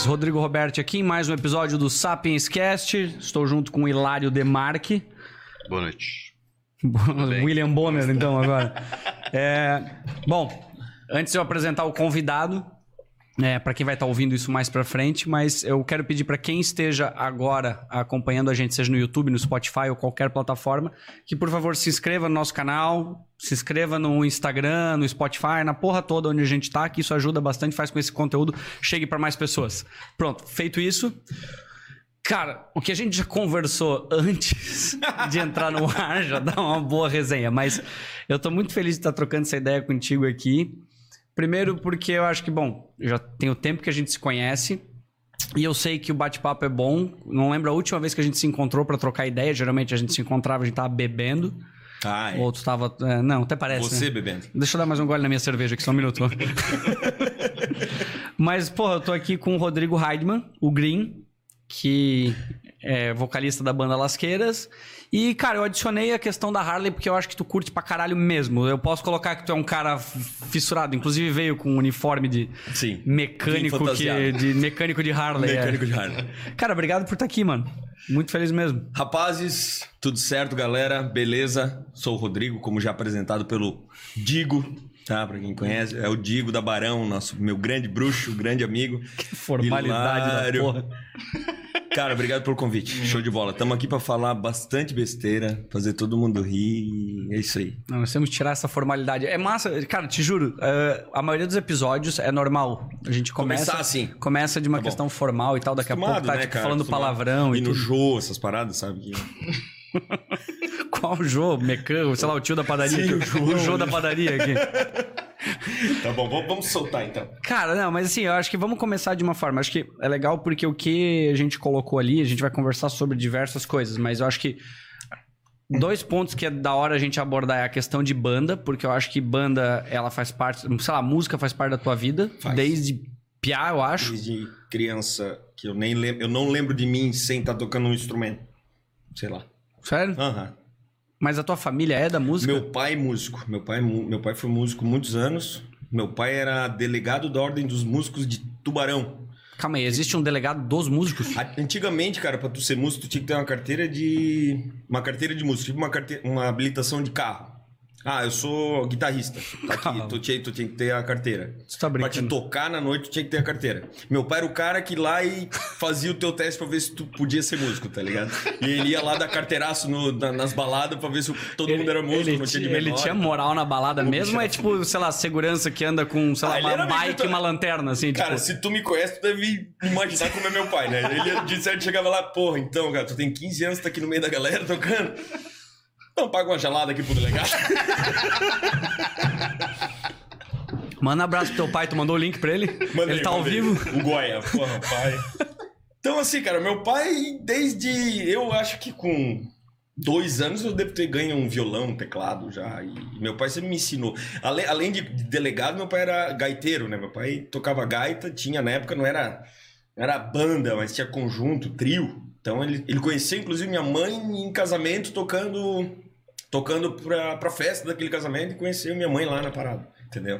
Rodrigo Roberti aqui em mais um episódio do Sapiens Cast. Estou junto com o Hilário Demarque. Boa noite. William Bonner, então, agora. É, bom, antes de eu apresentar o convidado, é, para quem vai estar ouvindo isso mais para frente, mas eu quero pedir para quem esteja agora acompanhando a gente, seja no YouTube, no Spotify ou qualquer plataforma, que por favor se inscreva no nosso canal, se inscreva no Instagram, no Spotify, na porra toda onde a gente tá, que isso ajuda bastante, faz com que esse conteúdo chegue para mais pessoas. Pronto, feito isso. Cara, o que a gente já conversou antes de entrar no ar já dá uma boa resenha, mas eu tô muito feliz de estar trocando essa ideia contigo aqui. Primeiro porque eu acho que, bom, já tem o tempo que a gente se conhece e eu sei que o bate-papo é bom. Não lembro a última vez que a gente se encontrou para trocar ideia. Geralmente a gente se encontrava, a gente tava bebendo. Ah, é. Ou tu tava. é, não, até parece. Você né? bebendo. Deixa eu dar mais um gole na minha cerveja aqui, só um minuto. Mas, porra, eu tô aqui com o Rodrigo Heidman, o Green, que é vocalista da banda Lasqueiras. E, cara, eu adicionei a questão da Harley porque eu acho que tu curte pra caralho mesmo. Eu posso colocar que tu é um cara fissurado. Inclusive veio com um uniforme de Sim. mecânico, que, de mecânico de Harley. é. Mecânico de Harley. Cara, obrigado por estar aqui, mano. Muito feliz mesmo. Rapazes, tudo certo, galera? Beleza? Sou o Rodrigo, como já apresentado pelo Digo, tá? Pra quem conhece, é o Digo da Barão, nosso meu grande bruxo, grande amigo. Formalidade Hilário. da porra. Cara, obrigado pelo convite. Show de bola. Tamo aqui pra falar bastante besteira, fazer todo mundo rir. É isso aí. Não, nós temos que tirar essa formalidade. É massa, cara, te juro, eh, a maioria dos episódios é normal. A gente começa. Começar assim. Começa de uma Tá questão formal e tal, daqui a pouco tá né, tipo, falando Acostumado. palavrão E e, no tudo. jogo, essas paradas, sabe? Qual Jô? Mecânico, sei lá, o tio da padaria. Sim, o Jô. o Jô da padaria aqui. Tá bom, vamos- soltar então. Cara, não, mas assim, eu acho que vamos começar de uma forma. Acho que é legal porque o que a gente colocou ali, a gente vai conversar sobre diversas coisas, mas eu acho que dois pontos que é da hora a gente abordar é a questão de banda, porque eu acho que banda, ela faz parte, sei lá, música faz parte da tua vida, Faz. desde piá, eu acho. Desde criança, que eu nem lembro, eu não lembro de mim sem estar tocando um instrumento. Sei lá. Sério? Aham. Mas a tua família é da música? Meu pai é músico. Meu pai, é meu pai foi músico muitos anos. Meu pai era delegado da Ordem dos Músicos de Tubarão. Calma aí, existe um delegado dos músicos? Antigamente, cara, pra tu ser músico, tu tinha que ter uma carteira de. Uma carteira de músico, tipo uma, carteira, uma habilitação de carro. Ah, eu sou guitarrista. Tá aqui, tu tinha, tu tinha que ter a carteira. Tu tá Pra te brincando. tocar na noite, tu tinha que ter a carteira. Meu pai era o cara que ia lá e fazia o teu teste pra ver se tu podia ser músico, tá ligado? E ele ia lá dar carteiraço no- na- nas baladas pra ver se todo mundo era músico, ele, não tinha de tinha, ele menor. tinha moral na balada mesmo ou é tipo, sei lá, segurança que anda com, sei lá, Ah, ele uma bike e uma lanterna, assim, Cara, tipo... se tu me conhece, tu deve imaginar como é meu pai, né? Ele de certo chegava lá, porra, então, cara, tu tem 15 anos, tá aqui no meio da galera tocando. Então paga uma gelada aqui pro delegado. Manda um abraço pro teu pai, tu mandou o link pra ele? Mandei, ele tá ao vivo? O Goya, porra, pai. Então, assim, cara, meu pai, desde. Eu acho que com dois anos eu devo ter ganho um violão, um teclado já. E meu pai sempre me ensinou. Além, além de delegado, meu pai era gaiteiro, né? Meu pai tocava gaita, tinha na época, não era, não era banda, mas tinha conjunto, trio. Então ele, ele conheceu, inclusive, minha mãe em casamento tocando. Tocando pra, pra festa daquele casamento e conheceu minha mãe lá na parada, entendeu?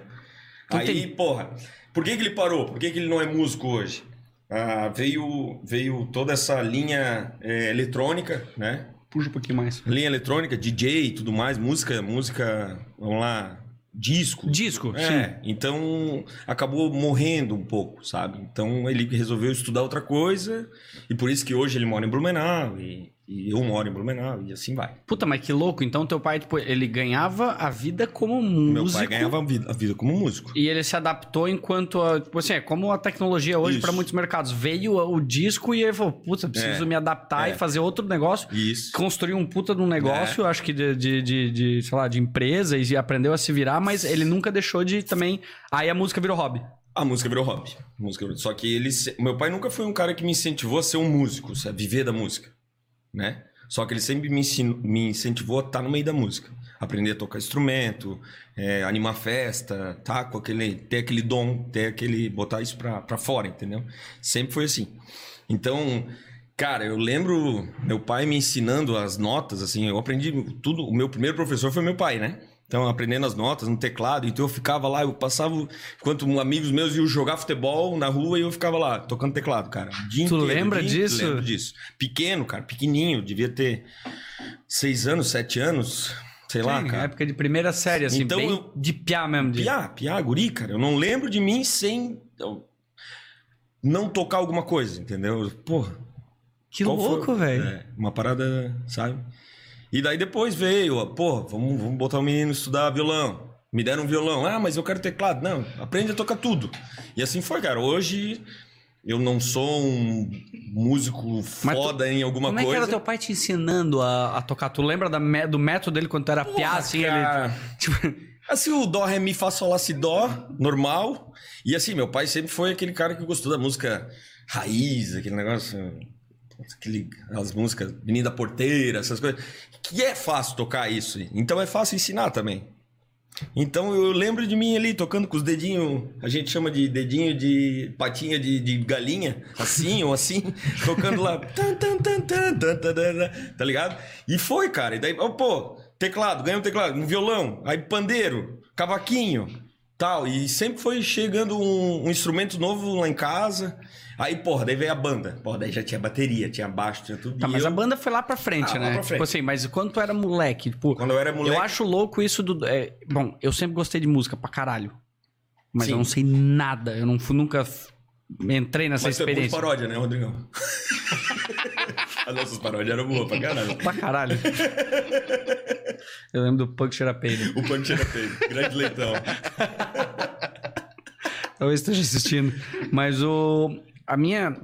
Tu Aí, tem- porra, por que, que ele parou? Por que, que ele não é músico hoje? Ah, veio, veio toda essa linha é, eletrônica, né? Puxa um pouquinho mais. Linha eletrônica, DJ e tudo mais, música, música, vamos lá, disco. Disco, sim. É, então acabou morrendo um pouco, sabe? Então ele resolveu estudar outra coisa e por isso que hoje ele mora em Blumenau e, e eu moro em Blumenau e assim vai. Puta, mas que louco. Então teu pai, tipo, ele ganhava a vida como músico. Meu pai ganhava a vida, a vida como músico. E ele se adaptou enquanto, a, tipo assim, é como a tecnologia hoje pra muitos mercados. Veio o disco e ele falou, puta, preciso É, me adaptar é. e fazer outro negócio. Isso. Construir um puta de um É. negócio, acho que de, de, de, de, sei lá, de empresa e aprendeu a se virar, mas ele nunca deixou de também... Aí a música virou hobby. A música virou hobby. A música virou- Só que ele. Meu pai nunca foi um cara que me incentivou a ser um músico, a viver da música. Né? Só que ele sempre me, me incentivou a estar no meio da música. Aprender a tocar instrumento, é, animar festa, tá? Com aquele, ter aquele dom, ter aquele. botar isso pra, pra fora, entendeu? Sempre foi assim. Então, cara, eu lembro meu pai me ensinando as notas, assim, eu aprendi tudo. O meu primeiro professor foi meu pai, né? Então, aprendendo as notas no teclado. Então, eu ficava lá, eu passava... Enquanto amigos meus iam jogar futebol na rua, e eu ficava lá, tocando teclado, cara. Dia Tu inteiro, lembra dia- disso? Lembro disso. Pequeno, cara. Pequenininho. Devia ter seis anos, sete anos. Sei lá, Sim, cara. época de primeira série, assim, Então eu- de piá mesmo. De... Piá, piá, guri, cara. Eu não lembro de mim sem eu, não tocar alguma coisa, entendeu? Porra. Que louco, velho. É, uma parada, sabe? E daí depois veio, pô, vamos, vamos botar o menino estudar violão. Me deram um violão. Ah, mas eu quero teclado. Não, aprende a tocar tudo. E assim foi, cara. Hoje eu não sou um músico Mas tu- foda em alguma Como é que coisa. era teu pai te ensinando a, a tocar? Tu lembra da do método dele quando tu era piá, assim? Ele, tipo, Assim, o dó, ré, mi, fá, sol, lá, si, dó, normal. E assim, meu pai sempre foi aquele cara que gostou da música raiz, aquele negócio... Aquele, as músicas Menina Porteira, essas coisas. Que é fácil tocar isso. Então é fácil ensinar também. Então eu lembro de mim ali tocando com os dedinhos, a gente chama de dedinho de patinha de, de galinha, assim ou assim, tocando lá. Tan, tan, tan, tan, tan, tan, tan, tá ligado? E foi, cara. E daí, oh, pô, teclado, ganhei um teclado, um violão, aí pandeiro, cavaquinho, tal. E sempre foi chegando um, um instrumento novo lá em casa. Aí, porra, daí veio a banda. Porra, daí já tinha bateria, tinha baixo, tinha tudo. Tá, mas eu- a banda foi lá pra frente, Ah, lá né? pra frente. Tipo assim, mas quando tu era moleque, tipo... Quando eu era moleque. Eu acho louco isso do... é, bom, eu sempre gostei de música pra caralho. Mas Sim. eu não sei nada. Eu não fui, nunca entrei nessa Mas experiência. paródia, né, Rodrigão? As nossas paródias eram boas pra caralho. Pra caralho. eu lembro do Punk Cheirapeiro. O Punk Cheira Peito, grande leitão. Talvez esteja assistindo. Mas o... A minha...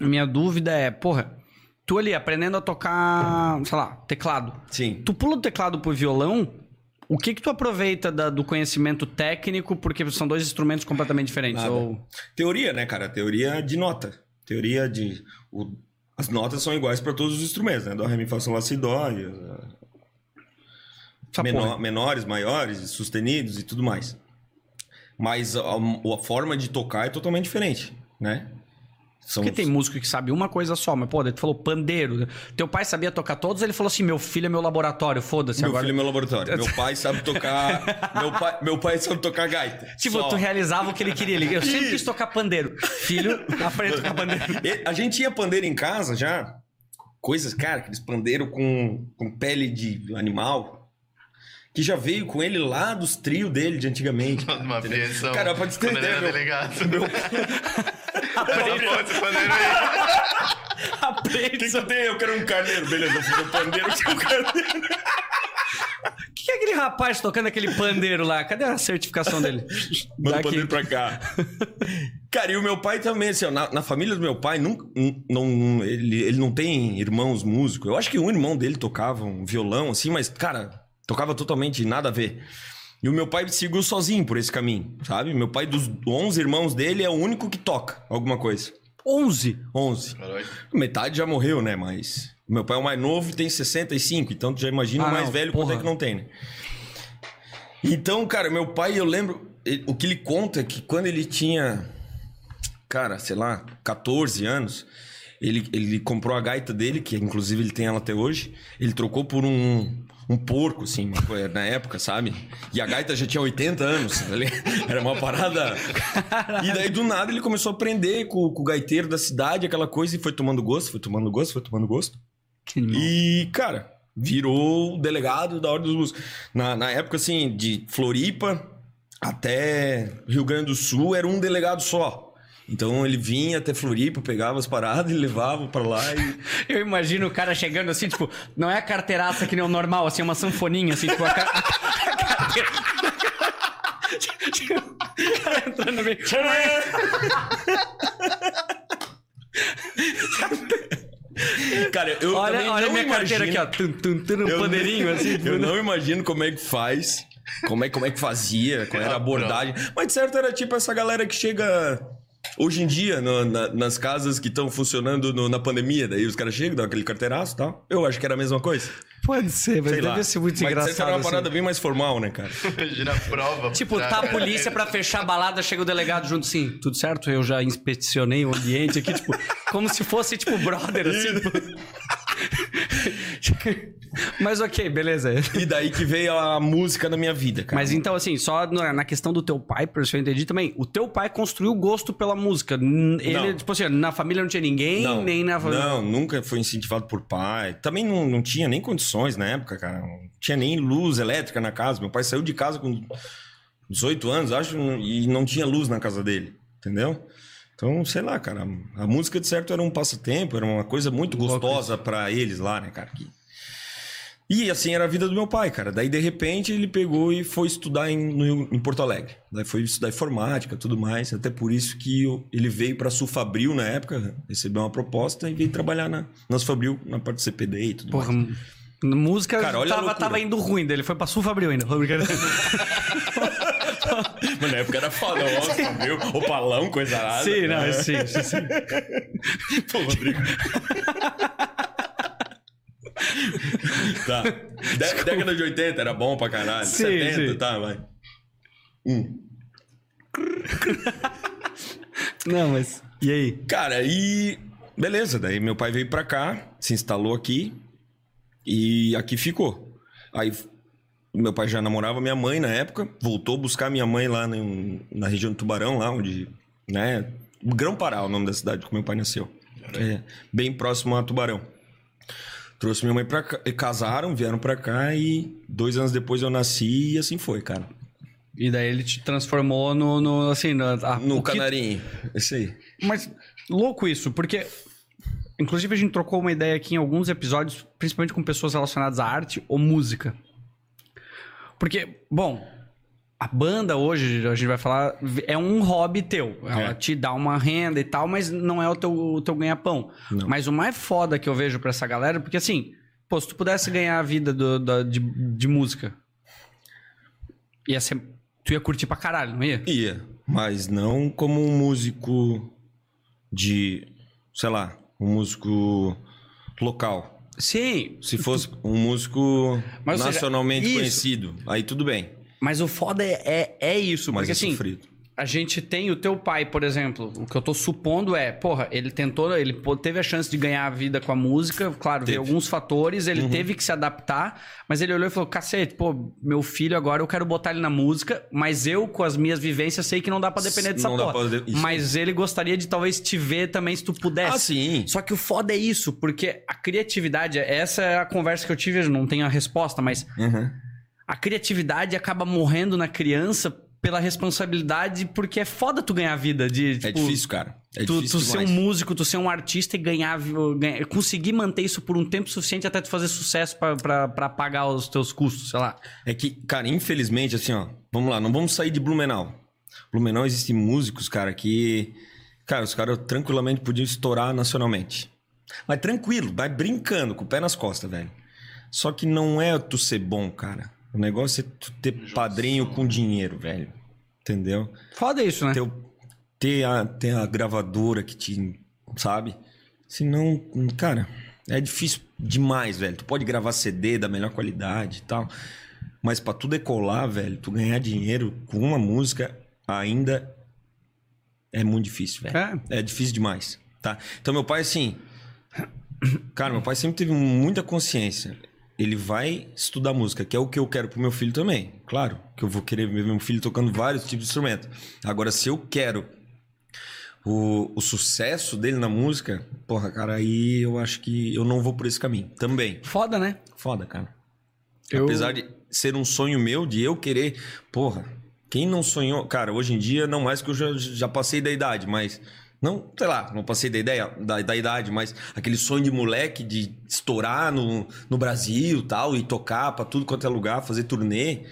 A minha dúvida é, porra... Tu ali aprendendo a tocar, sei lá, teclado. Sim. Tu pula do teclado pro violão, o que que tu aproveita da- do conhecimento técnico, porque são dois instrumentos completamente diferentes? Nada. Ou... Teoria, né, cara? Teoria de nota. Teoria de. o- As notas são iguais para todos os instrumentos, né? Dó, ré, mi, fá, sol, lá, si, dó. E, uh, Essa menor- menores, maiores, sustenidos e tudo mais. Mas a, a forma de tocar é totalmente diferente, né? São Porque tem músico que sabe uma coisa só, mas pô, tu falou pandeiro. Teu pai sabia tocar todos, ele falou assim: meu filho é meu laboratório, foda-se. Meu Agora... filho é meu laboratório. Meu pai sabe tocar. meu, pai, meu pai sabe tocar gaita. Tipo, Só. tu realizava o que ele queria. Ele- Eu sempre quis tocar pandeiro. Filho, aprende a tocar pandeiro. A gente tinha pandeiro em casa já. Coisas, cara, aqueles pandeiro com, com pele de animal. Que já veio com ele lá dos trios dele de antigamente. cara, Uma entendeu? Cara, pode era meu, delegado. meu, Porra, esse pandeiro aí. O que, que eu tenho? Eu quero um carneiro. Beleza, eu fiz um pandeiro, quero um carneiro. O que é aquele rapaz tocando aquele pandeiro lá? Cadê a certificação dele? Manda o pandeiro pra cá. Cara, e o meu pai também, assim, ó, na, na família do meu pai, nunca, não, ele, ele não tem irmãos músicos. Eu acho que um irmão dele tocava um violão, assim, mas, cara, tocava totalmente nada a ver. E o meu pai seguiu sozinho por esse caminho, sabe? Meu pai, dos 11 irmãos dele, é o único que toca alguma coisa. 11. 11. Caralho. Metade já morreu, né? Mas. Meu pai é o mais novo e tem 65, então tu já imagina Ah, o mais não, velho porra. quanto é que não tem, né? Então, cara, meu pai, eu lembro. ele- o que ele conta é que quando ele tinha. Cara, sei lá, 14 anos, ele, ele comprou a gaita dele, que inclusive ele tem ela até hoje. Ele trocou por um. Um porco, assim, na época, sabe? E a gaita já tinha 80 anos, tá? Era uma parada. E daí, do nada, ele começou a aprender com, com o gaiteiro da cidade, aquela coisa, e foi tomando gosto, foi tomando gosto, foi tomando gosto. E, cara, virou o delegado da Ordem dos Músicos. Na, na época, assim, de Floripa até Rio Grande do Sul, era um delegado só. Então ele vinha até Floripa, pegava as paradas e levava pra lá e. Eu imagino o cara chegando assim, tipo, não é a carteiraça que nem o normal, assim, é uma sanfoninha, assim, tipo, a, ca... a carteira. Cara entrando no meio. Cara, eu Olha, também olha a não minha carteira aqui, imagino- ó. Tum, tum, tum, um Eu- pandeirinho, assim. Eu não imagino como é que faz, como é, como é que fazia, qual era a abordagem. Mas de certo era tipo essa galera que chega hoje em dia no- na- nas casas que estão funcionando no- na pandemia. Daí os caras chegam, dão aquele carteiraço e tal. Eu acho que era a mesma coisa. Pode ser, mas Sei deve lá. ser muito Mas engraçado. era uma assim. parada bem mais formal, né, cara? Imagina a prova. Tipo, tá a polícia pra fechar a balada, chega o delegado junto assim, tudo certo? Eu já inspecionei o ambiente aqui, tipo, como se fosse, tipo, brother, assim. tipo. Mas ok, beleza. E daí que veio a música na minha vida, cara. Mas então, assim, só na questão do teu pai, por isso eu entendi também, o teu pai construiu gosto pela música. Ele, Não. tipo assim, na família não tinha ninguém, não, nem na família. não, nunca foi incentivado por pai. Também não, não tinha nem condições na época, cara. Não tinha nem luz elétrica na casa. Meu pai saiu de casa com 18 anos, acho, e não tinha luz na casa dele, entendeu? Então, sei lá, cara, a música de certo era um passatempo, era uma coisa muito gostosa pra eles lá, né, cara? Que- E assim era a vida do meu pai, cara. Daí, de repente, ele pegou e foi estudar em, no- em Porto Alegre. Daí foi estudar informática tudo mais. Até por isso que eu- ele veio pra Sulfabril na época, recebeu uma proposta e veio trabalhar na, na Sulfabril, na parte do CPD e tudo Porra, mais. música Cara, tava, tava indo ruim dele, foi pra Sul Fabril ainda. Mas na época era foda, ó, Sulfabril, opalão, coisa arada. sim, não, sim, sim, sim. Pô, Rodrigo. tá. Dé- década de 80 era bom pra caralho. Sim, 70, sim. tá, vai. Hum. Não, mas. E aí? Cara, e beleza, daí meu pai veio pra cá, se instalou aqui e aqui ficou. Aí meu pai já namorava minha mãe na época, voltou buscar minha mãe lá no- na região do Tubarão, lá onde, né, Grão Pará, o nome da cidade que meu pai nasceu. É, bem próximo a Tubarão. Trouxe minha mãe pra cá, casaram, vieram pra cá e dois anos depois eu nasci e assim foi, cara. E daí ele te transformou no. no assim, no, a- No o que- Canarinho, esse aí. Mas louco isso, porque. Inclusive, a gente trocou uma ideia aqui em alguns episódios, principalmente com pessoas relacionadas à arte ou música. Porque, bom, a banda hoje, a gente vai falar, é um hobby teu. Ela É. te dá uma renda e tal, mas não é o teu, o teu ganha-pão. Mas o mais foda que eu vejo pra essa galera, porque assim, pô, se tu pudesse ganhar a vida do- da- de, de música, ia ser. Tu ia curtir pra caralho, não ia? Ia, mas não como um músico de, sei lá, um músico local. Sim, Se fosse um músico Mas, seja, nacionalmente isso. conhecido, aí tudo bem. Mas o foda é, é, é isso, Mas porque é assim, sofrido. a gente tem o teu pai, por exemplo, o que eu tô supondo é, porra, ele tentou, ele teve a chance de ganhar a vida com a música, claro, Teve. alguns fatores, ele teve que se adaptar, mas ele olhou e falou, cacete, pô, meu filho agora eu quero botar ele na música, mas eu com as minhas vivências sei que não dá pra depender dessa Não dá porra. pra de- isso. Mas ele gostaria de talvez te ver também se tu pudesse. Ah, sim. Só que o foda é isso, porque a criatividade, essa é a conversa que eu tive, eu não tenho a resposta, mas Uhum. A criatividade acaba morrendo na criança pela responsabilidade, porque é foda tu ganhar vida de, É tipo, difícil, cara. É tu, difícil tu ser um músico, tu ser um artista e ganhar, ganhar- conseguir manter isso por um tempo suficiente até tu fazer sucesso pra pagar os teus custos, sei lá. É que, cara, infelizmente, assim, ó, vamos lá, não vamos sair de Blumenau. Blumenau existem músicos, cara, que. Cara, os caras tranquilamente podiam estourar nacionalmente. Mas tranquilo, vai brincando, com o pé nas costas, velho. Só que não é tu ser bom, cara. O negócio é tu ter padrinho com dinheiro, velho. Entendeu? Foda isso, né? Ter, ter, a, ter a gravadora que te. Sabe? Senão, cara, é difícil demais, velho. Tu pode gravar CD da melhor qualidade e tal. Mas pra tu decolar, velho, tu ganhar dinheiro com uma música ainda é muito difícil, velho. É. É difícil demais, tá? Então meu pai, assim... Cara, meu pai sempre teve muita consciência. Ele vai estudar música, que é o que eu quero pro meu filho também. Claro, que eu vou querer ver meu filho tocando vários tipos de instrumento. Agora, se eu quero o, o sucesso dele na música, porra, cara, aí eu acho que eu não vou por esse caminho. Também. Foda, né? Foda, cara. Eu- Apesar de ser um sonho meu, de eu querer. Porra, quem não sonhou. Cara, hoje em dia, não mais que eu já, já passei da idade, mas. Não, sei lá, não passei da ideia, da, da idade, mas aquele sonho de moleque de estourar no, no Brasil tal, e tocar pra tudo quanto é lugar, fazer turnê.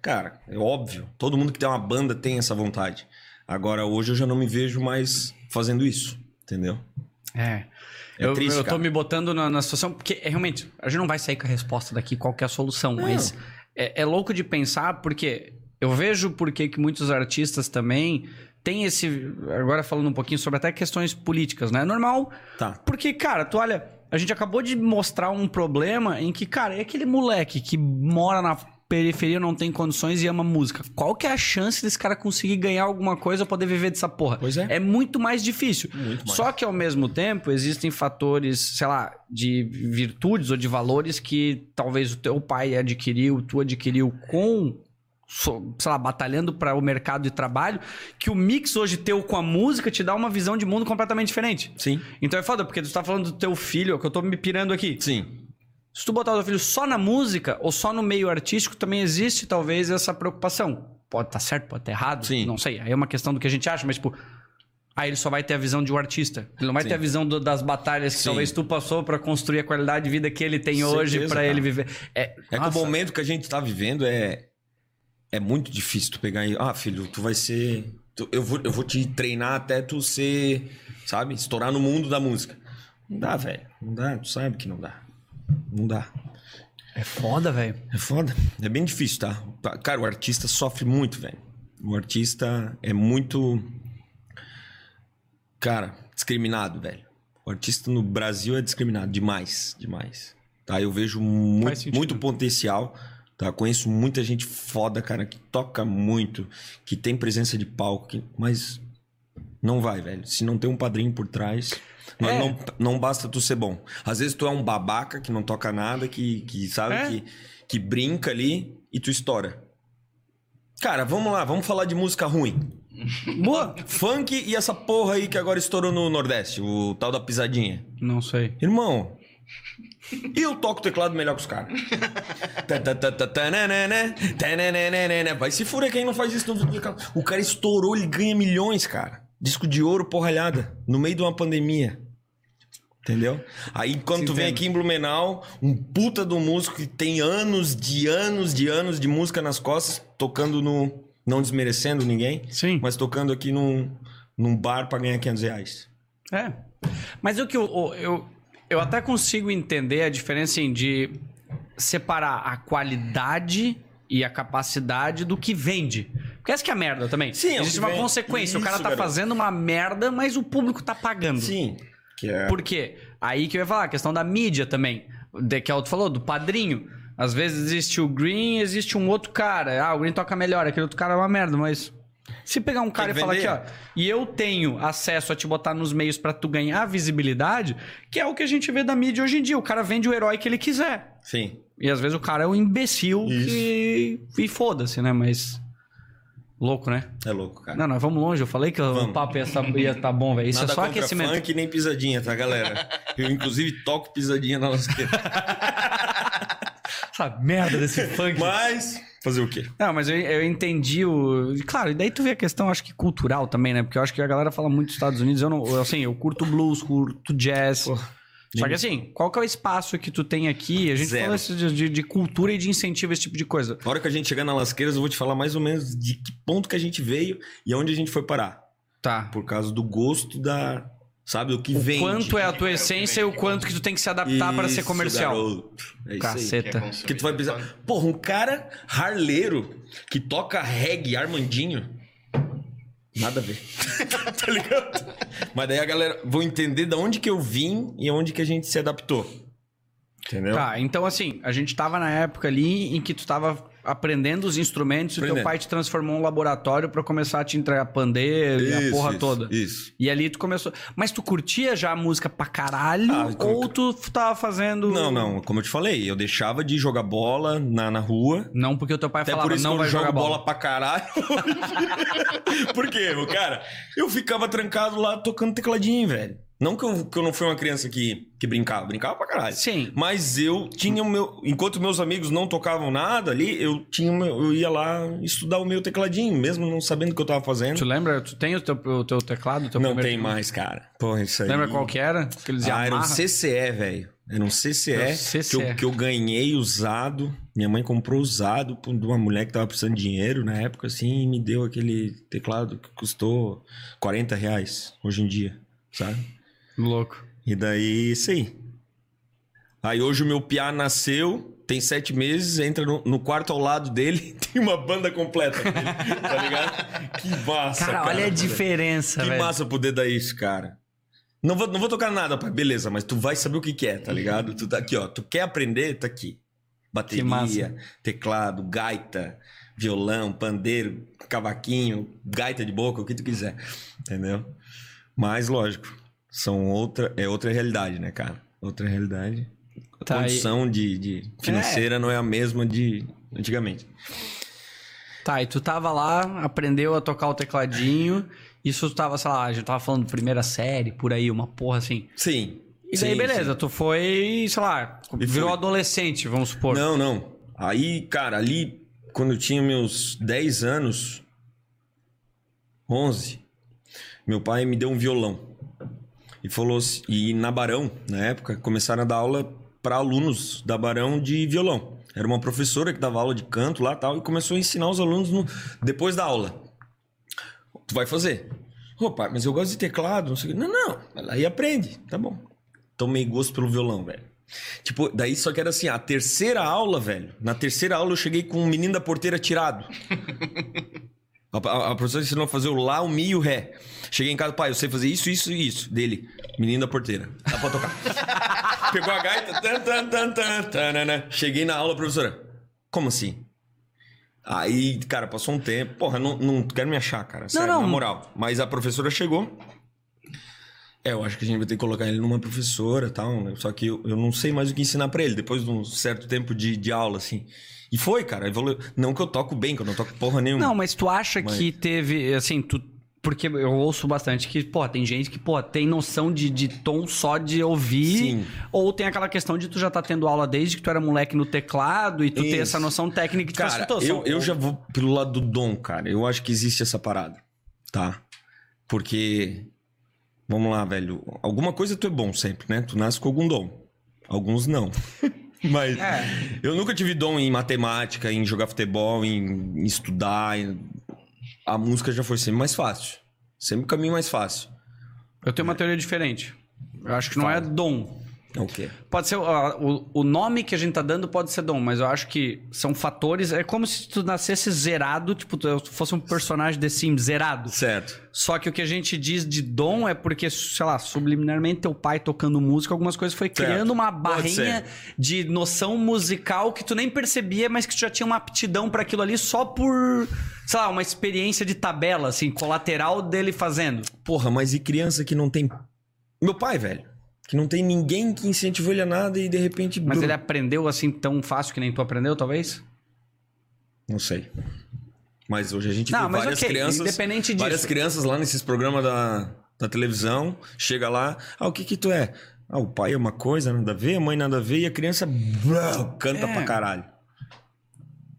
Cara, é óbvio. Todo mundo que tem uma banda tem essa vontade. Agora, hoje eu já não me vejo mais fazendo isso, entendeu? É. É eu, triste, eu tô cara. me botando na, na situação, porque é, realmente, a gente não vai sair com a resposta daqui, qual que é a solução, mas é, é louco de pensar, porque eu vejo porque que muitos artistas também têm esse. Agora falando um pouquinho sobre até questões políticas, né? É normal, Tá. porque, cara, tu olha, a gente acabou de mostrar um problema em que, cara, é aquele moleque que mora na periferia, não tem condições e ama música. Qual que é a chance desse cara conseguir ganhar alguma coisa ou poder viver dessa porra? Pois é. É muito mais difícil. Muito mais. Só que ao mesmo tempo existem fatores, sei lá, de virtudes ou de valores que talvez o teu pai adquiriu, tu adquiriu com sei lá, batalhando para o mercado de trabalho, que o mix hoje teu com a música te dá uma visão de mundo completamente diferente. Sim. Então é foda, porque tu tá falando do teu filho, que eu tô me pirando aqui. Sim. Se tu botar o teu filho só na música ou só no meio artístico, também existe talvez essa preocupação. Pode estar certo, pode estar errado, Sim. não sei. Aí é uma questão do que a gente acha, mas tipo, aí ele só vai ter a visão de um artista. Ele não vai Sim. ter a visão do- das batalhas que Sim. talvez tu passou pra construir a qualidade de vida que ele tem hoje Certeza, pra cara. ele viver. É, É que o momento que a gente tá vivendo é. É muito difícil tu pegar e. Ah, filho, tu vai ser. tu- eu, vou, eu vou te treinar até tu ser. Sabe? Estourar no mundo da música. Não dá, velho. Não dá. Tu sabe que não dá. Não dá. é foda, velho. É foda. É bem difícil, tá? Tá, Cara, o artista sofre muito, velho. O artista é muito. Cara, discriminado, velho. O artista no Brasil é discriminado demais, demais. Tá? Eu vejo muito, muito potencial. Tá? Conheço muita gente foda, cara, que toca muito, que tem presença de palco, que- mas não vai, velho. Se não tem um padrinho por trás, não, É. não, não basta tu ser bom. Às vezes tu é um babaca que não toca nada, que, que sabe, É. que, que brinca ali e tu estoura. Cara, vamos lá, vamos falar de música ruim. Boa! Funk e essa porra aí que agora estourou no Nordeste, o tal da pisadinha. Não sei. Irmão, eu toco teclado melhor que os caras. Vai se fuder quem não faz isso no teclado. O cara estourou, ele ganha milhões, cara. Disco de ouro, porralhada. No meio de uma pandemia. Entendeu? Aí quando Sim, tu vem entendo. aqui em Blumenau, um puta do músico que tem anos de anos de anos de música nas costas, tocando no. Não desmerecendo ninguém, Sim. mas tocando aqui num, num bar pra ganhar 500 reais. É. Mas o que eu, eu, eu até consigo entender a diferença em de separar a qualidade e a capacidade do que vende. Porque essa que é a merda também. Sim, é Existe uma vende. consequência. o cara Isso, tá garoto. fazendo uma merda, mas o público tá pagando. Sim. Que é... Por quê? Aí que eu ia falar, a questão da mídia também. De, que tu falou, do padrinho. Às vezes existe o Green existe um outro cara. Ah, o Green toca melhor, aquele outro cara é uma merda, mas. Se pegar um cara e falar aqui, ó, e eu tenho acesso a te botar nos meios pra tu ganhar visibilidade, que é o que a gente vê da mídia hoje em dia. O cara vende o herói que ele quiser. Sim. E às vezes o cara é um imbecil Isso. que. E foda-se, né? Mas. Louco, né? É louco, cara. Não, nós vamos longe. Eu falei que o Vamos. papo ia estar ia tá bom, velho. Isso Nada é só aquecimento. funk nem pisadinha, tá, galera? Eu, inclusive, toco pisadinha na lasqueira. Essa merda desse funk. Mas, fazer o quê? Não, mas eu, eu entendi o. Claro, e daí tu vê a questão, acho que cultural também, né? Porque eu acho que a galera fala muito dos Estados Unidos. Eu não. eu, assim, eu curto blues, curto jazz. Só que assim, qual que é o espaço que tu tem aqui? A gente Zero. fala isso de, de- de cultura e de incentivo esse tipo de coisa. Na hora que a gente chegar na Lasqueiras, eu vou te falar mais ou menos de que ponto que a gente veio e aonde a gente foi parar. Tá. Por causa do gosto da. Sabe, do que O vende. quanto é a tua essência e o quanto que tu tem que se adaptar para ser comercial. garoto. É isso aí. Caceta. Que tu vai precisar. Porra, um cara harleiro que toca reggae Armandinho. Nada a ver. tá ligado? Mas daí a galera vão entender de onde que eu vim e onde que a gente se adaptou. Entendeu? Tá, então assim, a gente tava na época ali em que tu tava aprendendo os instrumentos e o teu Aprendendo. pai te transformou um laboratório para começar a te entregar pandeiro e a porra isso, toda. Isso. E ali tu começou. Mas tu curtia já a música pra caralho? Ah, como- ou tu tava fazendo. Não, não, como eu te falei, eu deixava de jogar bola na, na rua. Não porque o teu pai Até falava, por isso não que vai jogo jogar bola. bola. pra caralho. por quê, meu cara? Eu ficava trancado lá tocando tecladinho, velho. Não que eu, que eu não fui uma criança que, que brincava, brincava pra caralho. Sim. Mas eu tinha o meu. Enquanto meus amigos não tocavam nada ali, eu tinha meu- eu ia lá estudar o meu tecladinho, mesmo não sabendo o que eu tava fazendo. Tu lembra? Tu tem o teu, o teu teclado? o teu não tem teclado? mais, cara. Porra, isso aí. Lembra qual que era? Aqueles Ah, era um? CCE, velho. Era um CCE, Era um Que, CCE. eu, que eu ganhei usado. Minha mãe comprou usado de uma mulher que tava precisando de dinheiro na época, assim, e me deu aquele teclado que custou 40 reais hoje em dia, sabe? Louco. E daí, isso aí. Aí hoje o meu piá nasceu, tem sete meses, entra no, no quarto ao lado dele, tem uma banda completa. tá ligado? Que massa, Cara, cara. olha a diferença, Que velho. massa poder dar isso, cara. Não vou, não vou tocar nada, pai. Beleza, mas tu vai saber o que, que é, tá ligado? Tu tá aqui, ó. Tu quer aprender? Tá aqui. Bateria, teclado, gaita, violão, pandeiro, cavaquinho, gaita de boca, o que tu quiser. Entendeu? Mas, lógico, são outra, é outra realidade, né, cara? Outra realidade. A Tá, condição de, de financeira não é a mesma de antigamente. Tá, e tu tava lá, aprendeu a tocar o tecladinho. Isso tu tava, sei lá, a gente tava falando primeira série, por aí, uma porra assim. Sim. E daí, sim, beleza, tu foi, sei lá, virou adolescente, vamos supor. Não, não. Aí, cara, ali, quando eu tinha meus 10 anos, 11, meu pai me deu um violão. E falou assim, e na Barão, na época, começaram a dar aula para alunos da Barão de violão. Era uma professora que dava aula de canto lá tal, e começou a ensinar os alunos no- depois da aula. Tu vai fazer. Ô, pai, mas eu gosto de teclado, não sei o quê. Não, não, e aprende. Tá bom. Tomei gosto pelo violão, velho. Tipo, daí só que era assim, a terceira aula, velho. Na terceira aula eu cheguei com o menino da porteira tirado. A, a- a professora ensinou a fazer o lá, o mi e o ré. Cheguei em casa, pai, eu sei fazer isso, isso e isso. Dele, menino da porteira. Dá pra tocar. Pegou a gaita. Tan, tan, tan, tan, tanana. Cheguei na aula, professora. Como assim? Aí, cara, passou um tempo. Porra, não, não quero me achar, cara. Sério, não. na moral. Mas a professora chegou. É, eu acho que a gente vai ter que colocar ele numa professora e tal, né? Só que eu, eu não sei mais o que ensinar pra ele, depois de um certo tempo de, de aula, assim. E foi, cara, evoluiu. Não que eu toco bem, que eu não toco porra nenhuma. Não, mas tu acha Mas- que teve, assim, tu. Porque eu ouço bastante que, pô, tem gente que, pô, tem noção de, de tom só de ouvir. Sim. Ou tem aquela questão de tu já tá tendo aula desde que tu era moleque no teclado e tu Isso. essa noção técnica que tu Cara, citou. eu, eu já vou pelo lado do dom, cara. Eu acho que existe essa parada, tá? Porque, vamos lá, velho. Alguma coisa tu é bom sempre, né? Tu nasce com algum dom. Alguns não. Mas É. eu nunca tive dom em matemática, em jogar futebol, em, em estudar. em- A música já foi sempre mais fácil. Sempre o caminho mais fácil. Eu tenho uma teoria diferente. Eu acho que não é dom. É o quê? Pode ser. ó, O, o nome que a gente tá dando pode ser dom, mas eu acho que são fatores. É como se tu nascesse zerado, tipo, tu fosse um personagem de Sims zerado. Certo. Só que o que a gente diz de dom é porque, sei lá, subliminarmente teu pai tocando música, algumas coisas foi Certo. criando uma barrinha de noção musical que tu nem percebia, mas que tu já tinha uma aptidão pra aquilo ali só por, sei lá, uma experiência de tabela, assim, colateral dele fazendo. Porra, mas e criança que não tem. Meu pai, velho. Que não tem ninguém que incentivou ele a nada e de repente. Mas ele aprendeu assim tão fácil que nem tu aprendeu, talvez? Não sei. Mas hoje a gente Não, vê mas várias ok, crianças. independente disso. Várias crianças lá nesses programas da, da televisão. Chega lá. Ah, o que que tu é? Ah, o pai é uma coisa, nada a ver, a mãe nada a ver, e a criança canta É. pra caralho.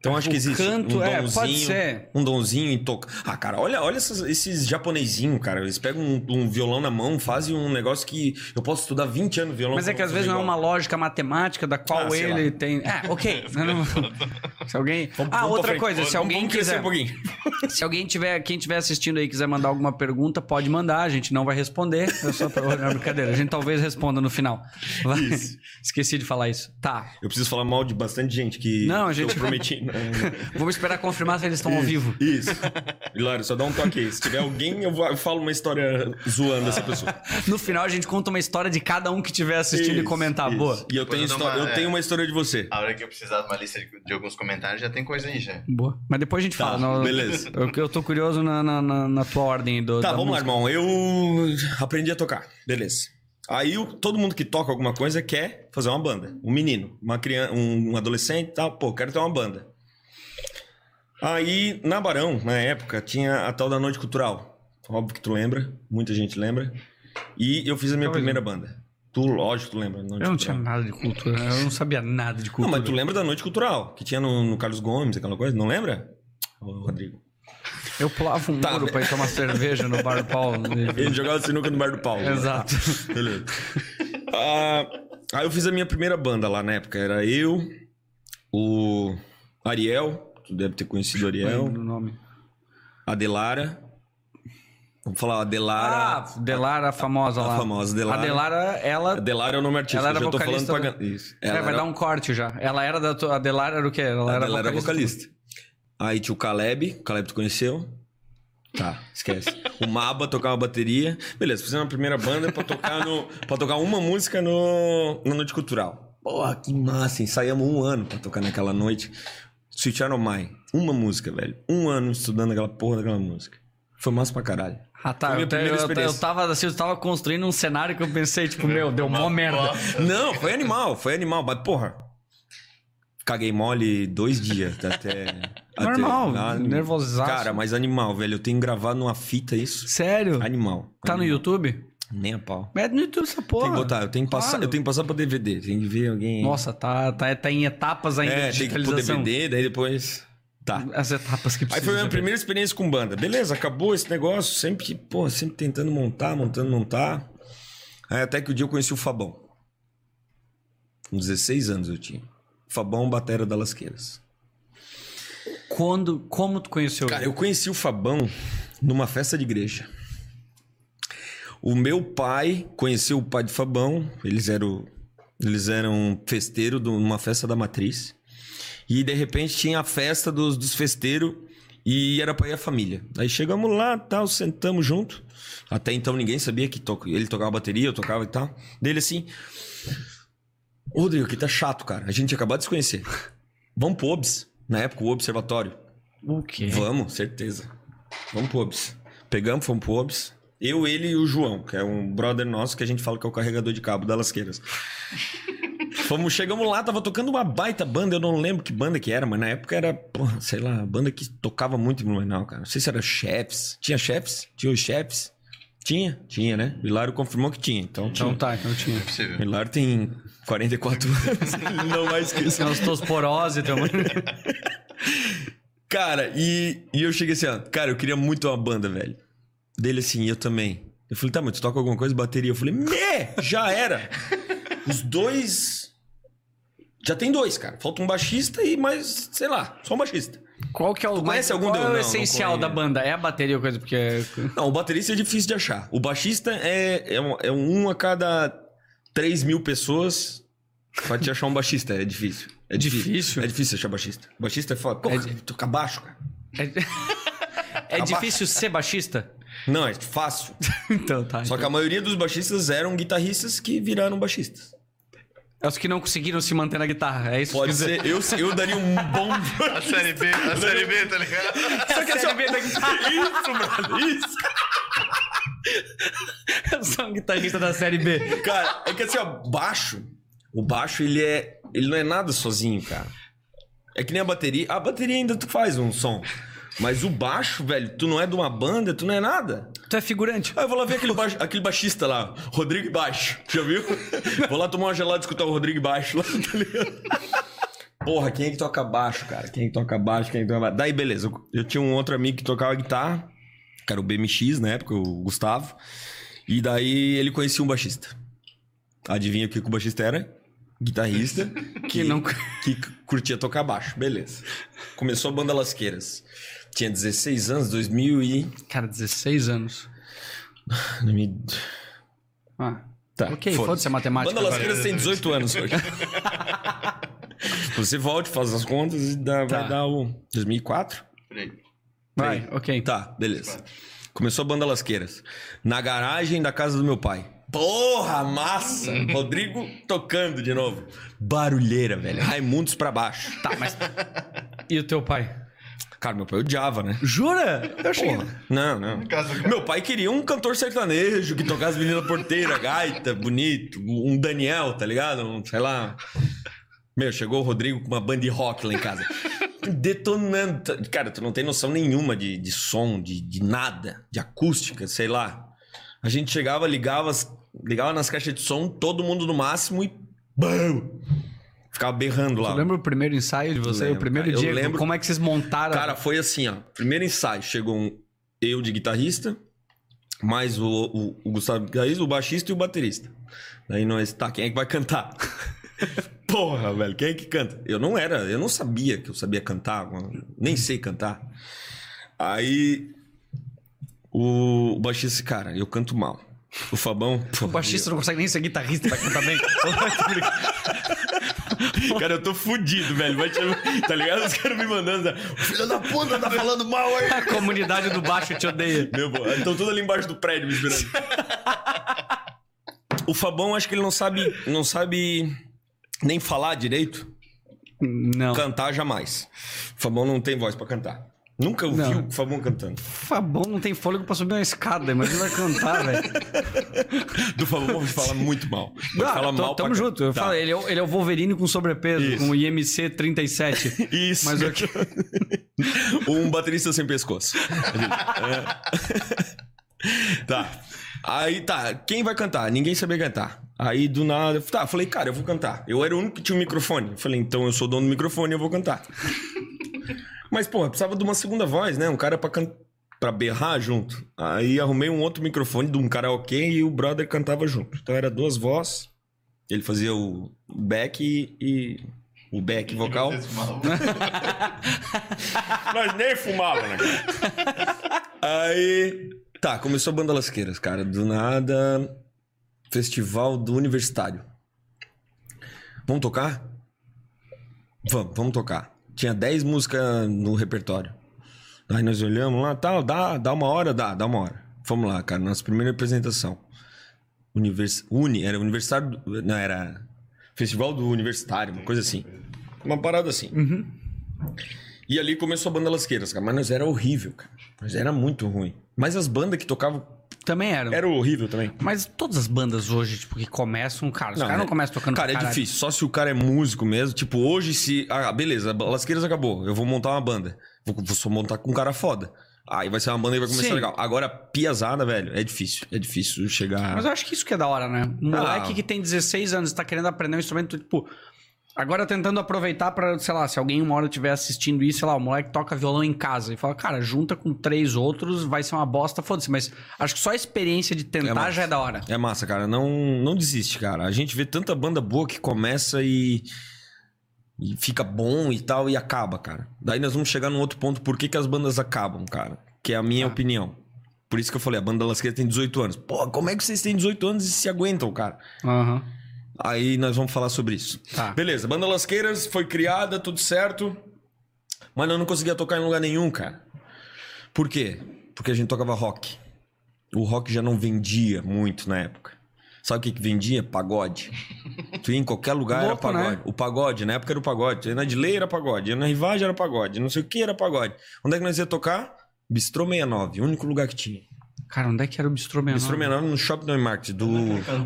Então acho que existe canto, um é, donzinho, pode ser. um donzinho em toca. Ah, cara, olha, olha essas- esses japonesinhos, cara. Eles pegam um, um violão na mão, fazem um negócio que eu posso estudar 20 anos violão. Mas é que às vezes não é uma lógica matemática da qual Ah, ele tem. É, ok. Se alguém. Vamos- ah, vamos outra coisa, se Vamos- alguém quiser. um pouquinho. Se alguém tiver, quem estiver assistindo aí quiser mandar alguma pergunta, pode mandar, a gente não vai responder. Eu só não, é brincadeira, a gente talvez responda no final. Vai. Esqueci de falar isso. Tá. Eu preciso falar mal de bastante gente que Não, a gente- eu prometi. Vamos esperar confirmar se eles estão ao vivo. Isso. Hilário, só dá um toque aí. Se tiver alguém, eu vou- eu falo uma história zoando essa pessoa. No final a gente conta uma história de cada um que estiver assistindo e Isso, comentar. isso. Boa. E eu Depois tenho, eu uma- eu tenho é. uma história de você. A hora que eu precisar de uma lista de, de alguns comentários, já tem coisa aí já. Boa. Mas depois a gente Tá, fala. Não- beleza. Eu, eu tô curioso na, na, na- na tua ordem do. Tá, da vamos lá, música. irmão. Eu aprendi a tocar. Beleza. Aí todo mundo que toca alguma coisa quer fazer uma banda. Um menino, uma criança, um, um adolescente e tal. Pô, quero ter uma banda. Aí, na Barão, na época, tinha a tal da Noite Cultural. Óbvio que tu lembra, muita gente lembra. E eu fiz a minha Talvez primeira banda. Tu, lógico, tu lembra. Eu não Cultural. tinha nada de cultura. Eu não sabia nada de Não, cultura. mas tu lembra da Noite Cultural, que tinha no, no Carlos Gomes, aquela coisa? Não lembra? Ô, Rodrigo. Eu pulava um Tá, muro né? pra ir tomar cerveja no bar do Paulo. Ele jogava sinuca no bar do Paulo. Exato. Beleza. Ah, aí eu fiz a minha primeira banda lá na época. Era eu, o Ariel, tu deve ter conhecido Ariel, o nome. a Delara. Vamos falar, a Delara. Ah, Delara, a famosa a lá. famosa Delara. A Delara, ela. A Delara é o nome artístico, Ela era eu já tô falando vocalista pra... Isso. É, Ela vai era... dar um corte já. Ela era da tua. A Delara era o quê? Ela a era vocalista. vocalista. Aí tinha o Caleb, o Caleb tu conheceu? Tá, esquece. o Maba tocava bateria. Beleza, fizemos a primeira banda pra tocar no, para tocar uma música no na noite cultural. Porra, que massa. Ensaiamos um ano pra tocar naquela noite. Sweet Child Mine. Uma música, velho. Um ano estudando aquela porra daquela música. Foi massa pra caralho. Ah, tá. Foi minha Eu, eu, eu, tava assim, eu tava construindo um cenário que eu pensei, tipo, meu, deu mó merda. Não, foi animal, foi animal. Mas, porra, caguei mole dois dias até... Normal, até- nervosaço. Cara, mas animal, velho. Eu tenho gravado numa fita isso. Sério? Animal. Tá no Animal. YouTube? Nem a pau. Mete no YouTube essa porra. Tem que botar, eu tenho que passar, Claro. eu tenho que passar pro DVD. Tem que ver alguém... Nossa, tá, tá, tá em etapas ainda é, de tem que ir pro digitalização. DVD, daí depois... Tá. As etapas que Aí precisam. foi a minha primeira experiência com banda. Beleza, acabou esse negócio. Sempre, pô, sempre tentando montar, montando, montar. Aí até que o dia eu conheci o Fabão. Com 16 anos eu tinha. Fabão Batera da Lasqueiras. Quando, como tu conheceu Cara, ele? eu conheci o Fabão numa festa de igreja. O meu pai conheceu o pai de Fabão. Eles eram, eles eram festeiro de uma festa da matriz. E de repente tinha a festa dos, dos festeiros e era pra ir a família. Aí chegamos lá, tal, sentamos junto. Até então ninguém sabia que to... ele tocava bateria, eu tocava e tal. Dele assim. Ô, Rodrigo, aqui tá chato, cara. A gente acabado de se conhecer. Vamos pro OBS. Na época, o Observatório. O quê? Vamos, certeza. Vamos pro OBS. Pegamos, fomos pro OBS. Eu, ele e o João, que é um brother nosso que a gente fala que é o carregador de cabo da Lasqueiras. Fomos, chegamos lá, tava tocando uma baita banda, eu não lembro que banda que era, mas na época era, porra, sei lá, banda que tocava muito em Blumenau, cara. Não sei se era Chefs. Tinha Chefs? Tinha os Chefs? Tinha? Tinha, né? O Hilário confirmou que tinha, então tinha. Então tá, então tinha. O Possível. Hilário tem 44 anos, ele não vai esquecer. Tem osteoporose, tem uma... Cara, e, e eu cheguei assim, ó, cara, eu queria muito uma banda, velho. Dele assim, eu também. Eu falei, tá, mas tu toca alguma coisa, bateria? Eu falei, me, já era. Os dois. Já tem dois, cara. Falta um baixista e mais, sei lá, só um baixista. Qual que é o, Tu conhece algum qual é o Não, não essencial conheço. da banda? É a bateria ou coisa? Porque... Não, o baterista é difícil de achar. O baixista é, é, um, é um a cada 3 mil pessoas pra te achar um baixista. É difícil. É Difícil? É difícil achar baixista. Baixista é foda. Porra, toca baixo, cara. É, é difícil ser baixista? Não, é fácil. Então tá. Só que a maioria dos baixistas eram guitarristas que viraram baixistas. É os que não conseguiram se manter na guitarra, é isso? Pode que ser. Eu, eu daria um bom. A série B, a série B, tá ligado? Só que a série B da guitarra. Isso, brother, isso. Eu sou um guitarrista da série B. Cara, é que assim, ó, baixo. O baixo, ele é. Ele não é nada sozinho, cara. É que nem a bateria. A bateria ainda tu faz um som. Mas o baixo, velho, tu não é de uma banda, tu não é nada. Tu é figurante. Aí eu vou lá ver aquele, baixo- aquele baixista lá, Rodrigo Baixo. Já viu? Vou lá tomar uma gelada e escutar o Rodrigo Baixo lá, tá ligado? Porra, quem é que toca baixo, cara? Quem é que toca baixo? Quem é que toca baixo? Daí, beleza. Eu, tinha um outro amigo que tocava guitarra, que era o BMX na época, o Gustavo. E daí ele conhecia um baixista. Adivinha o que que o baixista era? Guitarrista. Que não- Que curtia tocar baixo. Beleza. Começou a banda Lasqueiras. Tinha 16 anos, 2000 e... Cara, 16 anos. 2000... Ah. Tá, Ok, foda-se a matemática. Banda Las tem 18 anos hoje. Você volte, faz as contas e dá, Tá. vai dar o 2004? Por aí. Vai, ok. Tá, beleza. Começou a Banda Lasqueiras. Na garagem da casa do meu pai. Porra, massa! Rodrigo tocando de novo. Barulheira, velho. Raimundos pra baixo. Tá, mas. E o teu pai? Cara, meu pai odiava, né? Jura? Eu achei. Porra. Não, não. Meu pai queria um cantor sertanejo que tocasse Menina Porteira, gaita, bonito. Um Daniel, tá ligado? Um, sei lá. Meu, chegou o Rodrigo com uma banda de rock lá em casa. Detonando. Cara, tu não tem noção nenhuma de, de som, de, de nada, de acústica, sei lá. A gente chegava, ligava, ligava nas caixas de som, todo mundo no máximo e. BAM! Ficava berrando lá. Tu lembra o primeiro ensaio de você? Lembro, o primeiro cara. Eu dia? lembro- Como é que vocês montaram? Cara, foi assim, ó. Primeiro ensaio, chegou um, eu de guitarrista, mais o, o, o Gustavo guitarrista, o baixista e o baterista. Daí nós, tá, quem é que vai cantar? Porra, velho, quem é que canta? Eu não era, eu não sabia que eu sabia cantar, nem sei cantar. Aí o, o baixista, cara, eu canto mal. O Fabão, o baixista não consegue nem ser guitarrista pra cantar bem. Cara, eu tô fudido, velho. Vai te... Tá ligado? Os caras me mandando. Filho da puta, tá falando mal aí. A comunidade do baixo te odeia. Meu, estão todos ali embaixo do prédio me esperando. o Fabão, acho que ele não sabe. Não sabe nem falar direito, Não. cantar jamais. O Fabão não tem voz pra cantar. Nunca ouviu Não. o Fabão cantando. Fabão não tem fôlego pra subir uma escada, imagina cantar, velho. Do Fabão vamos falar muito mal. Não, falar tô- mal tamo junto. Eu Tá. falo, ele, é, o- ele é o Wolverine com sobrepeso, Isso. com o IMC 37. Isso. Mas ok. um baterista sem pescoço. É. tá. Aí tá, quem vai cantar? Ninguém sabia cantar. Aí do nada, tá, falei, cara, eu vou cantar. Eu era o único que tinha um microfone. Eu falei, então eu sou dono do microfone, eu vou cantar. Mas, pô, precisava de uma segunda voz, né? Um cara pra cantar. Pra berrar junto. Aí arrumei um outro microfone de um karaokê e o brother cantava junto. Então era duas vozes. Ele fazia o back e. e- o back vocal. Vocês falam. Nós nem fumava, né? Aí. Tá, começou a banda Lasqueiras, cara. Do nada. Festival do Universitário. Vamos tocar? Vamos, vamos tocar. Tinha 10 músicas no repertório. Aí nós olhamos lá, tal, dá, dá uma hora, dá, dá uma hora. Vamos lá, cara, nossa primeira apresentação. Univers... Uni, era universitário, do- não, era Festival do Universitário, uma coisa assim. Uma parada assim. E ali começou a banda Lasqueiras, cara. Mas nós era horrível, cara. Nós era muito ruim. Mas as bandas que tocavam Também era. eram horrível também. Mas todas as bandas hoje, tipo, que começam, cara, os caras não é- começam tocando Cara, é caralho. difícil. Só se o cara é músico mesmo. Tipo, hoje se... Ah, beleza, Lasqueiras acabou. Eu vou montar uma banda. Vou, vou só montar com um cara foda. Aí vai ser uma banda e vai começar Sim. legal. Agora, piazada, velho, é difícil. É difícil chegar... Mas eu acho que isso que é da hora, né? Um moleque Ah. que tem 16 anos e tá querendo aprender um instrumento, tipo. Agora tentando aproveitar pra, sei lá, se alguém uma hora estiver assistindo isso, sei lá, o moleque toca violão em casa e fala, cara, junta com três outros, vai ser uma bosta, foda-se. Mas acho que só a experiência de tentar massa. já é da hora. É massa, cara. Não, não desiste, cara. A gente vê tanta banda boa que começa e. E fica bom e tal e acaba, cara. Daí nós vamos chegar num outro ponto. Por que, que as bandas acabam, cara? Que é a minha opinião. Por isso que eu falei, a banda Lasqueira tem 18 anos. Pô, como é que vocês têm 18 anos e se aguentam, cara? Aham. Aí nós vamos falar sobre isso. Tá. Beleza, Banda Lasqueiras foi criada, tudo certo. Mas eu não conseguia tocar em lugar nenhum, cara. Por quê? Porque a gente tocava rock. O rock já não vendia muito na época. Sabe o que, que vendia? Pagode. Tu ia em qualquer lugar Louco, era pagode. né? O pagode, na época era o pagode. Ia na Dilei era pagode. Na Rivagem era pagode. Não sei o que era pagode. Onde é que nós ia tocar? Bistrô 69, o único lugar que tinha. Cara, onde é que era o Bistrô Menor? Bistrô 69 no Shopping do Market, do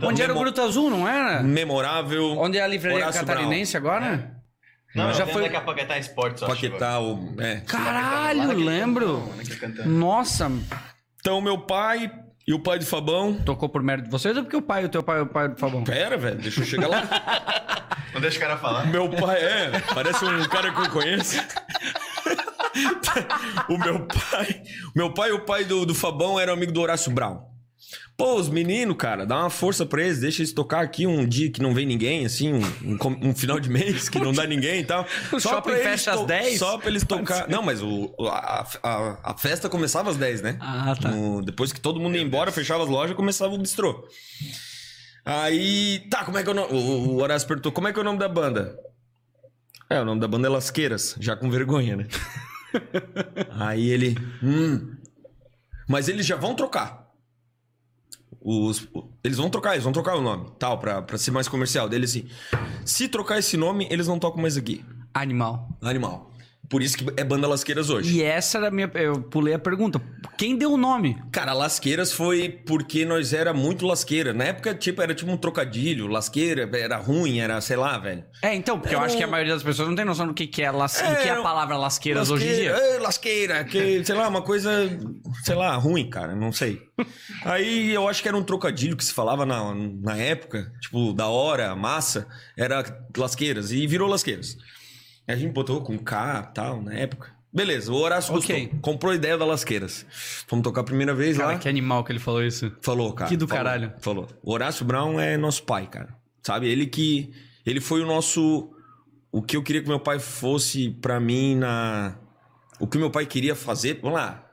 Onde era o Gruta Azul, não era? memorável. Onde é a livraria Horácio catarinense agora? Não, Já já foi- foi daqui a Paquetá Esportes, acho. Paquetá, o... é. Caralho, lembro. Nossa, Então, meu pai e o pai do Fabão. tocou por mérito de vocês ou porque o pai, o teu pai, o pai do Fabão? Pera, velho, deixa eu chegar lá. Não deixa o cara falar. meu pai é, parece um cara que eu conheço. o meu pai, o meu pai e o pai do, do Fabão eram amigo do Horácio Brown. Pô, os meninos, cara, dá uma força pra eles, deixa eles tocar aqui um dia que não vem ninguém, assim, um, um um final de mês que não dá ninguém e tal. O shopping pra eles fecha às to- 10? Só pra eles tocar. Não, mas o, a, a, a festa começava às 10, né? Ah, tá. No- depois que todo mundo ia embora, fechava as lojas, começava o bistrô. Aí, tá, como é que é o nome? O, o Horácio perguntou, como é que é o nome da banda? É, o nome da banda é Lasqueiras, já com vergonha, né? Aí ele, hum. Mas eles já vão trocar. Os, eles vão trocar, eles vão trocar o nome, tal, pra, pra ser mais comercial. Dele assim, se trocar esse nome, eles não tocam mais aqui. Animal. Animal. Por isso que é banda Lasqueiras hoje. E essa era a minha. Eu pulei a pergunta. Quem deu o nome? Cara, Lasqueiras foi porque nós era muito lasqueira. Na época, tipo, era tipo um trocadilho. Lasqueira era ruim, era, sei lá, velho. É, então, porque eu Era acho que a um- maioria das pessoas não tem noção do que, que é, las... É, que é a um- palavra lasqueiras hoje em Lasqueira, dia. é, lasqueira, que, sei lá, uma coisa, sei lá, ruim, cara, não sei. Aí eu acho que era um trocadilho que se falava na, na época, tipo, da hora, massa, era lasqueiras, e virou lasqueiras. A gente botou com K e tal, na época. Beleza, o Horácio Ok. gostou, comprou a ideia da Lasqueiras. Fomos tocar a primeira vez Cara, lá. que animal que ele falou isso. Falou, cara. Que do falou, caralho. Falou. O Horácio Brown é nosso pai, cara. Sabe? Ele que. Ele foi o nosso. O que eu queria que meu pai fosse pra mim na. O que meu pai queria fazer. Vamos lá.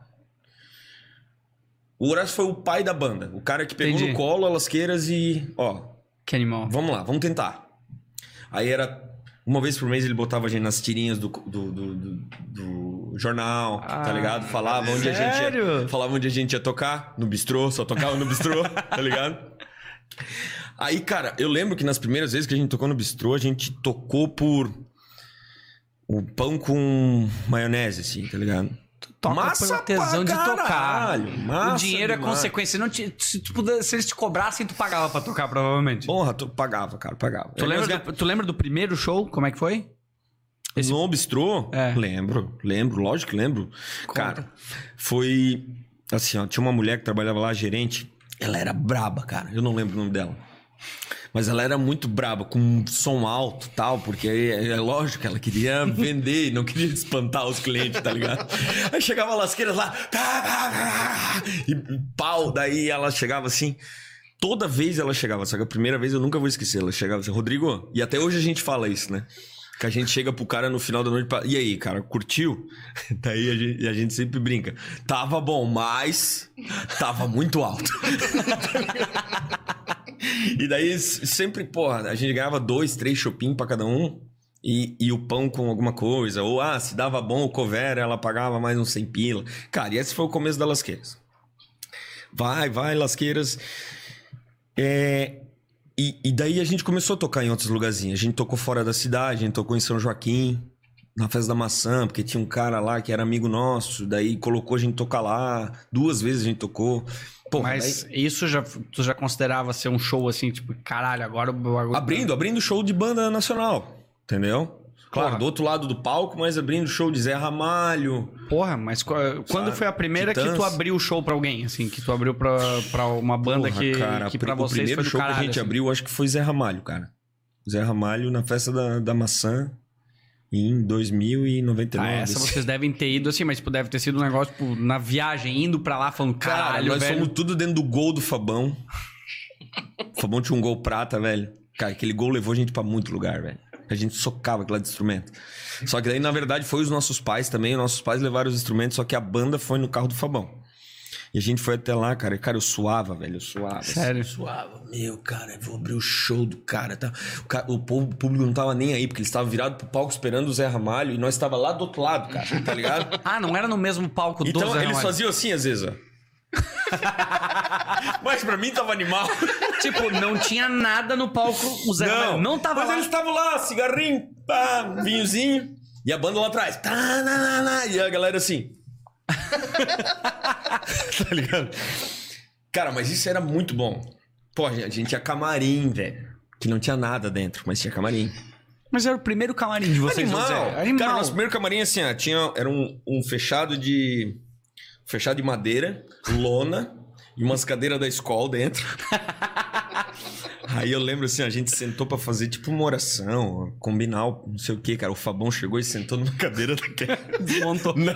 O Horácio foi o pai da banda. O cara que pegou Entendi. no colo, a lasqueiras e. Ó, Que animal. vamos lá, vamos tentar. Aí era. Uma vez por mês ele botava a gente nas tirinhas do, do, do, do- do jornal, tá Ah, ligado? Falava onde a gente ia, sério? falava onde a gente ia tocar, no bistrô, só tocava no bistrô, tá ligado? Aí, cara, eu lembro que nas primeiras vezes que a gente tocou no bistrô, a gente tocou por o pão com maionese, assim, tá ligado? Toca Massa pelo tesão de tocar. caralho, o massa dinheiro é demais. consequência. Não te- se, tu se eles te cobrassem, tu pagava pra tocar, provavelmente. Porra, tu pagava, cara, pagava. Tu É, lembra, mas, do, tu lembra do primeiro show? Como é que foi? esse- No bistrô? É. Lembro, lembro, lógico que lembro. Cara, foi assim, ó, tinha uma mulher que trabalhava lá, gerente. Ela era braba, cara. Eu não lembro o nome dela. Mas ela era muito braba, com um som alto e tal, porque é, é lógico que ela queria vender, não queria espantar os clientes, tá ligado? Aí chegava lasqueiras lá, tá, tá, tá, e pau, daí ela chegava assim. Toda vez ela chegava, só que a primeira vez eu nunca vou esquecer. Ela chegava assim, Rodrigo, e até hoje a gente fala isso, né? Que a gente chega pro cara no final da noite pra... E aí, cara, curtiu? Daí a gente, a gente sempre brinca. Tava bom, mas tava muito alto. e daí sempre, porra, a gente ganhava dois, três shopping pra cada um. E, e o pão com alguma coisa. Ou, ah, se dava bom o cover, ela pagava mais uns 100 pila. Cara, e esse foi o começo da Lasqueiras. Vai, vai, Lasqueiras. É, e, e daí a gente começou a tocar em outros lugarzinhos. A gente tocou fora da cidade, a gente tocou em São Joaquim, na festa da maçã, porque tinha um cara lá que era amigo nosso, daí colocou a gente tocar lá. Duas vezes a gente tocou. Pô, Mas isso já, tu já considerava ser um show assim, tipo, caralho, agora o bagulho. daí- abrindo, abrindo show de banda nacional, entendeu? Claro, Porra. do outro lado do palco, mas abrindo show de Zé Ramalho. Porra, mas qu- quando Sabe? foi a primeira que Titãs. tu abriu o show pra alguém, assim, que tu abriu pra, pra uma banda Porra, que, cara, que pra o vocês primeiro show caralho, que a gente assim. abriu, acho que foi Zé Ramalho, cara. Zé Ramalho na festa da, da maçã em 2099. Ah, essa vocês devem ter ido assim, mas tipo, deve ter sido um negócio tipo, na viagem, indo pra lá, falando, Cara, caralho, nós velho. fomos tudo dentro do gol do Fabão. O Fabão tinha um gol prata, velho. Cara, aquele gol levou a gente pra muito lugar, velho. A gente socava aquela de instrumento. Só que daí, na verdade, foi os nossos pais também. Os nossos pais levaram os instrumentos, só que a banda foi no carro do Fabão. E a gente foi até lá, cara. E, Cara, eu suava, velho. Eu suava. assim. Sério? Eu suava. Meu, cara, eu vou abrir o show do cara. Tá? O, ca- o povo- o público não tava nem aí, porque eles estavam virados pro palco esperando o Zé Ramalho. E nós tava lá do outro lado, cara. Tá ligado? Ah, não era no mesmo palco do Então Zé eles Ramalho. faziam assim às vezes, ó. Mas pra mim tava animal. Tipo, não tinha nada no palco, o Zé Ramalho não tava Mas lá. eles estavam lá, cigarrinho, pá, vinhozinho. E a banda lá atrás. Tá, na, na, na, e a galera assim. tá ligado? Cara, mas isso era muito bom. Pô, a gente tinha camarim, velho. Que não tinha nada dentro, mas tinha camarim. Mas era o primeiro camarim de vocês, Animal. Zé. Animal. Cara, nosso primeiro camarim, assim, ó, tinha, era um, um fechado de. Fechado de madeira, lona e umas cadeiras da escola dentro. Aí eu lembro assim, a gente sentou pra fazer tipo uma oração, combinar o- não sei o que, cara. O Fabão chegou e sentou numa cadeira daquela. Desmontou. Não,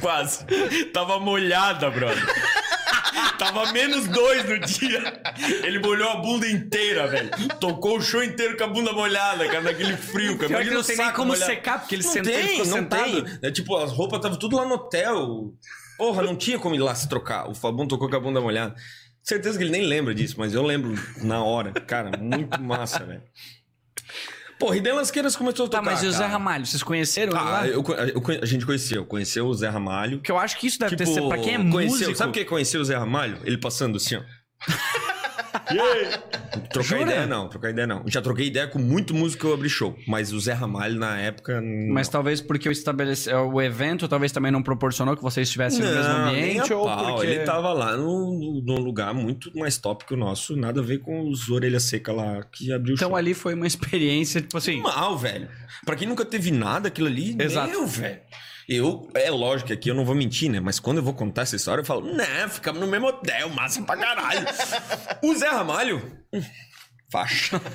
quase. Tava molhada, brother. Tava menos dois no dia. Ele molhou a bunda inteira, velho. Tocou o show inteiro com a bunda molhada, cara, naquele frio, cara. Pior que não tem nem como molhado. secar, porque ele não sentou- ele tem, ficou não sentado. tem. É, tipo, as roupas estavam tudo lá no hotel. Porra, não tinha como ir lá se trocar. O Fabão tocou com a bunda molhada. Certeza que ele nem lembra disso, mas eu lembro na hora. Cara, muito massa, velho. Porra, e daí Lasqueiras começou a Tá, tocar, mas e o Zé cara. Ramalho, vocês conheceram Ah, lá? eu, eu a gente conheceu. Conheceu o Zé Ramalho. Porque eu acho que isso deve ter Tipo, sido. Pra quem é conheceu, músico. Sabe quem conheceu o Zé Ramalho? Ele passando assim, ó. E aí? Trocar Jura? ideia não, trocar ideia não. Já troquei ideia com muito músico que eu abri show. Mas o Zé Ramalho, na época. não. Mas talvez porque o, estabelece... o evento talvez também não proporcionou que vocês estivessem no mesmo ambiente, a ou pau. porque... Ele tava lá no- no- num lugar muito mais top que o nosso. Nada a ver com os orelha seca lá que abriu o Então show. ali foi uma experiência, tipo assim. Mal, velho. Pra quem nunca teve nada aquilo ali, Exato. meu, velho. Eu, é lógico que aqui eu não vou mentir, né? Mas quando eu vou contar essa história, eu falo, né, ficamos no mesmo hotel, massa pra caralho. o Zé Ramalho, hum, faixa.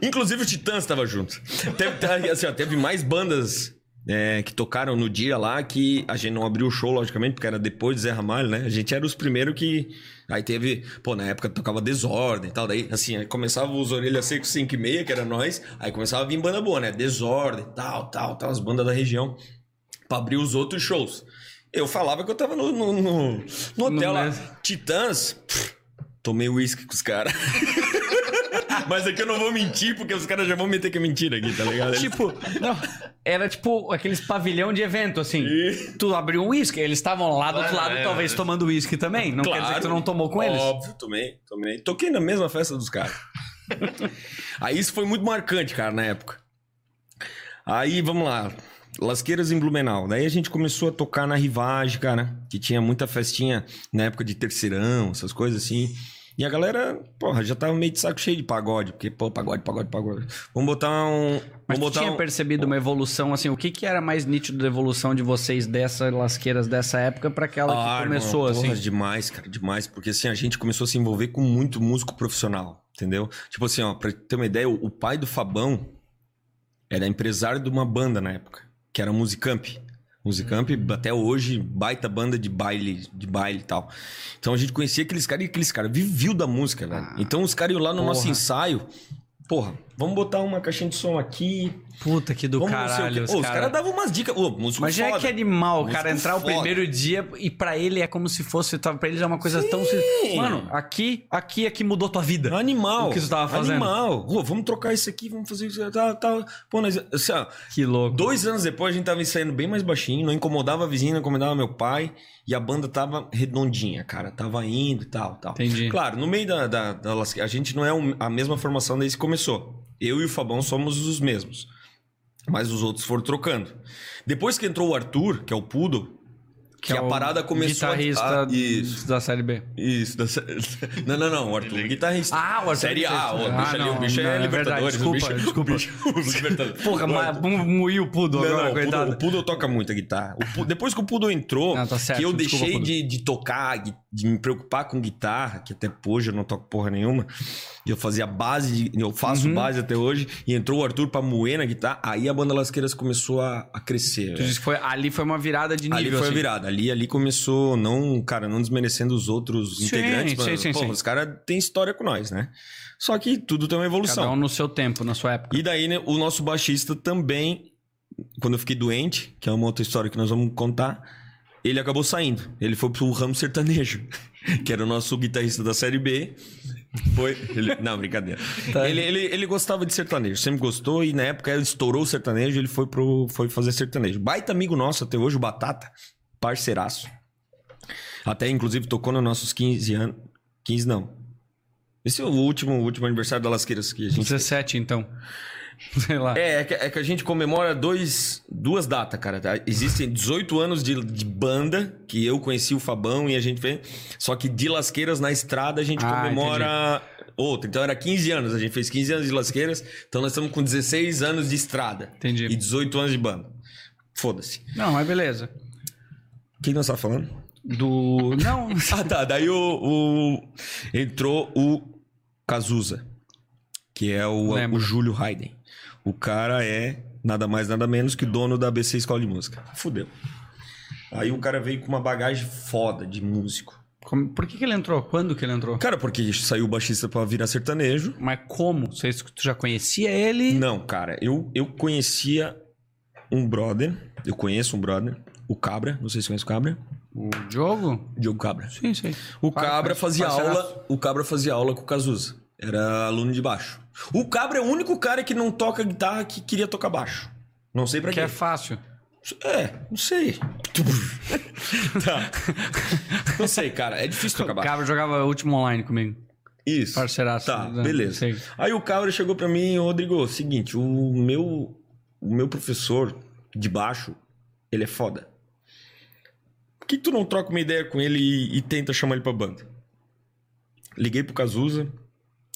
Inclusive o Titãs estava junto. Teve, teve, assim, ó, teve mais bandas é, que tocaram no dia lá que a gente não abriu o show, logicamente, porque era depois de Zé Ramalho, né? A gente era os primeiros que. Aí teve, pô, na época tocava Desordem e tal. Daí, assim, aí começava os Orelhas Secos 5 e meia, que era nós. Aí começava a vir banda boa, né? Desordem, tal, tal, tal, as bandas da região. Pra abrir os outros shows. Eu falava que eu tava no, no, no, no hotel lá. Titãs, pff, tomei uísque com os caras. Mas aqui eu não vou mentir, porque os caras já vão meter que é mentira aqui, tá ligado? Tipo, não, era tipo aqueles pavilhão de evento, assim. E- Tu abriu um uísque, eles estavam lá do outro Ah, lado, é, talvez é. tomando uísque também. Não quer dizer que tu não tomou com eles. Óbvio, tomei, tomei. Toquei na mesma festa dos caras. Aí isso foi muito marcante, cara, na época. Aí, vamos lá. Lasqueiras em Blumenau. Daí a gente começou a tocar na Rivage, cara. Que tinha muita festinha na época de terceirão, essas coisas assim. E a galera, porra, já tava meio de saco cheio de pagode. Porque, pô, pagode, pagode, pagode. Vamos botar um... Mas botar tinha um... percebido uma evolução, assim, o que, que era mais nítido da evolução de vocês dessas lasqueiras dessa época pra aquela Ah, que começou, irmão, porra, assim? demais, cara, demais. Porque assim, a gente começou a se envolver com muito músico profissional, entendeu? Tipo assim, ó, pra ter uma ideia, o pai do Fabão era empresário de uma banda na época, que era Musicamp. Musicamp, até hoje, baita banda de baile, de baile e tal. Então a gente conhecia aqueles caras e aqueles caras viviam da música, velho. então os caras iam lá no nosso porra. ensaio, porra, vamos botar uma caixinha de som aqui. Puta que do vamos o caralho, os caras... caras davam umas dicas. Ô, músico Mas já é foda. que animal, o cara entrar o foda. primeiro dia e pra ele é como se fosse, tá, pra ele já é uma coisa tão... Sim. Mano, aqui, aqui é que mudou tua vida. Animal. O que você tava fazendo. Animal. Ô, vamos trocar isso aqui, vamos fazer isso. Tá, tá. Pô, nós, assim, ó, Que louco. dois anos depois a gente tava ensaiando bem mais baixinho, não incomodava a vizinha, não incomodava meu pai. E a banda tava redondinha, cara. Tava indo e tal, tal. Entendi. Claro, no meio da, da, da A gente não é a mesma formação desde que começou. Eu e o Fabão somos os mesmos. Mas os outros foram trocando. Depois que entrou o Arthur, que é o Poodle, que, é a o parada começou guitarrista a... Isso. da Série B. Isso, da... sé- não, não, não, o Arthur, o guitarrista. Ah, o Arthur Série A, Guitarrista. o Ah, bicho ali, não, o bicho não, é verdade, Libertadores. desculpa, o bicho, desculpa. Porra, mas moiu o Pudo não, agora, não, coitado. o Poodle toca muito a guitarra. O Poodle- depois que o Poodle entrou, Não, tá certo, que eu desculpa, deixei de, de tocar, de, de me preocupar com guitarra, que até hoje eu não toco porra nenhuma, eu fazia base, de- eu faço Uhum. base até hoje, e entrou o Arthur pra moer na guitarra, aí a banda Lasqueiras começou a, a crescer. Tu disse que foi, ali foi uma virada de nível, Ali foi a assim. virada. Ali, ali começou, não, cara, não desmerecendo os outros Sim, integrantes. sim, mas, sim, pô, sim. Os caras têm história com nós, né? Só que tudo tem uma evolução. Cada um no seu tempo, na sua época. E daí, né, o nosso baixista também, quando eu fiquei doente, que é uma outra história que nós vamos contar, ele acabou saindo. Ele foi pro ramo sertanejo, que era o nosso guitarrista da Série B. Foi. ele- não, brincadeira. Tá. Ele, ele, ele gostava de sertanejo, sempre gostou, e na época ele estourou o sertanejo, ele foi, pro, foi fazer sertanejo. Baita amigo nosso até hoje, o Batata, parceiraço. Até, inclusive, tocou nos nossos 15 anos. 15 não. Esse é o último, o último aniversário da Lasqueiras que a gente 17, então. Sei lá. é, é que, é que a gente comemora dois, duas datas, cara. tá? Existem 18 anos de, de banda, que eu conheci o Fabão e a gente fez. Só que de Lasqueiras na estrada a gente Ah, comemora outra. Então era 15 anos, a gente fez 15 anos de Lasqueiras. Então nós estamos com 16 anos de estrada. Entendi. E 18 anos de banda. Foda-se. Não, mas beleza. Quem nós tá falando? Do. Não. Ah, tá. Daí o, o- entrou o Cazuza, que é o, o Júlio Haydn. O cara é nada mais, nada menos que dono da ABC Escola de Música. Fudeu. Aí o cara veio com uma bagagem foda de músico. Como- Por que, que ele entrou? Quando que ele entrou? Cara, porque saiu o baixista pra virar sertanejo. Mas como? Você, tu já conhecia ele? Não, cara, eu, eu conhecia um brother. Eu conheço um brother. O Cabra, não sei se você conhece o Cabra. O Diogo? Diogo Cabra. Sim, sim. O Cabra fazia aula, o Cabra fazia aula com o Cazuza. Era aluno de baixo. O Cabra é o único cara que não toca guitarra que queria tocar baixo. Não sei pra Que quê. é fácil. É, não sei. tá. Não sei, cara. É difícil tocar O baixo. Cabra jogava último online comigo. Isso. Parceiraço. Tá, né? beleza. Sei. Aí o Cabra chegou pra mim, Rodrigo, seguinte, o meu o meu professor de baixo, ele é foda. Por que que tu não troca uma ideia com ele e, e tenta chamar ele pra banda? Liguei pro Cazuza.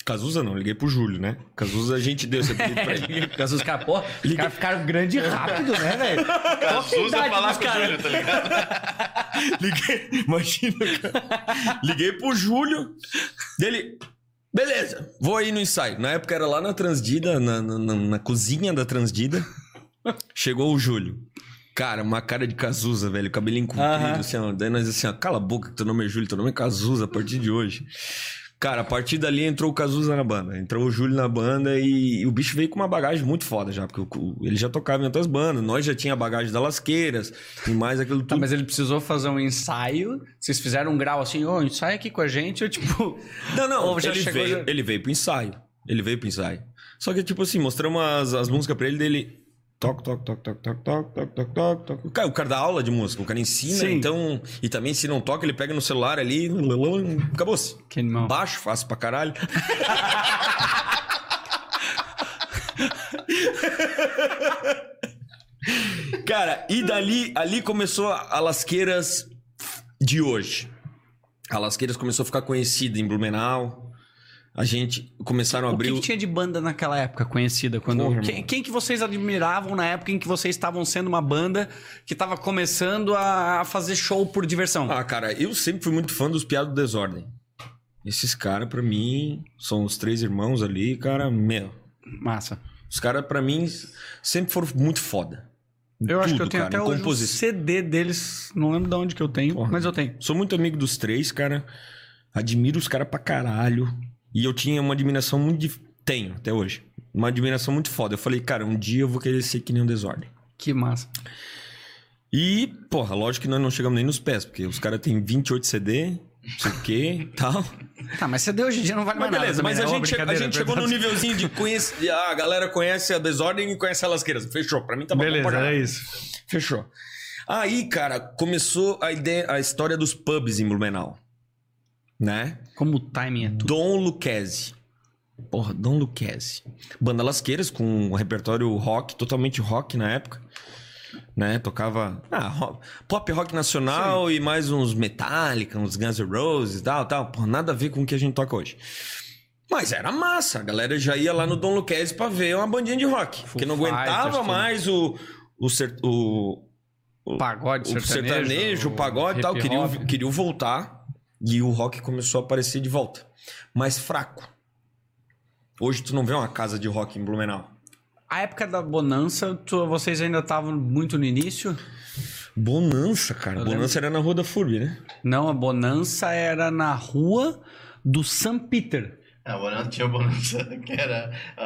Cazuza não, liguei pro Júlio, né? Cazuza a gente deu esse apelido pra ele. Os caras, pô, os caras ficaram grande e rápido, né, velho? Cazuza idade falar com o caras? Júlio, tá ligado? Liguei, imagina, cara. Liguei pro Júlio. Dele, beleza, vou aí no ensaio. Na época era lá na Transdida, na, na, na- na cozinha da Transdida. Chegou o Júlio. Cara, uma cara de Cazuza, velho, cabelinho comprido, Aham. assim, ó. Daí nós assim, ó, cala a boca que teu nome é Júlio, teu nome é Cazuza a partir de hoje. Cara, a partir dali entrou o Cazuza na banda. Entrou o Júlio na banda e, e o bicho veio com uma bagagem muito foda já, porque o- o- ele já tocava em outras bandas. Nós já tinha a bagagem da Lasqueiras e mais aquilo tudo. Tá, mas ele precisou fazer um ensaio. Vocês fizeram um grau assim, ô, ensaia aqui com a gente, eu tipo. Não, não, ele, veio, já- ele veio pro ensaio. Ele veio pro ensaio. Só que, tipo assim, mostramos as, as músicas pra ele dele. Toque, toque, toque, toque, toque, toque, toque, toque, toque, toque. O cara, o cara dá aula de música, o cara ensina, Sim. então. E também, se não toca, ele pega no celular ali. Acabou-se. Que animal. Baixo, fácil pra caralho. Cara, e dali ali começou a Lasqueiras de hoje. A Lasqueiras começou a ficar conhecida em Blumenau. A gente começaram a O abrir. que, o- que tinha de banda naquela época conhecida? Quando Porra, quem, quem que vocês admiravam na época em que vocês estavam sendo uma banda que estava começando a, fazer show por diversão? Ah, cara, eu sempre fui muito fã dos Piados do Desordem. Esses caras, pra mim, são os três irmãos ali, cara, meu. Massa. Os caras, pra mim, sempre foram muito foda. Eu acho que eu tudo, tenho cara, até hoje composição. CD deles, não lembro de onde que eu tenho, Porra. mas eu tenho. Sou muito amigo dos três, cara. Admiro os caras pra caralho. E eu tinha uma admiração muito. dif- Tenho até hoje. Uma admiração muito foda. Eu falei, cara, um dia eu vou querer ser que nem um desordem. Que massa. E, porra, lógico que nós não chegamos nem nos pés, porque os caras têm 28 CD, não sei o quê tal. Tá, mas CD hoje em dia não vale Mas mais beleza, nada. mas a né? Ô, gente, a gente chegou no nívelzinho de conhecer. Ah, a galera conhece a desordem e conhece a lasqueiras. Fechou. Pra mim tá bom. Beleza, é isso. Fechou. Aí, cara, começou a ideia, a história dos pubs em Blumenau. Né? Como o timing é tudo. Dom Lucchese. Porra, Dom Lucchese. Banda Lasqueiras com um repertório rock, totalmente rock na época. Né? Tocava ah, ro- pop rock nacional e mais uns Metallica, uns Guns N' Roses e tal, tal. Porra, nada a ver com o que a gente toca hoje. Mas era massa. A galera já ia lá no Dom Lucchese pra ver uma bandinha de rock. porque não Fighters, aguentava mais o, o, cer- o, Pagode, o sertanejo, o pagode e tal, queriam, queriam voltar e o rock começou a aparecer de volta. Mas fraco. Hoje tu não vê uma casa de rock em Blumenau. A época da Bonança, tu- vocês ainda estavam muito no início? Bonança, cara. Eu Bonança era na Rua da FURB, né? Não, a Bonança era na rua do St. Peter. Ah, A Bonança tinha a Bonança, que era a...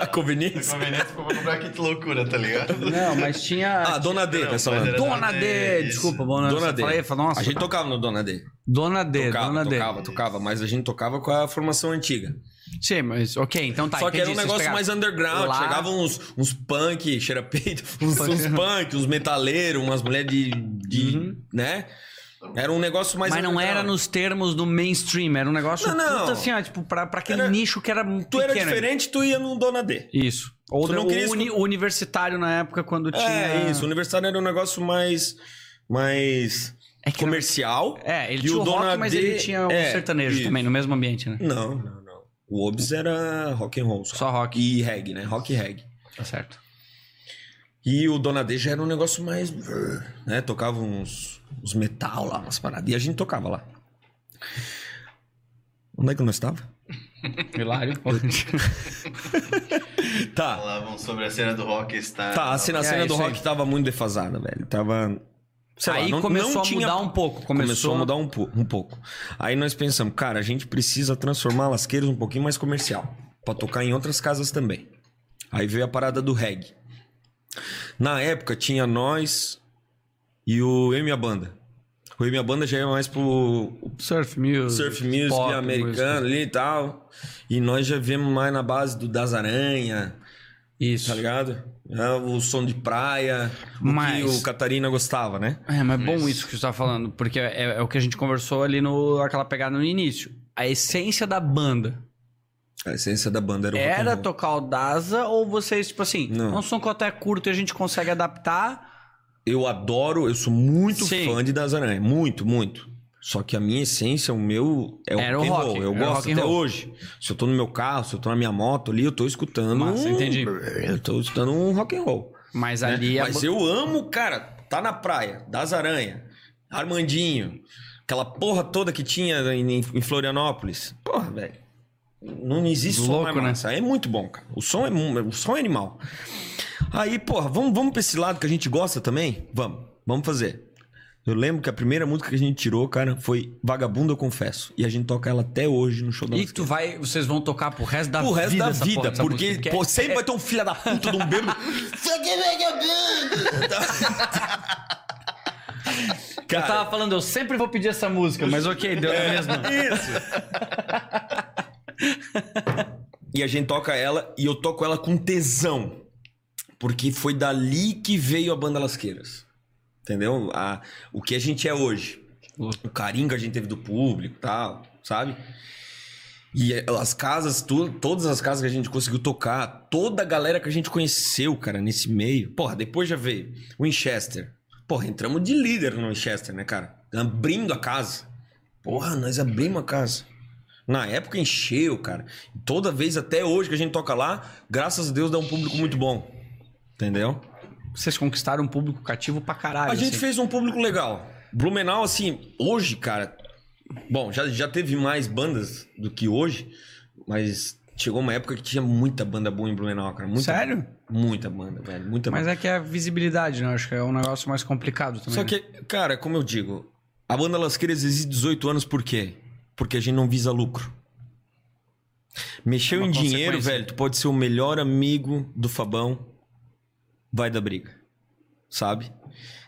A A conveniência. conveniência pra comprar kit loucura, tá ligado? Não, mas tinha. Ah, Dona D, Não, tá falando. era- Dona D, desculpa, Bonança. Dona D. Falei, falei, nossa, a gente tocava no Dona D. Dona D, Tocava, Dona D. tocava, tocava. Mas a gente tocava com a formação antiga. Sim, mas ok, então tá. Só que era um entendi, negócio mais underground. Lá- Chegavam uns, uns punk, cheira peito, uns, uns punk, uns metaleiros, umas mulheres de. de Uhum. né? Era um negócio mais Mas não underground. era nos termos do mainstream, era um negócio Não, não. puta assim, ó, tipo, pra, pra aquele Era- nicho que era muito Tu era diferente, tu ia no Dona D. Isso. Ou Tu não o queria uni- universitário na época, quando tinha... É, isso. O universitário era um negócio mais. mais. É que comercial. É, ele E tinha o o rock, Dona mas D- ele tinha o é, sertanejo isso. também, no mesmo ambiente, né? Não, não, não. O Obs era rock and roll. Só, Só rock. E reggae, né? Rock e reggae. Tá certo. E o Dona D já era um negócio mais. né? Tocava uns, uns metal lá, umas paradas. E a gente tocava lá. Onde é que nós estava? Hilário. Tá. Falavam sobre a cena do rock estar... Tá, a cena, a É, cena do isso aí. rock tava muito defasada, velho. Tava. sei lá, Aí não- começou não a tinha- mudar um pouco. Começou, Começou, a mudar um, po- um pouco. Aí nós pensamos, cara, a gente precisa transformar Lasqueiros um pouquinho mais comercial. Pra tocar em outras casas também. Aí veio a parada do reggae. Na época tinha nós e o Eu e Minha Banda. O Eu e Minha Banda já ia mais pro Surf music. surf music pop, americano ali e tal. E nós já viemos mais na base do Das Aranha, Isso. tá ligado? É, o som de praia, o Mas- que o Catarina gostava, né? É, mas é bom isso que você tá falando, porque é, é o que a gente conversou ali no aquela pegada no início. A essência da banda A essência da banda era o era tocar o Daza ou vocês, tipo assim, Não. é um som que até é curto e a gente consegue adaptar? Eu adoro, eu sou muito Sim. fã de Das Aranha, muito, muito. Só que a minha essência, o meu é o Era rock. Eu era gosto rock até hoje. Se eu tô no meu carro, se eu tô na minha moto ali, eu tô escutando Massa, um... entendi. Eu tô escutando um rock and roll. Mas né? ali a Mas eu amo, cara, tá na praia, Das Aranha, Armandinho, aquela porra toda que tinha em, em Florianópolis. Porra, velho. Não existe som Louco, mais né? massa. É muito bom, cara. O som é, o som é animal. Aí, porra, vamos, vamos pra esse lado que a gente gosta também? Vamos, vamos fazer. Eu lembro que a primeira música que a gente tirou, cara, foi Vagabundo Eu Confesso. E a gente toca ela até hoje no show da E tu vai, vocês vão tocar pro resto da O resto vida da vida, porra porque música, pô, é- sempre vai ter um filho da puta de um bêbado. Eu Cara, tava falando, eu sempre vou pedir essa música, mas ok, deu na mesma. Isso. E a gente toca ela e eu toco ela com tesão. Porque foi dali que veio a banda Lasqueiras. Entendeu? A, o que a gente é hoje. O carinho que a gente teve do público e tal, sabe? E as casas, tu, todas as casas que a gente conseguiu tocar, toda a galera que a gente conheceu, cara, nesse meio. Porra, depois já veio o Winchester. Porra, entramos de líder no Winchester, né, cara? Abrindo a casa. Porra, nós abrimos a casa. Na época encheu, cara. Toda vez, até hoje que a gente toca lá, graças a Deus dá um público muito bom. Entendeu? Vocês conquistaram um público cativo pra caralho. A gente assim. fez um público legal. Blumenau, assim, hoje, cara. Bom, já, já teve mais bandas do que hoje, mas chegou uma época que tinha muita banda boa em Blumenau, cara. Muita, Sério? Muita banda, velho. Muita Mas banda. é que é a visibilidade, né? Acho que é um negócio mais complicado também. Só né? que, cara, como eu digo, a banda Lasqueiras existe 18 anos por quê? Porque a gente não visa lucro. Mexeu É em dinheiro, velho, tu pode ser o melhor amigo do Fabão, vai dar briga. Sabe?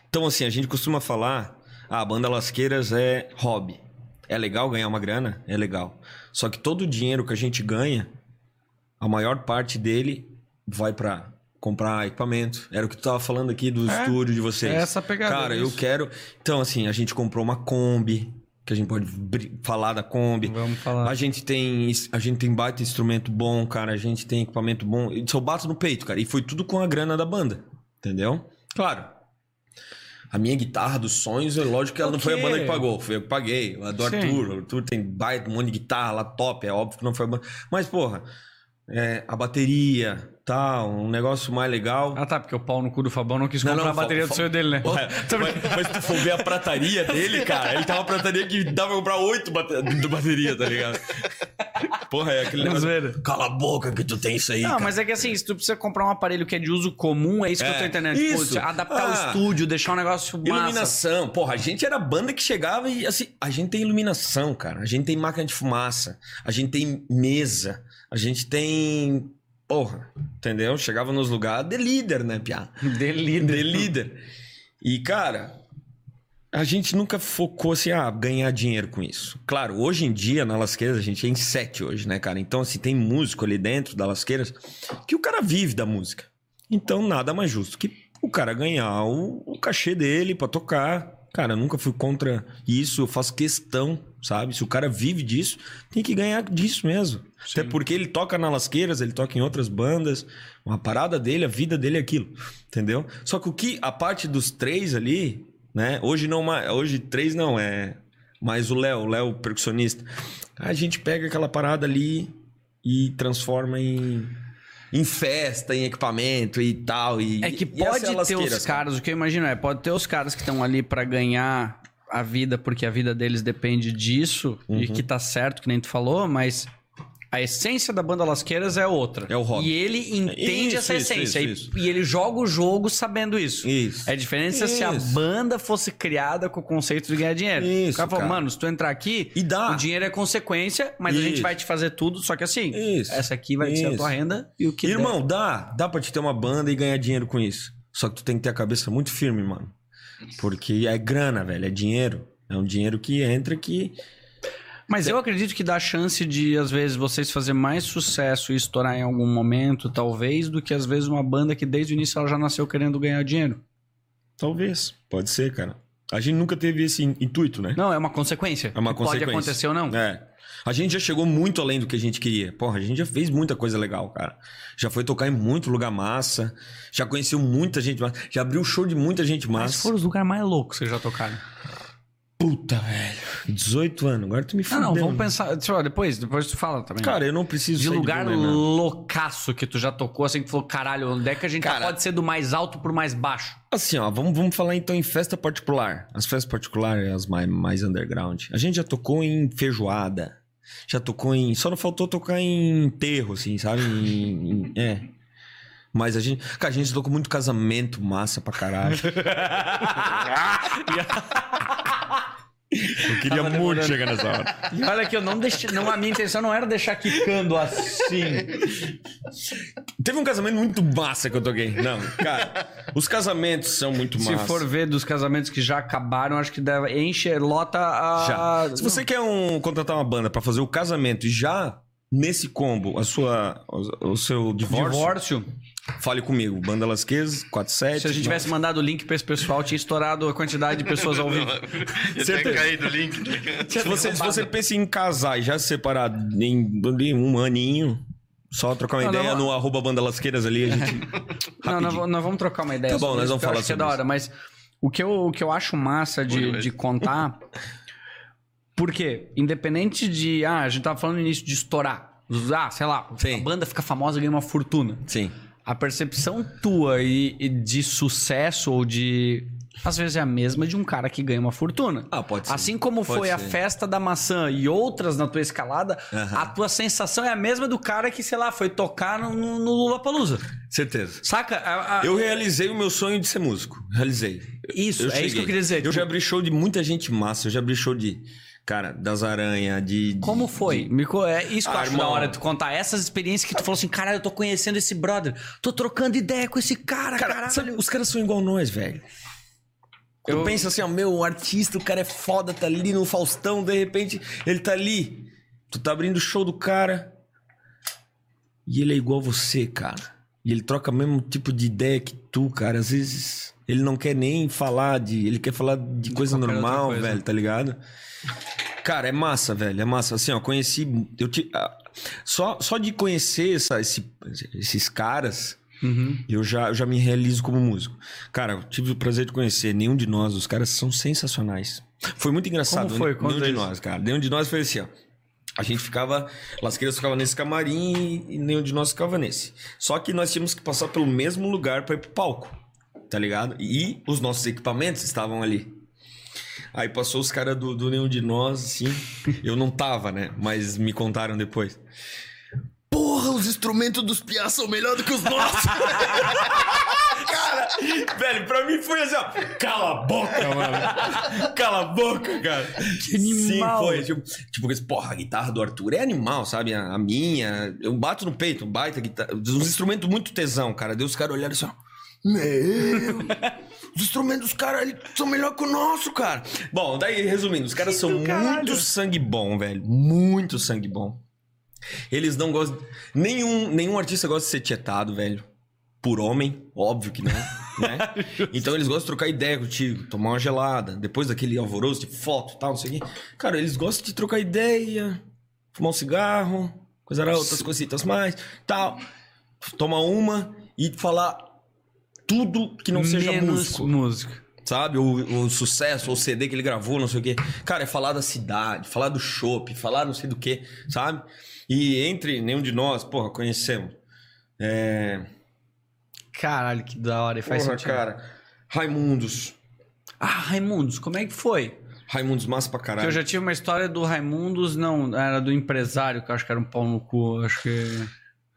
Então, assim, a gente costuma falar, ah, a banda Lasqueiras é hobby. É legal ganhar uma grana? É legal. Só que todo o dinheiro que a gente ganha, a maior parte dele vai pra comprar equipamento. Era o que tu tava falando aqui do É, estúdio de vocês. é essa pegada, Cara, é eu quero. Então, assim, a gente comprou uma Kombi, que a gente pode falar da Kombi. Vamos falar. A gente tem a gente tem baita instrumento bom, cara. A gente tem equipamento bom. E Só bato no peito, cara. E foi tudo com a grana da banda. Entendeu? Claro. A minha guitarra dos sonhos, é lógico que ela não foi a banda que pagou. Foi eu que paguei. A do Sim. Arthur. O Arthur tem baita, um monte de guitarra lá top. É óbvio que não foi a banda. Mas, porra, é, a bateria, tal, um negócio mais legal. Ah, tá, porque o pau no cu do Fabão não quis Não, comprar não, a bateria do sonho dele, né? Mas, mas se tu for ver a prataria dele, cara, ele tava uma prataria que dava pra comprar oito bate de bateria, tá ligado? Porra, é aquele Não, negócio. Cala a boca que tu tem isso aí. Não, cara. mas é que assim, se tu precisa comprar um aparelho que é de uso comum, é isso que É, eu tô entendendo. isso. Tipo, adaptar Ah. o estúdio, deixar um negócio massa. Iluminação. Porra, a gente era a banda que chegava e assim, a gente tem iluminação, cara. A gente tem máquina de fumaça. A gente tem mesa. A gente tem. Porra, entendeu? Chegava nos lugares de líder, né, Piá? De líder. De líder. E, cara, a gente nunca focou assim, ah, ganhar dinheiro com isso. Claro, hoje em dia, na Lasqueiras, a gente é em sete hoje, né, cara? Então, assim, tem músico ali dentro da Lasqueiras que o cara vive da música. Então, nada mais justo que o cara ganhar o, o cachê dele pra tocar. Cara, eu nunca fui contra isso, eu faço questão, sabe? Se o cara vive disso, tem que ganhar disso mesmo. Até porque ele toca na Lasqueiras, ele toca em outras bandas. Uma parada dele, a vida dele é aquilo. Entendeu? Só que o que a parte dos três ali, né? Hoje não. Hoje três não, é. Mas o Léo, o Léo percussionista. A gente pega aquela parada ali e transforma em. Em festa, em equipamento e tal. E, É que essa pode ter os caras, o que eu imagino é, pode ter os caras que estão ali pra ganhar a vida, porque a vida deles depende disso, Uhum. e que tá certo, que nem tu falou, mas a essência da banda Lasqueiras é outra. É o hobby. E ele entende Isso, essa isso, essência. isso, e- isso. E, ele joga o jogo sabendo isso. Isso. É diferente se a Isso. banda fosse criada com o conceito de ganhar dinheiro. Isso, o cara falou, mano, se tu entrar aqui, E dá. o dinheiro é consequência, mas a gente Isso. vai te fazer tudo, só que assim, Isso. essa aqui vai ser a Isso. tua renda e o que der. Irmão, dá. Dá pra te ter uma banda e ganhar dinheiro com isso. Só que tu tem que ter a cabeça muito firme, mano. Porque é grana, velho. É dinheiro. É um dinheiro que entra que. Mas eu acredito que dá chance de, às vezes, vocês fazer mais sucesso e estourar em algum momento, talvez, do que às vezes uma banda que desde o início ela já nasceu querendo ganhar dinheiro. Talvez. Pode ser, cara. A gente nunca teve esse in- intuito, né? Não, é uma consequência. É uma consequência. Pode acontecer ou não. É. A gente já chegou muito além do que a gente queria. Porra, a gente já fez muita coisa legal, cara. Já foi tocar em muito lugar massa. Já conheceu muita gente massa. Já abriu show de muita gente Mas massa. foram os lugares mais loucos que vocês já tocaram. Puta, velho. 18 anos. Agora tu me Não, fudeu. não, vamos né? pensar. Deixa eu- depois, depois tu fala também. Cara, eu não preciso de sair lugar Blumenau. loucaço que tu já tocou, assim, que tu falou, caralho, onde é que a gente Cara- pode ser do mais alto pro mais baixo? Assim, ó, vamos, vamos falar então em festa particular. As festas particulares, as mais, mais underground. A gente já tocou em feijoada. Já tocou em. Só não faltou tocar em enterro, assim, sabe? Em- em- é. Mas a gente. Cara, a gente tocou muito casamento massa pra caralho. Eu queria Tava muito demorando. chegar nessa hora. E olha que eu não deixei. Não, a minha intenção não era deixar quicando assim. Teve um casamento muito massa que eu toquei. Não, cara, os casamentos são muito Se massa. for ver dos casamentos que já acabaram, acho que deve encher, lota a. Já. Se você quer um, contratar uma banda pra fazer o casamento e já nesse combo, a sua, o, o seu divórcio, Divórcio. fale comigo. Banda Lasquez, 47. Se a gente tivesse mandado o link pra esse pessoal, tinha estourado a quantidade de pessoas ao vivo. Eu tinha caído o link? Se você, se você pensa em casar e já se separar em, em um aninho, só trocar uma Não, ideia não, no arroba Banda Lasqueiras ali, a gente... Não, nós, vamos- nós vamos trocar uma ideia Tá bom, nós vamos falar acho que é sobre da isso. hora, mas o que eu, o que eu acho massa de, Oi, de oi. contar. Porque, independente de. Ah, a gente tava falando no início de estourar. Ah, sei lá, Sim. a banda fica famosa e ganha uma fortuna. Sim. A percepção tua e, e de sucesso ou de. Às vezes é a mesma de um cara que ganha uma fortuna. Ah, pode ser. Assim como Pode foi a ser. festa da maçã e outras na tua escalada, a tua sensação é a mesma do cara que, sei lá, foi tocar no, no, Lula Palusa. Certeza. Saca? A- a- Eu realizei o meu sonho de ser músico. Realizei. Isso, é isso que cheguei. eu queria dizer. Eu tipo, já abri show de muita gente massa. Eu já abri show de, cara, das aranhas, de, Como foi? de- Me é isso que eu Ah, acho irmão. da hora tu contar. Essas experiências que tu falou assim, caralho, eu tô conhecendo esse brother. Tô trocando ideia com esse cara, Cara, caralho. sabe, os caras são igual nós, velho. Eu Eu- penso assim, ó, meu, o artista, o cara é foda, tá ali no Faustão, de repente ele tá ali. Tu tá abrindo o show do cara. E ele é igual você, cara. E ele troca o mesmo tipo de ideia que tu, cara. Às vezes ele não quer nem falar de. Ele quer falar de coisa qualquer outra normal, coisa. velho, tá ligado? Cara, é massa, velho. É massa. Assim, ó, conheci. Eu te, ah, só, só de conhecer essa- esse- esses caras. Uhum. Eu já, eu já me realizo como músico. Cara, eu tive o prazer de conhecer nenhum de nós. Os caras são sensacionais. Foi muito engraçado. Como foi? Nenhum Conta de isso. nós, cara. Nenhum de nós foi assim, ó. A gente ficava. Lasqueiras ficava nesse camarim e nenhum de nós ficava nesse. Só que nós tínhamos que passar pelo mesmo lugar pra ir pro palco. Tá ligado? E os nossos equipamentos estavam ali. Aí passou os caras do, do nenhum de nós, assim. Eu não tava, né? Mas me contaram depois. Porra, os instrumentos dos piás são melhores do que os nossos. cara, velho, pra mim foi assim, ó. Cala a boca, mano. Cala a boca, cara. Que animal. Sim, foi. Tipo, tipo, esse, porra, a guitarra do Arthur é animal, sabe? A, a minha. Eu bato no peito, baita guitarra. Uns instrumentos muito tesão, cara. Deu os caras olharam assim, ó. Meu! Os instrumentos dos caras são melhor que o nosso, cara. Bom, daí, resumindo, os caras são muito sangue bom, velho. Muito sangue bom. Eles não gostam. Nenhum, nenhum artista gosta de ser tietado, velho. Por homem, óbvio que não, né? Então eles gostam de trocar ideia contigo, tomar uma gelada, depois daquele alvoroço de foto e tal, não sei o quê. Cara, eles gostam de trocar ideia, fumar um cigarro, coisa outras cositas mais, tal. Tomar uma e falar tudo que não seja Menos músico música. sabe? O, o sucesso, o CD que ele gravou, não sei o quê. Cara, é falar da cidade, falar do shopping, falar não sei do que, sabe? E entre nenhum de nós, porra, conhecemos. É. Caralho, que da hora. E faz Porra, sentido. cara. Raimundos. Ah, Raimundos, como é que foi? Raimundos massa pra Porque caralho. eu já tive uma história do Raimundos, não, era do empresário, que eu acho que era um pau no cu. Acho que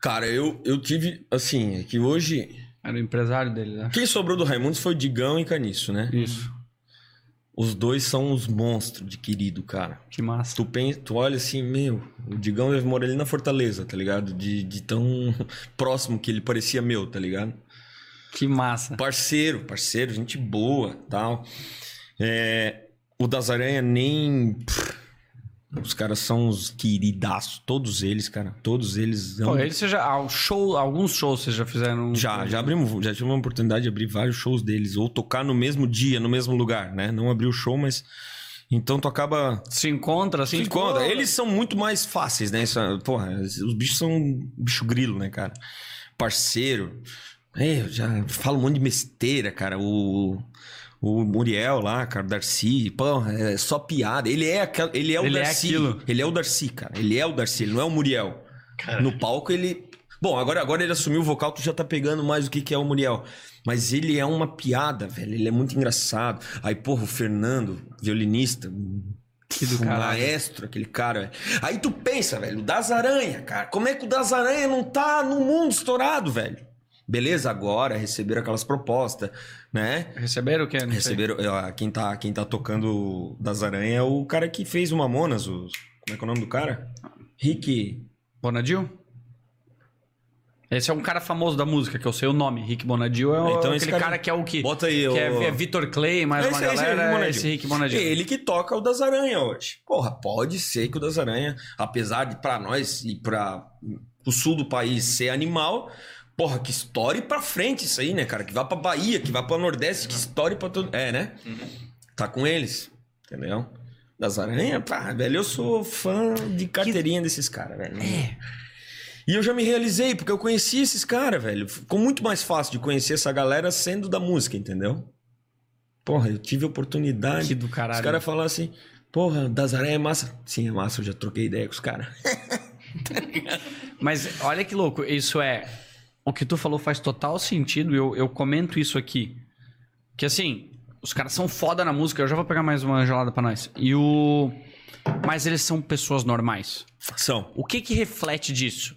Cara, eu, eu tive, assim, é que hoje. Era o empresário dele, né? Quem sobrou do Raimundos foi o Digão e Caniço, né? Isso. Os dois são os monstros de querido, cara. Que massa. Tu, pensa, tu olha assim, meu, o Digão deve morar ali na Fortaleza, tá ligado? De, de tão próximo que ele parecia meu, tá ligado? Que massa. Parceiro, parceiro, gente boa, tal. É, o das Aranha nem... pff, os caras são os queridaços, todos eles, cara. Todos eles... Pô, amam- ele você já, ah, o show, alguns shows vocês já fizeram. Já, já abrimos, já tive uma oportunidade de abrir vários shows deles, ou tocar no mesmo dia, no mesmo lugar, né? Não abrir o show, mas... Então tu acaba Se encontra assim? Se encontra. "Ô, Eles são muito mais fáceis, né? Isso, porra, os bichos são bicho grilo, né, cara? Parceiro. É, eu já falo um monte de besteira, cara. O, o Muriel lá, cara, o Darcy, porra, é só piada. Ele é, aquela- ele é o Ele é Darcy. aquilo. Ele é o Darcy, cara. Ele é o Darcy, ele não é o Muriel. Cara. No palco ele. Bom, agora, agora ele assumiu o vocal, tu já tá pegando mais o que, que é o Muriel. Mas ele é uma piada, velho. Ele é muito engraçado. Aí, porra, o Fernando, violinista, Que do caralho. maestro, aquele cara. velho. Aí tu pensa, velho, o Das Aranha, cara. Como é que o Das Aranha não tá no mundo estourado, velho? Beleza, agora receberam aquelas propostas, né? Receberam o quê? Não. Receberam. ó, Quem tá, quem tá tocando Das Aranha é o cara que fez o Mamonas. O, como é que é o nome do cara? Rick. Bonadil? Esse é um cara famoso da música, que eu sei o nome. Rick Bonadio é Então aquele cara- cara, que é o que. Bota aí, que o- é, é Vitor Clay, mais É uma esse- esse galera. É esse Rick Bonadio. Ele que toca o das Aranha hoje. Porra, pode ser que o das Aranha, apesar de pra nós e pra o sul do país ser animal, porra, que estoure pra frente isso aí, né, cara? Que vá pra Bahia, que vá pra Nordeste, que estoure pra todo. É, né? Tá com eles, entendeu? Das Aranha, pá, velho, eu sou fã de carteirinha desses caras, velho. É. E eu já me realizei, porque eu conheci esses caras, velho. Ficou muito mais fácil de conhecer essa galera sendo da música, entendeu? Porra, eu tive oportunidade. Que do caralho. Os caras falaram assim, porra, das aranha é massa. Sim, é massa, eu já troquei ideia com os caras. Mas olha que louco, isso é. O que tu falou faz total sentido, eu, eu comento isso aqui. Que assim, os caras são foda na música, eu já vou pegar mais uma gelada pra nós. E o. Mas eles são pessoas normais. São. O que que reflete disso?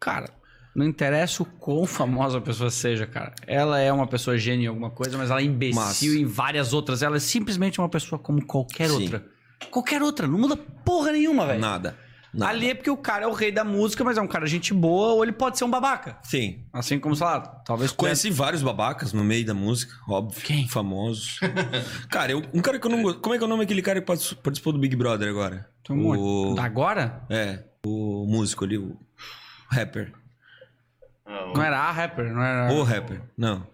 Cara, não interessa o quão famosa a pessoa seja, cara. Ela é uma pessoa gênia em alguma coisa, mas ela é imbecil Massa. em várias outras. Ela é simplesmente uma pessoa como qualquer Sim. outra. Qualquer outra, não muda porra nenhuma, velho. Nada. Nada. Ali é porque o cara é o rei da música, mas é um cara gente boa, ou ele pode ser um babaca. Sim. Assim como, sei lá, talvez... Conheci vários babacas no meio da música, óbvio. Quem? Famosos. cara, eu- um cara que eu não gosto. Como é que é o nome daquele cara que participou do Big Brother agora? Tem um o... Agora? É, o músico ali, o rapper. Não era a rapper, não era... O rapper. Não.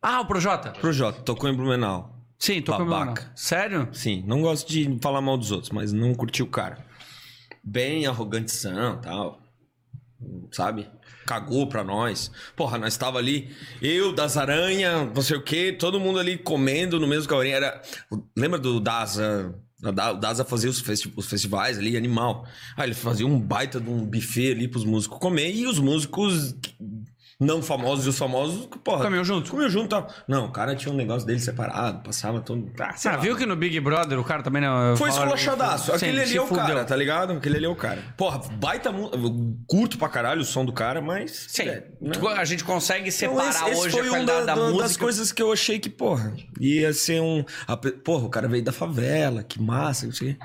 Ah, o Projota. Projota, tocou em Blumenau. Sim, tô Babaca. comendo. Sério? Sim, não gosto de falar mal dos outros, mas não curti o cara. Bem arrogantezão e tal. Sabe? Cagou pra nós. Porra, nós tava ali, eu, das aranha, não sei o quê, todo mundo ali comendo no mesmo calorinho. Era. Lembra do Daza? O Da- o Daza fazia os, festi- os festivais ali, animal. Aí ele fazia um baita de um buffet ali pros músicos comer e os músicos não famosos e os famosos, porra. Comiam junto. Comiam junto tal. Não, o cara tinha um negócio dele separado, passava todo. Ah, sei Ah, lá. viu que no Big Brother o cara também não... Foi esculachadaço. Aquele ali é o fudeu. cara, tá ligado? Aquele ali é o cara. Porra, baita. Curto pra caralho o som do cara, mas. Sim, é, não. a gente consegue Então, separar esse- esse hoje foi a um qualidade da- da, da- música. das coisas que eu achei que, porra, ia ser um. a Porra, o cara veio da favela, que massa, não sei. o quê.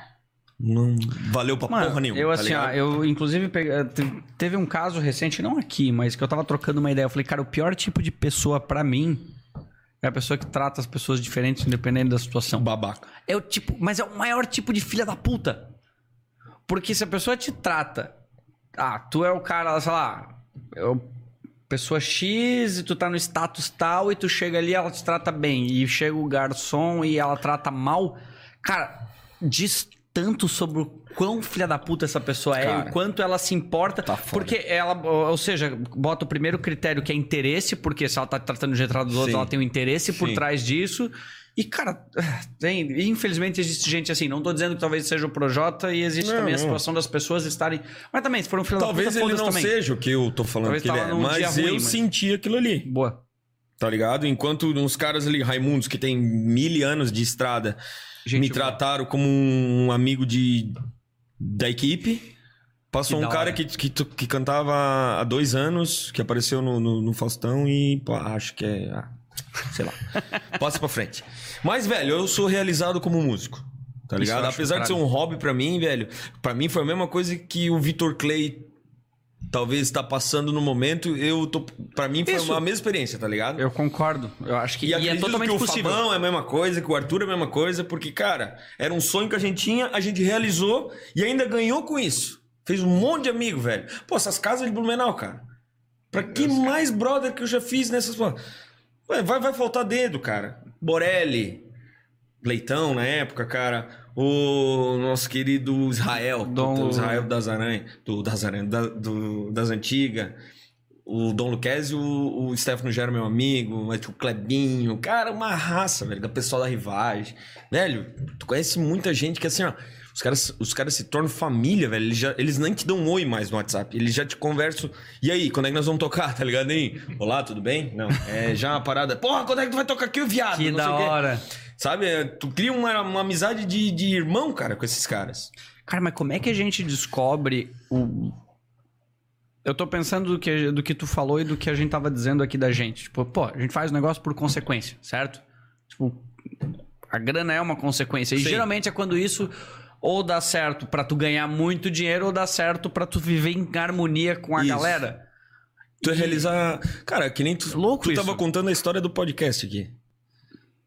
Não valeu pra Mano, porra nenhuma. eu tá assim, ó, eu inclusive peguei- te- teve um caso recente, não aqui, mas que eu tava trocando uma ideia. Eu falei, cara, o pior tipo de pessoa pra mim é a pessoa que trata as pessoas diferentes, independente da situação. Babaca. É o tipo, mas é o maior tipo de filha da puta. Porque se a pessoa te trata, ah, tu é o cara, sei lá, o pessoa X e tu tá no status tal e tu chega ali, ela te trata bem e chega o garçom e ela trata mal, cara, diz tanto sobre o quão filha da puta essa pessoa é e Cara. o quanto ela se importa, Tá porque ela, ou seja, bota o primeiro critério que é interesse, porque se ela tá tratando de errado dos outros, ela tem um interesse por Sim. trás disso. E, cara, tem. Infelizmente existe gente assim. Não tô dizendo que talvez seja o Projota e existe Não, também a não. situação das pessoas estarem. Mas também, se for um filho Talvez da puta, ele não também. seja o que eu tô falando Talvez que ele é, mas dia eu ruim, mas- senti aquilo ali. Boa. Tá ligado? Enquanto uns caras ali, Raimundos, que tem mil anos de estrada, Gente me boa. trataram como um amigo de da equipe. Passou Que um cara que, que, que cantava há dois anos, que apareceu no, no, no Faustão e pô, acho que é. ah, sei lá. Passa pra frente. Mas, velho, eu sou realizado como músico. Tá ligado? Apesar de ser um hobby pra mim, velho, pra mim foi a mesma coisa que o Vitor Clay talvez está passando no momento. Eu tô. Pra mim foi Isso. uma mesma experiência, tá ligado? Eu concordo. Eu acho que E, e é totalmente que o possível. Fabão é a mesma coisa, que o Arthur é a mesma coisa, porque, cara, era um sonho que a gente tinha, a gente realizou e ainda ganhou com isso. Fez um monte de amigo, velho. Pô, essas casas de Blumenau, cara. Pra que mais brother que eu já fiz nessas. Vai, vai faltar dedo, cara. Borelli, Leitão na época, cara. O nosso querido Israel, Dom- Israel das Aranhas, do, das Aranhas, da- do- das Antigas. O Dom Luquezzi, o, o Stefano era meu amigo, o Clebinho, cara, uma raça, velho, da pessoal da rivagem. Velho, tu conhece muita gente que assim, ó, os caras, os caras se tornam família, velho. Eles, já, eles nem te dão um oi mais no WhatsApp. Eles já te conversam. E aí, quando é que nós vamos tocar, tá ligado? Hein? Olá, tudo bem? Não. É já uma parada. Porra, quando é que tu vai tocar aqui, o viado? Que Não da o quê. Sabe? é, Tu cria uma, uma amizade de, de irmão, cara, com esses caras. Cara, mas como é que a gente descobre o. Eu tô pensando do que, do que tu falou e do que a gente tava dizendo aqui da gente. Tipo, pô, a gente faz o negócio por consequência, certo? Tipo, a grana é uma consequência. E Sim. geralmente é quando isso ou dá certo pra tu ganhar muito dinheiro ou dá certo pra tu viver em harmonia com a Isso. galera. Tu é realizar. Cara, que nem tu. Louco tu isso. tava contando a história do podcast aqui.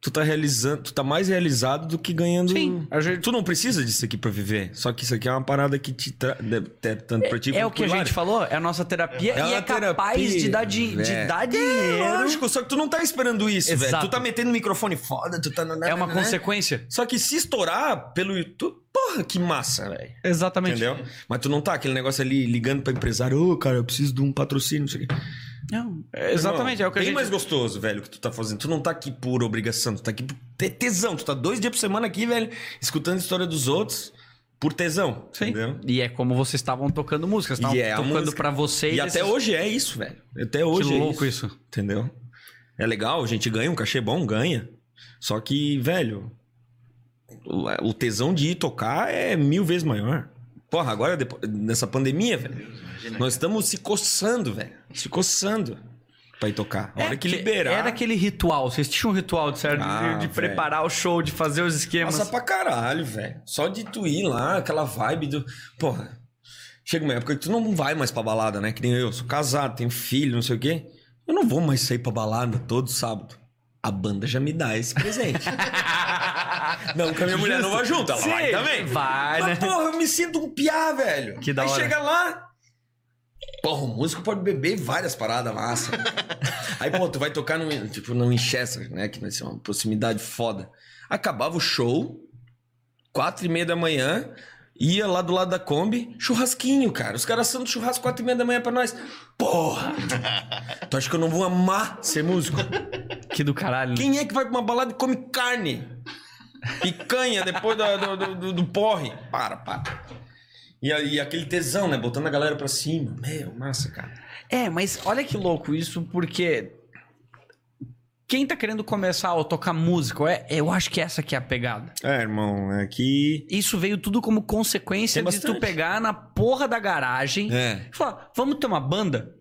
Tu tá realizando. Tu tá mais realizado do que ganhando. Sim, a gente- Tu não precisa disso aqui pra viver. Só que isso aqui é uma parada que te tra... ter tanto pra ti É quanto o que a gente falou, é a nossa terapia É e é capaz terapia, de dar, de velho. dar É, dinheiro. lógico, só que tu não tá esperando isso, velho. Tu tá metendo microfone foda, tu tá. É uma né? consequência. Só que se estourar pelo YouTube, porra, que massa, velho. Exatamente. Entendeu? Mas tu não tá aquele negócio ali ligando pra empresário, ô, cara, eu preciso de um patrocínio, não sei o quê. Não, é exatamente, é o que a Bem gente... mais gostoso, velho, o que tu tá fazendo. Tu não tá aqui por obrigação, tu tá aqui por tesão. Tu tá dois dias por semana aqui, velho, escutando a história dos outros por tesão. Sim. Entendeu? E é como vocês estavam tocando músicas, estavam E é tocando música. pra vocês. E até esses- hoje é isso, velho. Até Que hoje é louco isso. isso. Entendeu? É legal, a gente ganha um cachê bom, ganha. Só que, velho, o o tesão de ir tocar é mil vezes maior. Porra, agora, depois, nessa pandemia, velho, nós estamos se coçando, velho. Se coçando pra ir tocar. A hora que liberar. Era aquele ritual, vocês tinham um ritual, de certo? Ah, de, de preparar o show, de fazer os esquemas. Passa pra caralho, velho. Só de tu ir lá, aquela vibe do. Porra. Chega uma época que tu não vai mais pra balada, né? Que nem eu, sou casado, tenho filho, não sei o quê. Eu não vou mais sair pra balada todo sábado. A banda já me dá esse presente. não, que a minha mulher não vai junto, ela Sim, vai também. vai, Mas, né? porra, eu me sinto um piá, velho. Que da Aí hora. chega lá. Porra, o músico pode beber várias paradas massa. Aí, pô, tu vai tocar no, tipo, no Winchester, né? Que vai ser uma proximidade foda. Acabava o show, quatro e meia da manhã, ia lá do lado da Kombi, churrasquinho, cara. Os caras assando churrasco quatro e meia da manhã pra nós. Porra! tu acha que eu não vou amar ser músico? Que do caralho. Quem é que vai pra uma balada e come carne? Picanha depois do, do, do- do porre? Para, para. E, aí aquele tesão, né? Botando a galera pra cima. Meu, massa, cara. É, mas olha que louco isso, porque quem tá querendo começar a tocar música, é, eu acho que essa que é a pegada. É, irmão, é que. Isso veio tudo como consequência de tu pegar na porra da garagem É. e falar, vamos ter uma banda?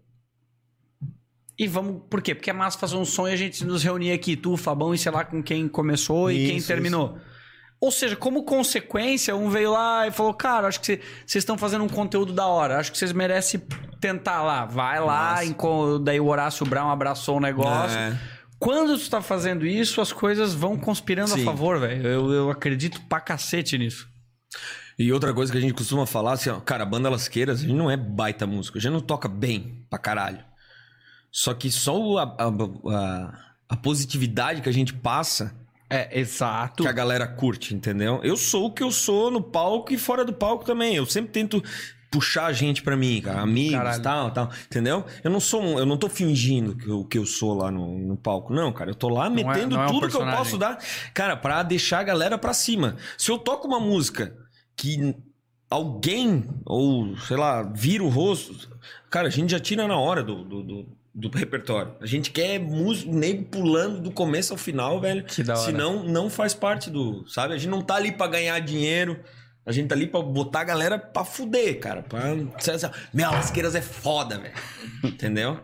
E vamos, por quê? Porque é massa fazer um som e a gente nos reunir aqui, tu, o Fabão e sei lá com quem começou e quem Isso, terminou. Ou seja, como consequência, um veio lá e falou: Cara, acho que cê- vocês estão fazendo um conteúdo da hora, acho que vocês merecem tentar lá. Vai lá, daí o Horácio Brown abraçou o negócio. É. Quando tu tá fazendo isso, as coisas vão conspirando a Sim. favor, velho. Eu, eu acredito pra cacete nisso. E outra coisa que a gente costuma falar, assim, ó, cara, a banda Lasqueiras, a gente não é baita músico, a gente não toca bem pra caralho. Só que só a, a- a- a positividade que a gente passa É, exato. que a galera curte, entendeu? Eu sou o que eu sou no palco e fora do palco também. Eu sempre tento puxar a gente pra mim, cara, amigos, Caralho. tal, tal, entendeu? Eu não sou, um- eu não tô fingindo que eu, que eu sou lá no, no palco, não, cara. Eu tô lá é- metendo não é um tudo que eu posso dar, cara, pra deixar a galera pra cima. Se eu toco uma música que alguém ou sei lá vira o rosto, cara, a gente já tira na hora do, do, do- do repertório. A gente quer músico nego pulando do começo ao final, velho. Que da hora. Senão não faz parte do, sabe? A gente não tá ali pra ganhar dinheiro. A gente tá ali pra botar a galera pra fuder, cara. Pra... Meu, Lasqueiras é foda, velho. Entendeu?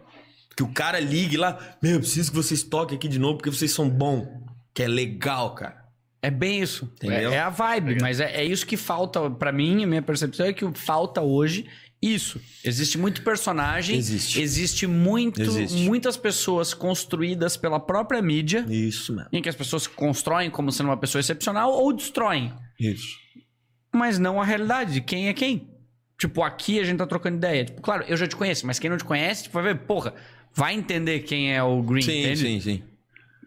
Que o cara ligue lá, meu, eu preciso que vocês toquem aqui de novo porque vocês são bons. Que é legal, cara. É bem isso. Entendeu? É, é a vibe, mas é, é isso que falta pra mim, a minha percepção é que falta hoje isso. Existe muito personagem, Existe. existe muito, Existe. muitas pessoas construídas pela própria mídia, Isso, mano. em que as pessoas constroem como sendo uma pessoa excepcional ou destroem, Isso. mas não a realidade de quem é quem. Tipo, aqui a gente tá trocando ideia. Tipo, claro, eu já te conheço, mas quem não te conhece, tipo, vai ver, porra, vai entender quem é o Green, Sim, entende? sim, sim.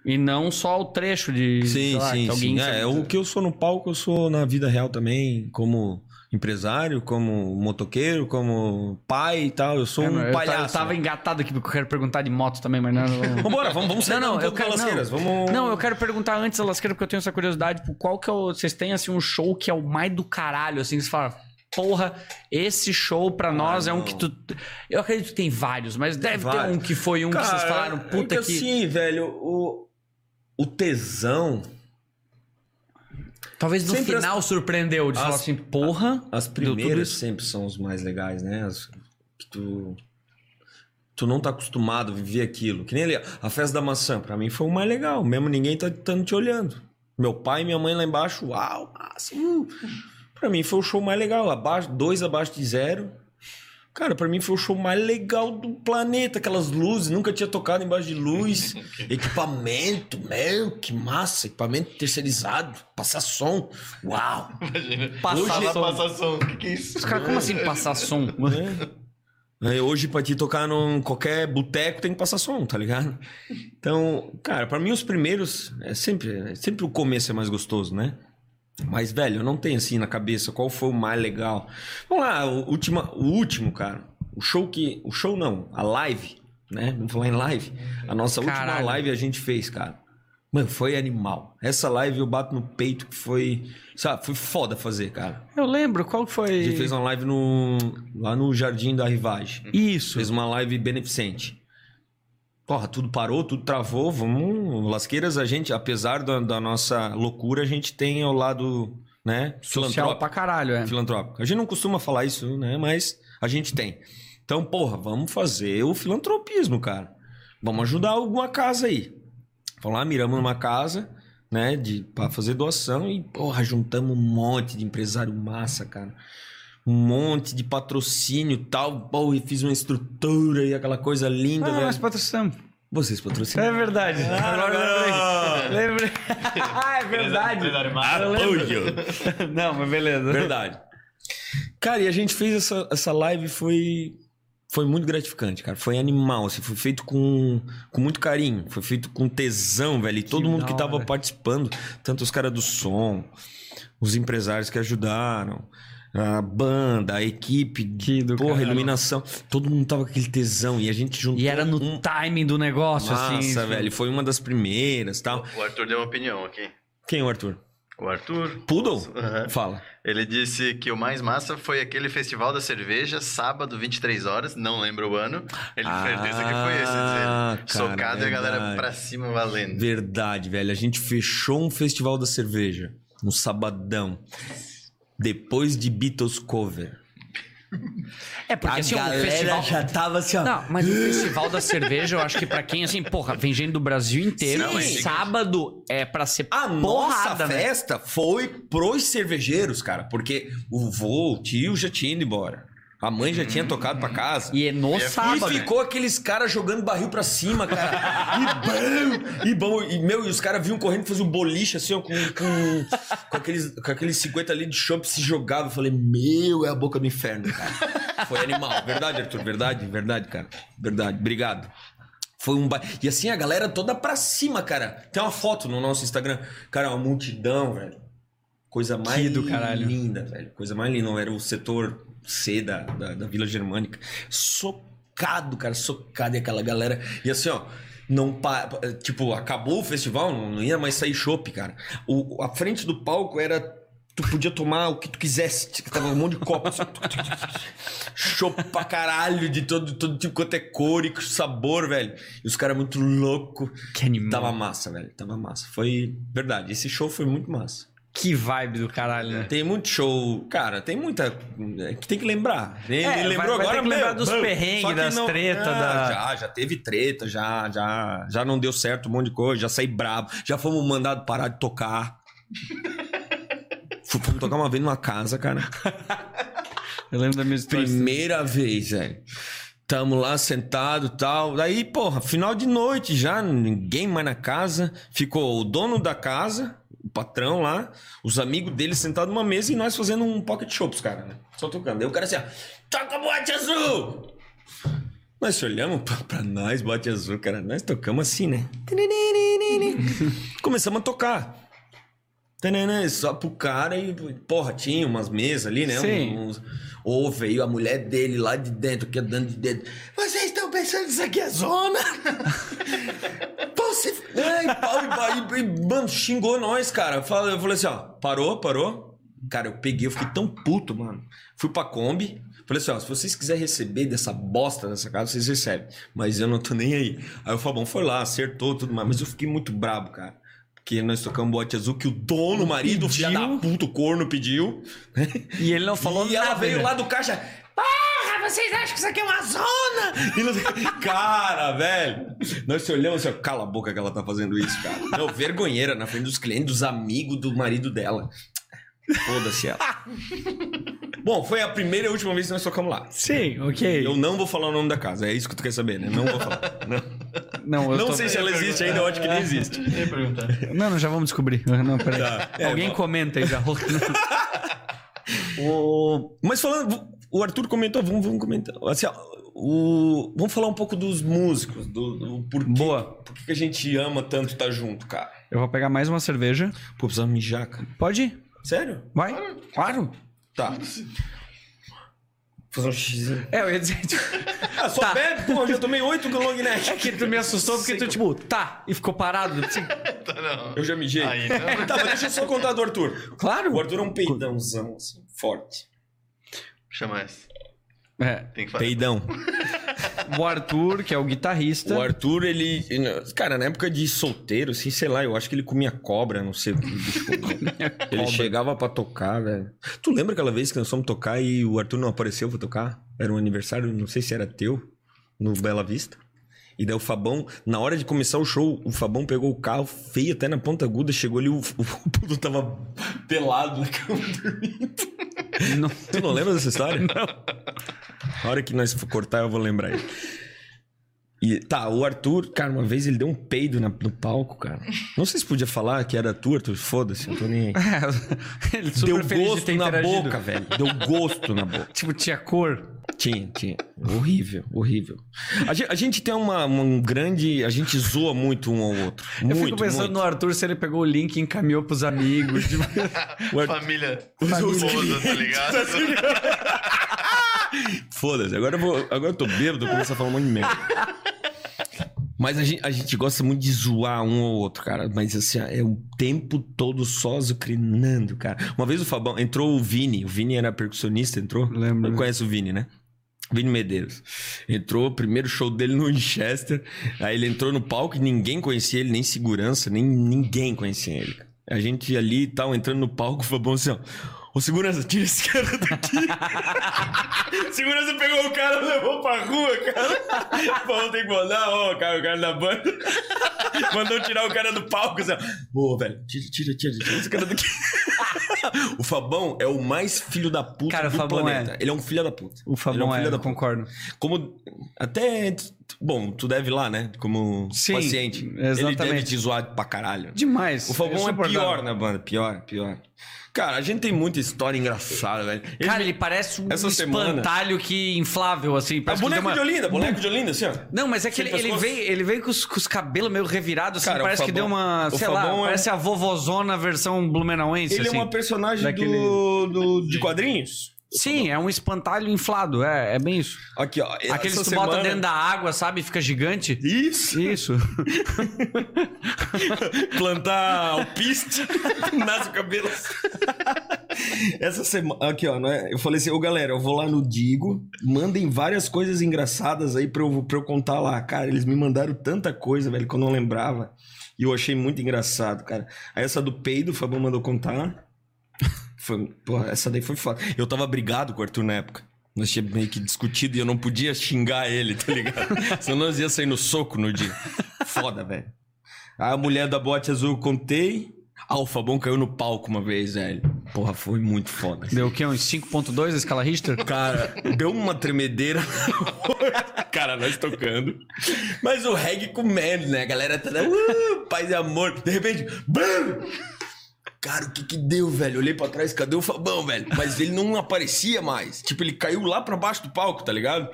E não só o trecho de. Sim, lá, sim, sim. É, sabe- o que eu sou no palco, eu sou na vida real também, como empresário, como motoqueiro, como pai e tal. Eu sou É, um eu, palhaço. eu tava engatado aqui porque eu quero perguntar de moto também, mas não. Vambora, vamos, vamos sair Não, não, um eu quero. Não. Vamos... não, eu quero perguntar antes da lasqueira, porque eu tenho essa curiosidade. Tipo, qual que é o. Vocês têm assim um show que é o mais do caralho, assim, que você fala. Porra, esse show pra nós é um Ah, não. que tu. Eu acredito que tem vários, mas deve ter vários. um que foi um que vocês falaram, puta é que. que. Assim, velho, o, o tesão. Talvez no sempre final surpreendeu. De as- falar assim, porra. As primeiras sempre são os mais legais, né? As, que tu. Tu não tá acostumado a viver aquilo. Que nem ali, a festa da maçã, pra mim foi o mais legal. Mesmo ninguém tá, tá te olhando. Meu pai e minha mãe lá embaixo, uau, massa. Uh. Pra mim foi o show mais legal. Abaixo, dois abaixo de zero. Cara, pra mim foi o show mais legal do planeta. Aquelas luzes, nunca tinha tocado embaixo de luz. equipamento, meu, que massa. Equipamento terceirizado, passar som. Uau! Imagina. Passar Hoje, som. passar som. O que, que é isso? Os caras, como assim passar som? É, Hoje, pra te tocar num qualquer boteco, tem que passar som, tá ligado? Então, cara, pra mim os primeiros, é sempre, é sempre o começo é mais gostoso, né? Mas, velho, eu não tenho assim na cabeça qual foi o mais legal. Vamos lá, o, última, o último, cara. O show que. O show não, a live, né? Vamos falar em live. A nossa última Caralho. live a gente fez, cara. Mano, foi animal. Essa live eu bato no peito que foi. Sabe, foi foda fazer, cara. Eu lembro, qual que A foi? gente fez uma live no, lá no Jardim da Rivagem. Isso. Fez uma live beneficente. Porra, tudo parou, tudo travou. Vamos. Lasqueiras, a gente, apesar da, da nossa loucura, a gente tem ao lado, né? Social filantrópico. pra caralho, é. filantrópico. A gente não costuma falar isso, né? Mas a gente tem. Então, porra, vamos fazer o filantropismo, cara. Vamos ajudar alguma casa aí. Vamos lá, miramos numa casa, né? De, pra fazer doação e, porra, juntamos um monte de empresário massa, cara. Um monte de patrocínio e tal. Porra, e fiz uma estrutura e aquela coisa linda, Ah, velho. nós patrocinamos. Vocês patrocinaram. É verdade. Agora eu lembrei. Lembrei. Ah, é verdade. Lembro. Não, mas beleza. Verdade. Cara, e a gente fez essa, essa live foi foi muito gratificante, cara. Foi animal, assim, foi feito com, com muito carinho, foi feito com tesão, velho. E todo mundo que tava participando, tanto os caras do som, os empresários que ajudaram, a banda, a equipe, Que do porra, caralho. iluminação, todo mundo tava com aquele tesão e a gente juntou E era no um... timing do negócio, Nossa, assim. velho, foi uma das primeiras, tal. O Arthur deu uma opinião aqui. Quem é o Arthur? O Arthur, Poodle? Aham. Fala. ele disse que o mais massa foi aquele festival da cerveja, sábado, 23 horas, não lembro o ano. Ele Ah, certeza que foi esse, cara, diz ele. Socado e a galera verdade. pra cima valendo. Verdade, velho. A gente fechou um festival da cerveja no sabadão. Depois de Beatles cover. É, porque a assim, o galera festival... já tava assim, ó. Não, mas o Festival da Cerveja, eu acho que pra quem, assim, porra, vem gente do Brasil inteiro. Sim. sábado é pra ser A nossa porrada, né? festa foi pros cervejeiros, cara. Porque o vô, o tio já tinha ido embora. A mãe já tinha tocado pra casa. E é no E é sábado. E ficou aqueles caras jogando barril pra cima, cara. E bom, e bom. E, meu, e os caras vinham correndo fazer um boliche assim, ó, com, com, com, aqueles, com aqueles 50 ali de chopp se jogava. Eu falei, meu, é a boca do inferno, cara. Foi animal. Verdade, Arthur, verdade, verdade, cara. Verdade, obrigado. Foi um ba... E assim, a galera toda pra cima, cara. Tem uma foto no nosso Instagram. Cara, uma multidão, velho. Coisa mais Que do caralho. linda, velho. Coisa mais linda. Era o setor C da, da, da Vila Germânica. Socado, cara, socado. E aquela galera. E assim, ó. Não pa... Tipo, acabou o festival, não ia mais sair chopp, cara. O, a frente do palco era. Tu podia tomar o que tu quisesse. Tava um monte de copo. assim. Chopp pra caralho, de todo, todo tipo quanto é cor e sabor, velho. E os caras muito loucos. Que animal. Tava massa, velho. Tava massa. Foi verdade. Esse show foi muito massa. Que vibe do caralho, né? Tem muito show. Cara, tem muita. é que tem que lembrar. Ele É, vai- lembrou vai ter agora que lembrar meu, dos perrengues, só que das treta, Ah, da- Já, já teve treta, já, já, já não deu certo um monte de coisa, já saí bravo, já fomos mandados parar de tocar. Fomos tocar uma vez numa casa, cara. Eu lembro da minha história. Primeira vez, velho. Tamo lá sentado e tal. Daí, porra, final de noite já, ninguém mais na casa. Ficou o dono da casa, o patrão lá, os amigos dele sentados numa mesa e nós fazendo um pocket show pros caras, né? Só tocando. Daí o cara assim, ó, toca boate azul! Nós se olhamos pra, pra nós, boate azul, cara. Nós tocamos assim, né? Começamos a tocar. Só pro cara e, porra, tinha umas mesas ali, né? Sim. Uns, ou veio a mulher dele lá de dentro, que andando de dentro. Vocês pensando que isso aqui é zona? Pô, você... Ai, pau, e, pau, e, e, mano, xingou nós, cara. Eu falei, eu falei assim, ó, parou, parou. Cara, eu peguei, eu fiquei tão puto, mano. Fui pra Kombi. Falei assim, ó, se vocês quiserem receber dessa bosta dessa casa, vocês recebem. Mas eu não tô nem aí. Aí o Fabão foi lá, acertou tudo mais. Mas eu fiquei muito brabo, cara. Porque nós tocamos bote azul que o dono, o marido, o filho da Pediu. puta, o corno pediu. E ele não falou e nada. ela veio né? lá do caixa. Vocês acham que isso aqui é uma zona? E sei- Cara, velho. Nós se olhamos assim, cala a boca que ela tá fazendo isso, cara. Não, vergonheira na frente dos clientes, dos amigos do marido dela. Foda-se ela. Bom, foi a primeira e última vez que nós tocamos lá. Sim, ok. Eu não vou falar o nome da casa, é isso que tu quer saber, né? Não vou falar. Não, Não, eu não tô- sei se ela existe ainda, eu acho que nem existe. Não, não, já vamos descobrir. Não, peraí. Tá. É, Alguém bom. comenta aí já. O... Mas falando, o Arthur comentou, vamos, vamos comentar. Assim, ó, o... Vamos falar um pouco dos músicos, do, do porquê, Boa. por que a gente ama tanto estar junto, cara. Eu vou pegar mais uma cerveja. Pô, precisa mijar, cara. Pode ir? Sério? Vai? Claro. Tá. Fazer um xizinho. É, eu ia dizer. tipo, Ah, só Tá. bebe, pô, eu já tomei oito long neck. É que tu me assustou porque tu, tipo, tá, e ficou parado. Assim, Tá, não. Eu já mijei. Aí, não. Tá, mas deixa eu só contar do Arthur. claro. O Arthur é um peidãozão, assim, forte. Chama essa. É, Tem que falar. Peidão. o Arthur, que é o guitarrista. O Arthur, ele. Cara, na época de solteiro, assim, sei lá, eu acho que ele comia cobra, não sei o que bicho. Ele chegava pra tocar, velho. Tu lembra aquela vez que nós fomos tocar e o Arthur não apareceu pra tocar? Era um aniversário, não sei se era teu, no Bela Vista. E daí o Fabão, na hora de começar o show, o Fabão pegou o carro feio até na ponta aguda, chegou ali, o, o, tava pelado na cama dormindo. Não- Tu não lembra dessa história? Não. A hora que nós for cortar, eu vou lembrar ele. E, tá, o Arthur, cara, uma vez ele deu um peido na- no palco, cara. Não sei se podia falar que era tu, Arthur. Foda-se, eu tô nem aí. É, ele super Deu feliz de gosto ter na interagido. boca, velho. Deu gosto na boca. Tipo, tinha cor. Tinha, tinha. Horrível, horrível. A gente, a gente tem uma, um grande. A gente zoa muito um ao outro. Eu Muito, fico pensando muito. no Arthur se ele pegou o link e encaminhou pros amigos. Tipo, O Arthur- Família. Família. Esposa, tá ligado? Foda-se, agora eu, vou, agora eu tô bêbado, eu começo a falar um monte de merda. Mas a gente, a gente gosta muito de zoar um ou outro, cara. Mas assim, é o tempo todo só zucrinando, cara. Uma vez o Fabão, entrou o Vini, o Vini era percussionista, entrou? Lembro. Conhece o Vini, né? Vini Medeiros. Entrou, primeiro show dele no Winchester. Aí ele entrou no palco e ninguém conhecia ele, nem segurança, nem ninguém conhecia ele. A gente ali e tal, entrando no palco, o Fabão assim, ó. Ô, segurança, tira esse cara daqui. segurança pegou o cara e levou pra rua, cara. Falou, tem que mandar, ó, cara, o cara da banda. Mandou tirar o cara do palco, assim. Ô, velho, tira, tira, tira, tira esse cara daqui. o Fabão é o mais filho da puta Cara, o do Fabão planeta. é. Ele é um filho da puta. o Fabão Ele é um filho é, da puta. concordo. Como. Até. Bom, tu deve ir lá, né? Como Sim, paciente. Ele exatamente. deve te zoar pra caralho. Demais. O Fabão é pior na banda. Pior, pior. Cara, a gente tem muita história engraçada, velho. Ele- Cara, ele parece um Essa semana- espantalho que inflável, assim. É parece que boneco deu uma- de Olinda, boneco de Olinda, assim, ó. Não, mas é que Sem ele, ele pescoço. veio, ele veio com os, com os cabelos meio revirados, assim, Cara, o parece que deu uma, o sei lá, Fabão é- parece a vovozona versão blumenauense, Ele assim. é uma personagem daquele- do, do- de quadrinhos. Sim, é um espantalho inflado, é, é bem isso. Aqui, ó. Aqueles que tu bota semana- dentro da água, sabe, fica gigante. Isso. Isso. plantar alpiste, nasce o cabelo. Essa semana, aqui ó, né? eu falei assim, ô galera, eu vou lá no Digo, mandem várias coisas engraçadas aí pra eu, pra eu contar lá. Cara, eles me mandaram tanta coisa, velho, que eu não lembrava. E eu achei muito engraçado, cara. Aí essa do peido, o Fabão mandou contar. Foi, porra, essa daí foi foda. Eu tava brigado com o Arthur na época. Nós tínhamos meio que discutido e eu não podia xingar ele, tá ligado? Senão nós ia sair no soco no dia. Foda, velho. A mulher da bote azul eu contei. O Fabão caiu no palco uma vez, velho. Porra, foi muito foda. Deu o quê? Uns 5.2 a escala Richter? Cara, deu uma tremedeira. Cara, nós tocando. Mas o reggae comendo, né? A galera tá. Uh, paz e amor. De repente. BAM! Cara, o que que deu, velho? Olhei pra trás, cadê o Fabão, velho? Mas ele não aparecia mais. Tipo, ele caiu lá pra baixo do palco, tá ligado?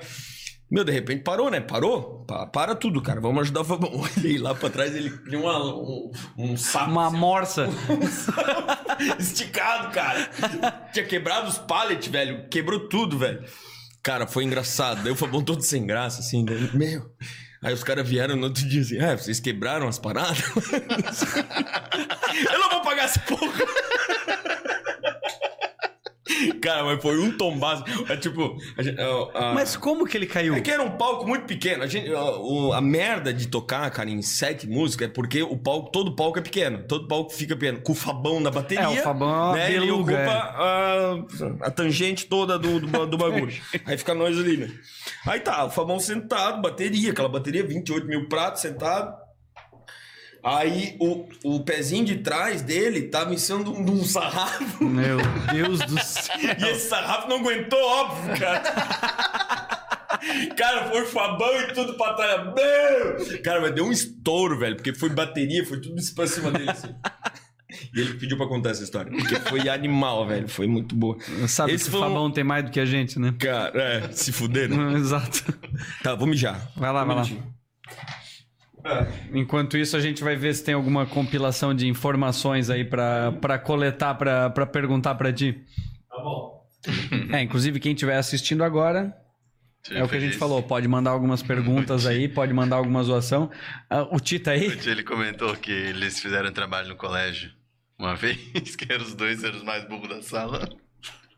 Meu, de repente parou, né? Parou? Pa- para tudo, cara. Vamos ajudar o Fabão. Olhei lá pra trás, ele tinha uma- um, um sapo Uma morsa. esticado, cara. Tinha quebrado os pallets, velho. Quebrou tudo, velho. Cara, foi engraçado. Daí o Fabão todo sem graça, assim. Daí, meu. Aí os caras vieram no outro dia assim: É, vocês quebraram as paradas? Eu não vou pagar essa porra. Cara, mas foi um tombaço. É tipo. A, gente- a- a- Mas como que ele caiu? é que era um palco muito pequeno. A, gente, a, merda de tocar, cara, em sete músicas é porque o palco, todo palco é pequeno. Todo palco fica pequeno. Com o Fabão na bateria. É, o Fabão né, Ele ocupa é. a, a tangente toda do, do, do bagulho. Aí fica nós ali, né? Aí tá, o Fabão sentado, bateria, aquela bateria, 28 mil pratos, sentado. Aí o, o pezinho de trás dele tava em cima de um, de um sarrafo. Meu Deus do céu. E esse sarrafo não aguentou, óbvio, cara. Cara, foi Fabão e tudo pra trás. Meu! Cara, mas deu um estouro, velho, porque foi bateria, foi tudo isso pra cima dele assim. E ele pediu pra contar essa história. Porque foi animal, velho. Foi muito boa. Sabe Esse que o um- Fabão tem mais do que a gente, né? Cara, é, se fuder, né? Exato. Tá, vou mijar. Vai lá, vai lá. Bonitinho. Enquanto isso, a gente vai ver se tem alguma compilação de informações aí pra, pra coletar, pra, pra perguntar pra ti. Tá bom. É, inclusive, quem estiver assistindo agora, é o que a gente falou. Pode mandar algumas perguntas aí, pode mandar alguma zoação. Ah, o Tita aí? Ele comentou que eles fizeram trabalho no colégio uma vez, que eram os dois eram os mais burros da sala.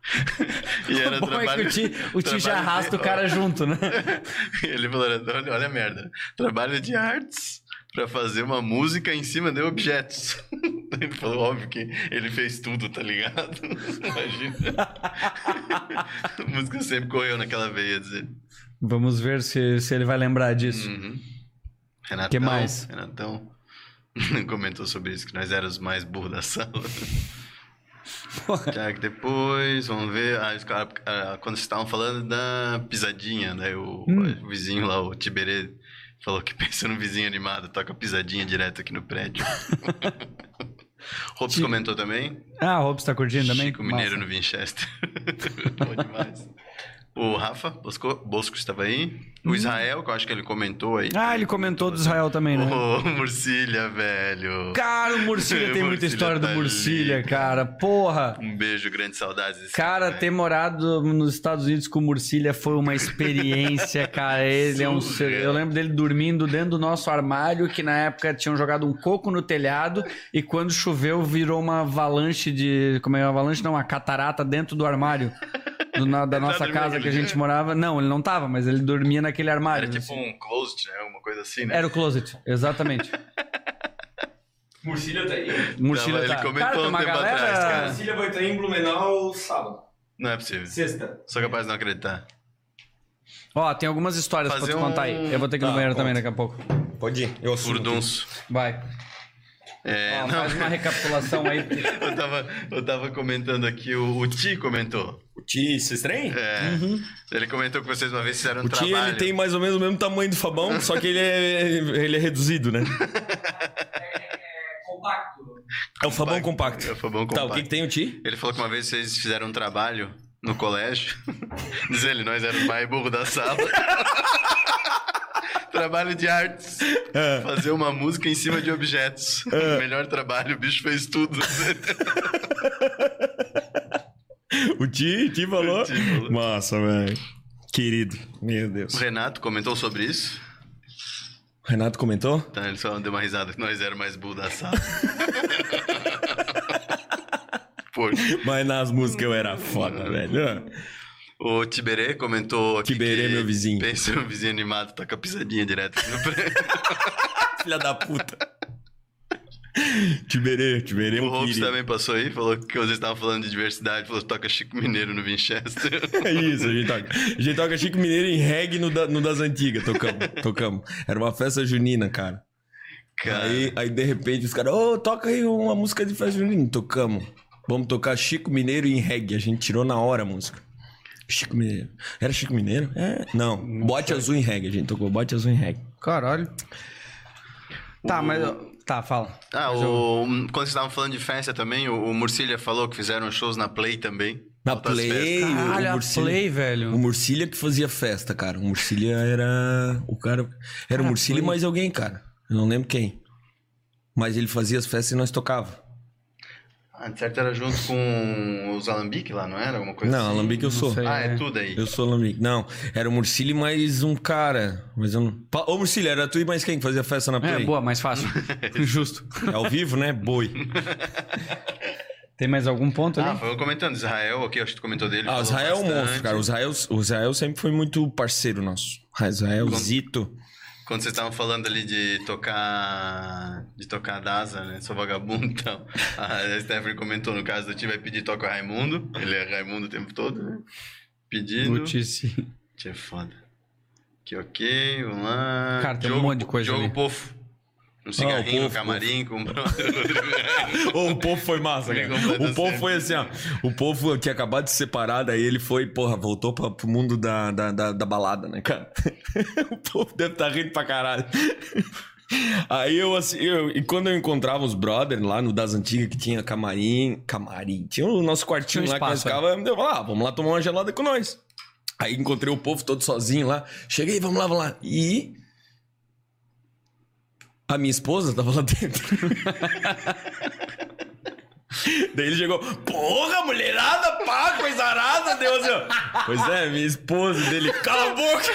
E era Bom é que trabalho. o Ti, o Ti já trabalho arrasta de- o cara junto, né? Ele falou: olha, olha a merda. Trabalho de artes pra fazer uma música em cima de objetos. Ele falou, óbvio que ele fez tudo, tá ligado? Imagina. a música sempre correu naquela veia, dizer. Vamos ver se, se ele vai lembrar disso. Uhum. Renatão, Que mais? Renatão comentou sobre isso, que nós éramos os mais burros da sala. Já que depois, vamos ver, ah, os cara- ah, quando vocês estavam falando da pisadinha, né? O, Hum. o vizinho lá, o Tiberê, falou que pensa num vizinho animado, toca pisadinha direto aqui no prédio. Robson comentou também. Ah, o Robson tá curtindo também? Chico Mineiro Massa. no Winchester. Bom demais. O Rafa Bosco, Bosco estava aí. O Israel, que eu acho que ele comentou aí. Hum. Ah, ele comentou do Israel também, né? Ô, Murcilha, velho. Cara, o Murcilha tem muita Murcilha história do tá Murcilha, ali. cara. Porra! Um beijo, grande saudades. Cara, velho. ter morado nos Estados Unidos com o Murcilha foi uma experiência, cara. Ele é um. Eu lembro dele dormindo dentro do nosso armário, que na época tinham jogado um coco no telhado, e quando choveu virou uma avalanche de. Como é uma avalanche? Não, uma catarata dentro do armário. Do na- da Ele nossa casa que a gente morava. Não, ele não tava, mas ele dormia naquele armário. Era tipo assim. um closet, né? Uma coisa assim, né? Era o closet, exatamente. Murcilha tá aí. Murcilha ele tá. comentou cara, um uma tempo galera... atrás, cara. Murcilha vai estar em Blumenau sábado. Não é possível. Sexta. Sou capaz de não acreditar. Ó, tem algumas histórias pra Fazer te contar aí. um- Eu vou ter que ir no Tá, banheiro também daqui a pouco. Pode ir. Eu. Furdunço. Vai. É, Ó, não, faz uma recapitulação aí. eu, tava, eu tava comentando aqui, o, o Ti comentou. O Ti, vocês trem? É, Uhum. Ele comentou que vocês uma vez fizeram um O Ti, trabalho. ele tem mais ou menos o mesmo tamanho do Fabão, só que ele é, ele é reduzido, né? compacto. É o Fabão compacto. É o Fabão Tá, o compacto. que, que tem o Ti? Ele falou que uma vez vocês fizeram um trabalho no colégio. Diz ele, nós éramos o mais burro da sala. trabalho de artes. É. Fazer uma música em cima de objetos. Melhor trabalho, o bicho fez tudo. O Ti, Ti falou? Falou. Massa, velho. Querido. Meu Deus. o Renato comentou sobre isso. O Renato comentou? Então ele só deu uma risada que nós éramos mais burro da sala. Mas nas músicas eu era foda, velho. o Tiberê comentou aqui Tiberê, meu vizinho. Pensa um vizinho animado, toca pisadinha direto aqui no prédio. Filha da puta. Tiberê, Tiberê é O querido. também passou aí, falou que vocês estavam falando de diversidade, falou que toca Chico Mineiro no Winchester. É isso, a gente toca. A gente toca Chico Mineiro em reggae no, da- no das antigas, tocamos, tocamos. Era uma festa junina, cara. Cara, Aí, aí de repente os caras, ô, toca aí uma música de festa junina. Tocamos. Vamos tocar Chico Mineiro em reggae. A gente tirou na hora a música. Chico Mineiro. Era Chico Mineiro? É. Não, bote azul em reggae. A gente tocou bote azul em reggae. Caralho. Tá, mas. Tá, fala. ah, o, quando vocês estavam falando de festa também, o, o Murcilha falou que fizeram shows na Play também. Na Play, festas. o Caralho, a Murcilha- Play, O velho. Murcilha que fazia festa, cara. O Murcilha era. O cara. Era o Cara, Murcilha e mais alguém, cara. Eu não lembro quem. Mas ele fazia as festas e nós tocava. Ah, de certo era junto com os Alambique lá, não era? Alguma coisa Não, assim? Alambique eu Não sou. sei. Ah, é É. tudo aí. Eu sou Alambique. Não, era o Murcilha e mais um cara. Mas eu não. Ô, Murcilha, era tu e mais quem que fazia festa na É, Play? boa, mais fácil. Justo. É ao vivo, né? Boi. Tem mais algum ponto Ah, ali? foi eu comentando, Israel aqui, acho que tu comentou dele. Ah, Israel é um monstro, cara. O Israel, o Israel sempre foi muito parceiro nosso. Ah, Israel, Zito. Quando vocês estavam falando ali de tocar. de tocar Daza, né? Sou vagabundo, então. A Stephanie comentou, no caso do Ti vai pedir toca Raimundo. Ele é Raimundo o tempo todo, né? Pedido. Notícia. Tia é foda. Que ok, vamos lá. Cara, tem um monte de coisa Jogo ali. Pofo. Um cigarrinho Ah, o no povo- camarim com o brother Rodrigo. Ô, o povo foi massa, cara. O povo foi assim, ó. O povo que acabou de se separar, daí ele foi, porra, voltou pra, pro mundo da, da, da, da balada, né, cara? o povo deve estar rindo pra caralho. Aí eu, assim, eu, e quando eu encontrava os brothers lá no Das Antigas, que tinha camarim, camarim, tinha o nosso quartinho um lá que nós espaço, ficava, eu falava, ah, vamos lá tomar uma gelada com nós. Aí encontrei o povo todo sozinho lá, cheguei, vamos lá, vamos lá. E a minha esposa tava lá dentro. Daí ele chegou, porra, mulherada, pá, coisa arada, Deus. Eu, pois é, minha esposa dele, cala a boca.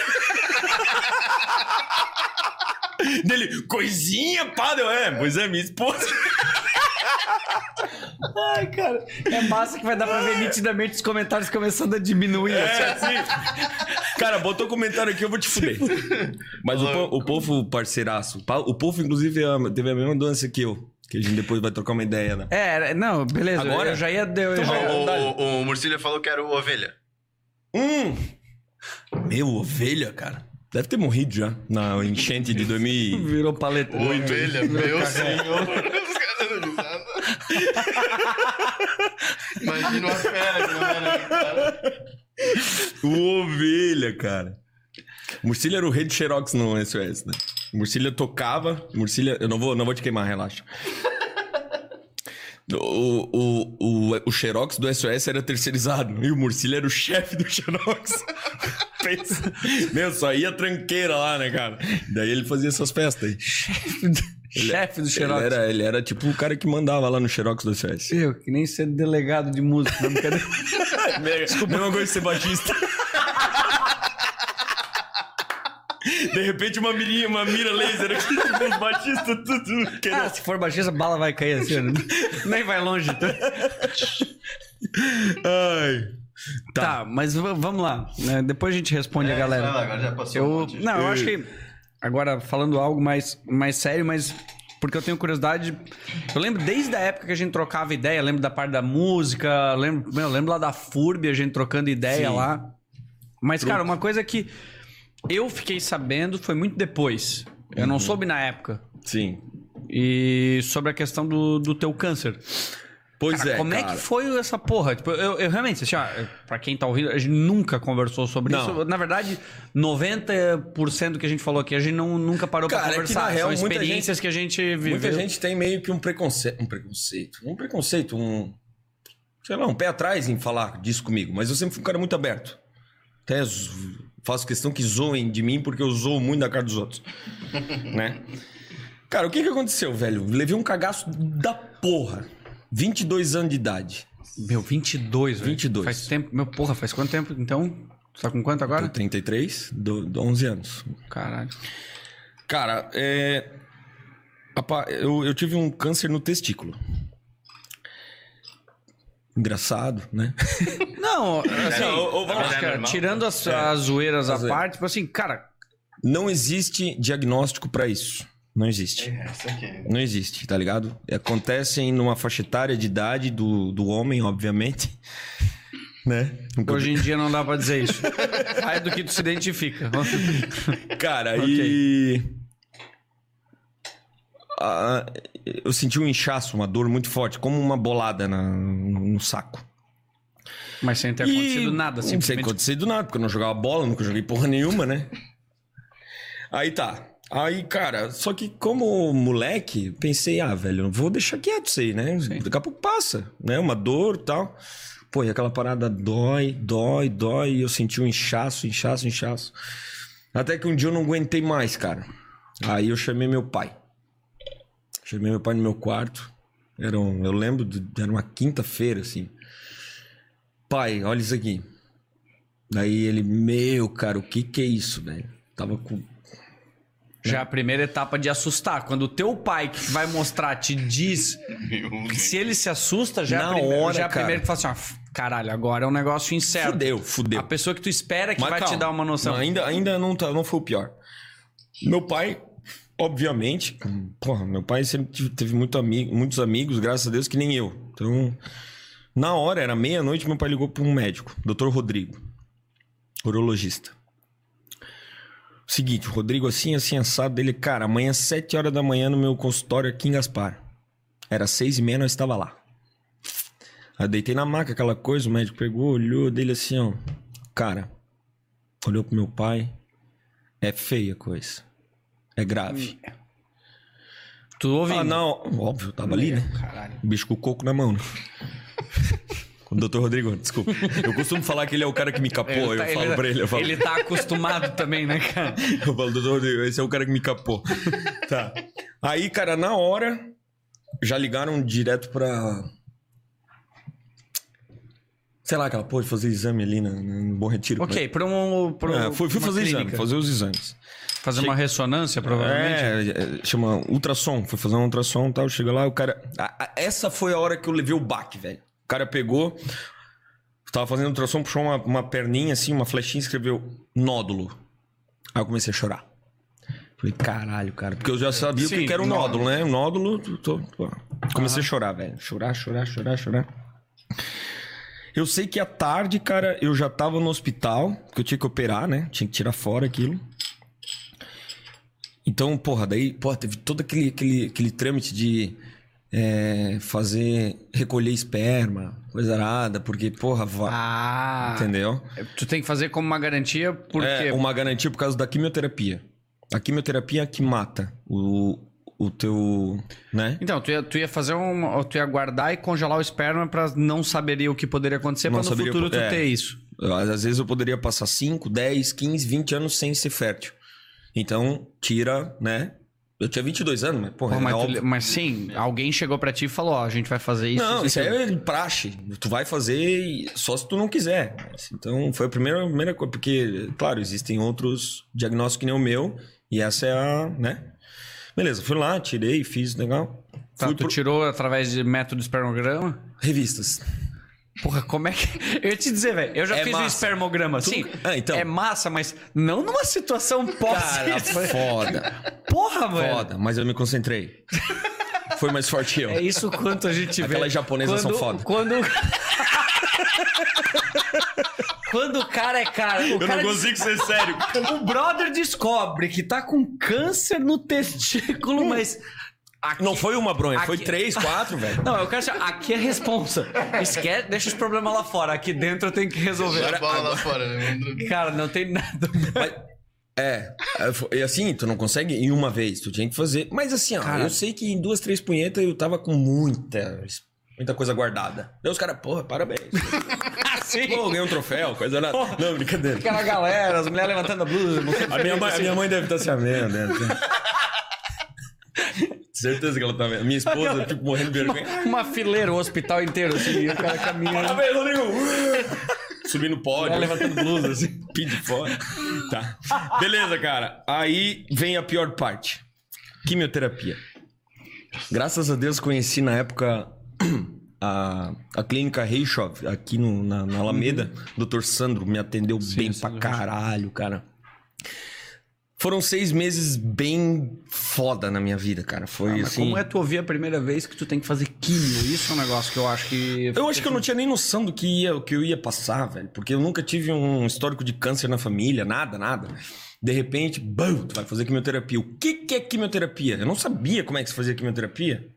dele, coisinha, pá, deu, é, pois é, minha esposa. Ai, cara. É massa que vai dar pra ver nitidamente os comentários começando a diminuir. É, assim. Cara, botou comentário aqui, eu vou te fuder. Mas o, po- o povo parceiraço, pa- o povo, inclusive, teve a mesma doença que eu. Que a gente depois vai trocar uma ideia, né? É, não, beleza. Agora? Eu já ia. Eu Então já ia- O, o, o Murcilha falou que era o ovelha. Hum! Meu, ovelha, cara. Deve ter morrido já na enchente de 2000. Virou paleta. Ovelha, meu senhor. Imagina uma fera que não era cara. O ovelha, cara. Murcilha era o rei de Xerox no SOS, né? Murcilha tocava. Murcilha. Eu não vou, não vou te queimar, relaxa. O, o, o, o Xerox do SOS era terceirizado. E o Murcilha era o chefe do Xerox. Pensa. Meu, só ia tranqueira lá, né, cara? Daí ele fazia essas festas aí. Chefe do Xerox. Ele era, ele era tipo o cara que mandava lá no Xerox do SOS. Eu, que nem ser delegado de música. Não, brincadeira. Desculpa, mesma coisa que ser batista. De repente uma mirinha, uma mira laser aqui, tipo, os batistas tudo ah, querendo. se for baixista, a bala vai cair assim. né? Nem vai longe. Ai. Tá, mas v- vamos lá. né? Depois a gente responde a Vai lá, galera. agora já passou um Eu, de- não, eu acho que agora falando algo mais, mais sério, mas porque eu tenho curiosidade. Eu lembro desde a época que a gente trocava ideia, lembro da parte da música, lembro, meu, lembro lá da FURB, a gente trocando ideia Sim. lá. Mas, cara, uma coisa que eu fiquei sabendo foi muito depois. Eu Uhum. não soube na época. Sim. E sobre a questão do, do teu câncer. Pois Cara, é, como é cara. que foi essa porra? Tipo, eu, eu realmente, assim, ó, pra quem tá ouvindo, a gente nunca conversou sobre Não. isso. Na verdade, 90% do que a gente falou aqui, a gente não, nunca parou Cara, pra é que, conversar. real, São experiências que a gente viveu. Muita gente tem meio que um preconceito. Um preconceito. Um preconceito, um. Sei lá, um pé atrás em falar disso comigo. Mas eu sempre fui um cara muito aberto. Até faço questão que zoem de mim porque eu zoo muito da cara dos outros. né? Cara, o que que aconteceu, velho? Levei um cagaço da porra. 22 anos de idade. Meu, 22, velho. 22. Faz tempo. Meu, porra, faz quanto tempo então? Tu tá com quanto agora? Tô 33, do, do 11 anos. Caralho. Cara, é. apa- Eu, eu tive um câncer no testículo. Engraçado, né? Não, assim, acho lá. que, É tirando as, as zoeiras à parte, tipo assim, cara, Não existe diagnóstico pra isso. Não existe. É, essa aqui. Não existe, tá ligado? Acontecem numa faixa etária de idade do, do homem, obviamente. Né? Nunca hoje em dia não dá pra dizer isso. Vai do que tu se identifica. Cara, Ok. e. Ah, eu senti um inchaço, uma dor muito forte, como uma bolada na- no saco. Mas sem ter acontecido nada, Não tem simplesmente. acontecido nada, porque eu não jogava bola, nunca joguei porra nenhuma, né? Aí tá. Aí, cara, só que como moleque, pensei, ah, velho, vou deixar quieto isso aí, né? Daqui a pouco passa, né? Uma dor e tal. Pô, e aquela parada dói, dói, dói. E eu senti um inchaço, inchaço, inchaço. Até que um dia eu não aguentei mais, cara. Aí eu chamei meu pai. Chamei meu pai no meu quarto. Era um, eu lembro, de, era uma quinta-feira, assim. Pai, olha isso aqui. Daí ele, meu, cara, o que que é isso, velho? Tava com. Já a primeira etapa de assustar. Quando o teu pai que vai mostrar te diz que se ele se assusta, já, Na é, primeiro, hora, já é a cara. primeiro que fala assim, ó, caralho, agora é um negócio incerto. Fudeu, fudeu. A pessoa que tu espera que Mas vai te calma. dar uma noção. Não, ainda ainda não, tá, não foi o pior. Meu pai, obviamente, porra, meu pai sempre teve muito amigo, muitos amigos, graças a Deus, que nem eu. Então, na hora, era meia-noite, meu pai ligou para um médico, Dr. Rodrigo, urologista. Seguinte, o Rodrigo assim, assim, assado dele, cara, amanhã, 7 horas da manhã, no meu consultório aqui em Gaspar. Era seis e meia, nós estava lá. Aí deitei na maca, aquela coisa, o médico pegou, olhou dele assim, ó. Cara, olhou pro meu pai. É feia a coisa. É grave. Tu ouve? Ah, não, óbvio, tava ali, né? Caralho. O bicho com o coco na mão, né? O doutor Rodrigo, desculpa. Eu costumo falar que ele é o cara que me capou. Ele eu tá- falo ele- pra ele, eu falo. Ele tá acostumado também, né, cara? Eu falo, doutor Rodrigo, esse é o cara que me capou. tá. Aí, cara, na hora, já ligaram direto pra. Sei lá, aquela de fazer exame ali no Bom Retiro. Ok, pra um. Pra É, fui, fui fazer clínica. exame, fazer os exames. Fazer uma ressonância, provavelmente. É, é, chama ultrassom. Fui fazer um ultrassom e tal. Chega lá, o cara. essa foi a hora que eu levei o baque, velho. O cara pegou. Tava fazendo ultrassom, puxou uma, uma perninha assim, uma flechinha e escreveu nódulo. Aí eu comecei a chorar. Falei, caralho, cara. Porque eu já sabia o Sim, que era o nódulo. né? O nódulo. tô- tô- tô- Comecei a chorar, velho. Chorar, chorar, chorar, chorar. Eu sei que à tarde, cara, eu já tava no hospital, porque eu tinha que operar, né? Tinha que tirar fora aquilo. Então, porra, daí, porra, teve todo aquele, aquele, aquele trâmite de é, fazer, recolher esperma, coisa arada, porque, porra, vai. Ah. Entendeu? Tu tem que fazer como uma garantia, porque. É uma garantia por causa da quimioterapia. A quimioterapia é que mata o, o teu, né? Então, tu ia, tu ia fazer um. Tu ia guardar e congelar o esperma pra não saberia o que poderia acontecer, pra no saberia futuro tu é. ter isso. Às vezes eu poderia passar 5, 10, 15, 20 anos sem ser fértil. Então, tira, né? Eu tinha 22 anos, mas, porra, Pô, é mas, tu- mas sim, alguém chegou pra ti e falou: Ó, a gente vai fazer isso. Não, isso aquilo. aí é praxe. Tu vai fazer só se tu não quiser. Então, foi a primeira, primeira coisa. Porque, claro, existem outros diagnósticos que nem o meu. E essa é a, né? Beleza, fui lá, tirei, fiz, legal. Tá, tu pro... tirou através de método espermograma? Revistas. Porra, como é que. Eu ia te dizer, velho. Eu já É fiz massa. espermograma. Tu- Sim. Ah, então. É massa, mas não numa situação pós. Cara, foda. Porra, velho. Foda, mas eu me concentrei. Foi mais forte que eu. É isso quanto a gente vê. Aquelas japonesas quando, são foda. Quando. quando o cara é cara. O cara ser sério. O brother descobre que tá com câncer no testículo, mas. Aqui- Não foi uma bronha, foi aqui- três, quatro, velho. Não, eu quero saber. Aqui é responsa. Esquece, deixa os problemas lá fora. Aqui dentro eu tenho que resolver. Joga a bola lá fora, né? Cara, não tem nada. Mas, é, é, e assim, tu não consegue em uma vez, tu tinha que fazer. Mas assim, ó, Cara. eu sei que em duas, três punhetas eu tava com muita, muita coisa guardada. Daí os caras, porra, parabéns. Assim. Pô, ganhei um troféu, coisa nada. Não, brincadeira. Aquela galera, as mulheres levantando a blusa. A minha, mãe, a minha mãe deve estar se amando, né? Certeza que ela tá vendo. Minha esposa, tipo, morrendo de vergonha. Uma fileira, o hospital inteiro, assim, e o cara caminhando. Parabéns, Rodrigo! Subindo pódio. Mulher levantando blusa, assim. Pide fora. Tá. Beleza, cara. Aí vem a pior parte. Quimioterapia. Graças a Deus conheci na época a, a clínica Reichov, aqui no- na, na Alameda. Dr. Sandro me atendeu bem pra Sandro caralho, cara. Foram seis meses bem foda na minha vida, cara. Foi Ah, Mas assim. como é tu ouvir a primeira vez que tu tem que fazer químio? Isso é um negócio que eu acho que. Eu acho que eu não tinha nem noção do que, ia, que eu ia passar, velho. Porque eu nunca tive um histórico de câncer na família, nada, nada. De repente, bum, tu vai fazer quimioterapia. O que, que é quimioterapia? Eu não sabia como é que se fazia quimioterapia.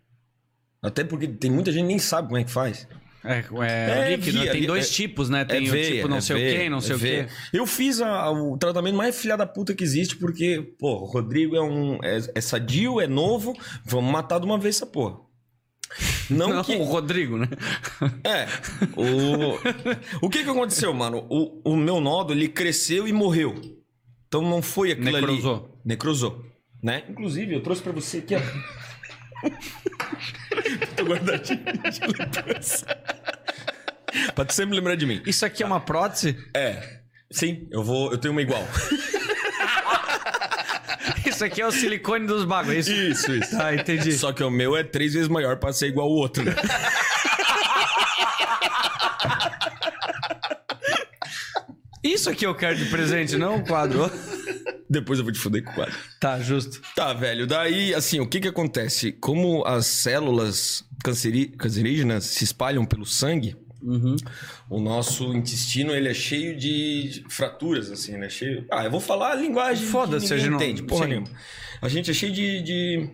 Até porque tem muita gente que nem sabe como é que faz. É, é, É, líquido, né? via- tem dois é- tipos, né? Tem é o veia, tipo não é sei o quê, não sei é o quê. Eu fiz a- o tratamento mais filha da puta que existe, porque, pô, o Rodrigo é um. É, é sadio, é novo, vamos matar de uma vez essa porra. Não, Não, que. o Rodrigo, né? É. O, o que que aconteceu, mano? O, o meu nódulo, ele cresceu e morreu. Então não foi aquilo Necrosou. ali. Necrosou. Né? Inclusive, eu trouxe pra você aqui, ó. Tô guardadinho de lembrança. pra tu sempre lembrar de mim. Isso aqui é uma prótese? É. Sim, eu vou. Eu tenho uma igual. Isso aqui é o silicone dos bagulhos. Isso. Isso, isso. Ah, entendi. Só que o meu é três vezes maior pra ser igual ao outro, né? Isso aqui eu quero de presente, não o quadro. Depois eu vou te fuder com o quadro. Tá, justo. Tá, velho. Daí, assim, o que que acontece? Como as células canceri- cancerígenas se espalham pelo sangue, Uhum. O nosso intestino, ele é cheio de fraturas, assim, né? Cheio... Ah, eu vou falar a linguagem Foda-se, a gente não- entende, porra sim. nenhuma. A gente é cheio de... de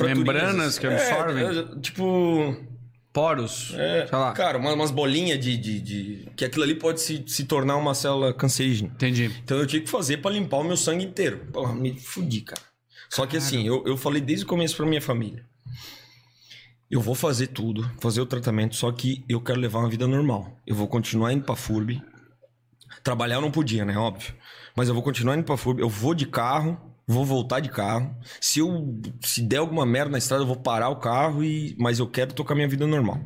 Membranas assim. que absorvem. É, é, tipo... Poros. É, Sei lá. cara, uma- umas bolinhas de, de, de- Que aquilo ali pode se, se tornar uma célula cancerígena. Entendi. Então eu tinha que fazer pra limpar o meu sangue inteiro. Porra, me fudi, cara. Só que assim, eu, eu falei desde o começo pra minha família. Eu vou fazer tudo, fazer o tratamento, só que eu quero levar uma vida normal. Eu vou continuar indo pra FURB. Trabalhar eu não podia, né? Óbvio. Mas eu vou continuar indo pra FURB. Eu vou de carro, vou voltar de carro. Se eu se der alguma merda na estrada, eu vou parar o carro e mas eu quero tocar minha vida normal.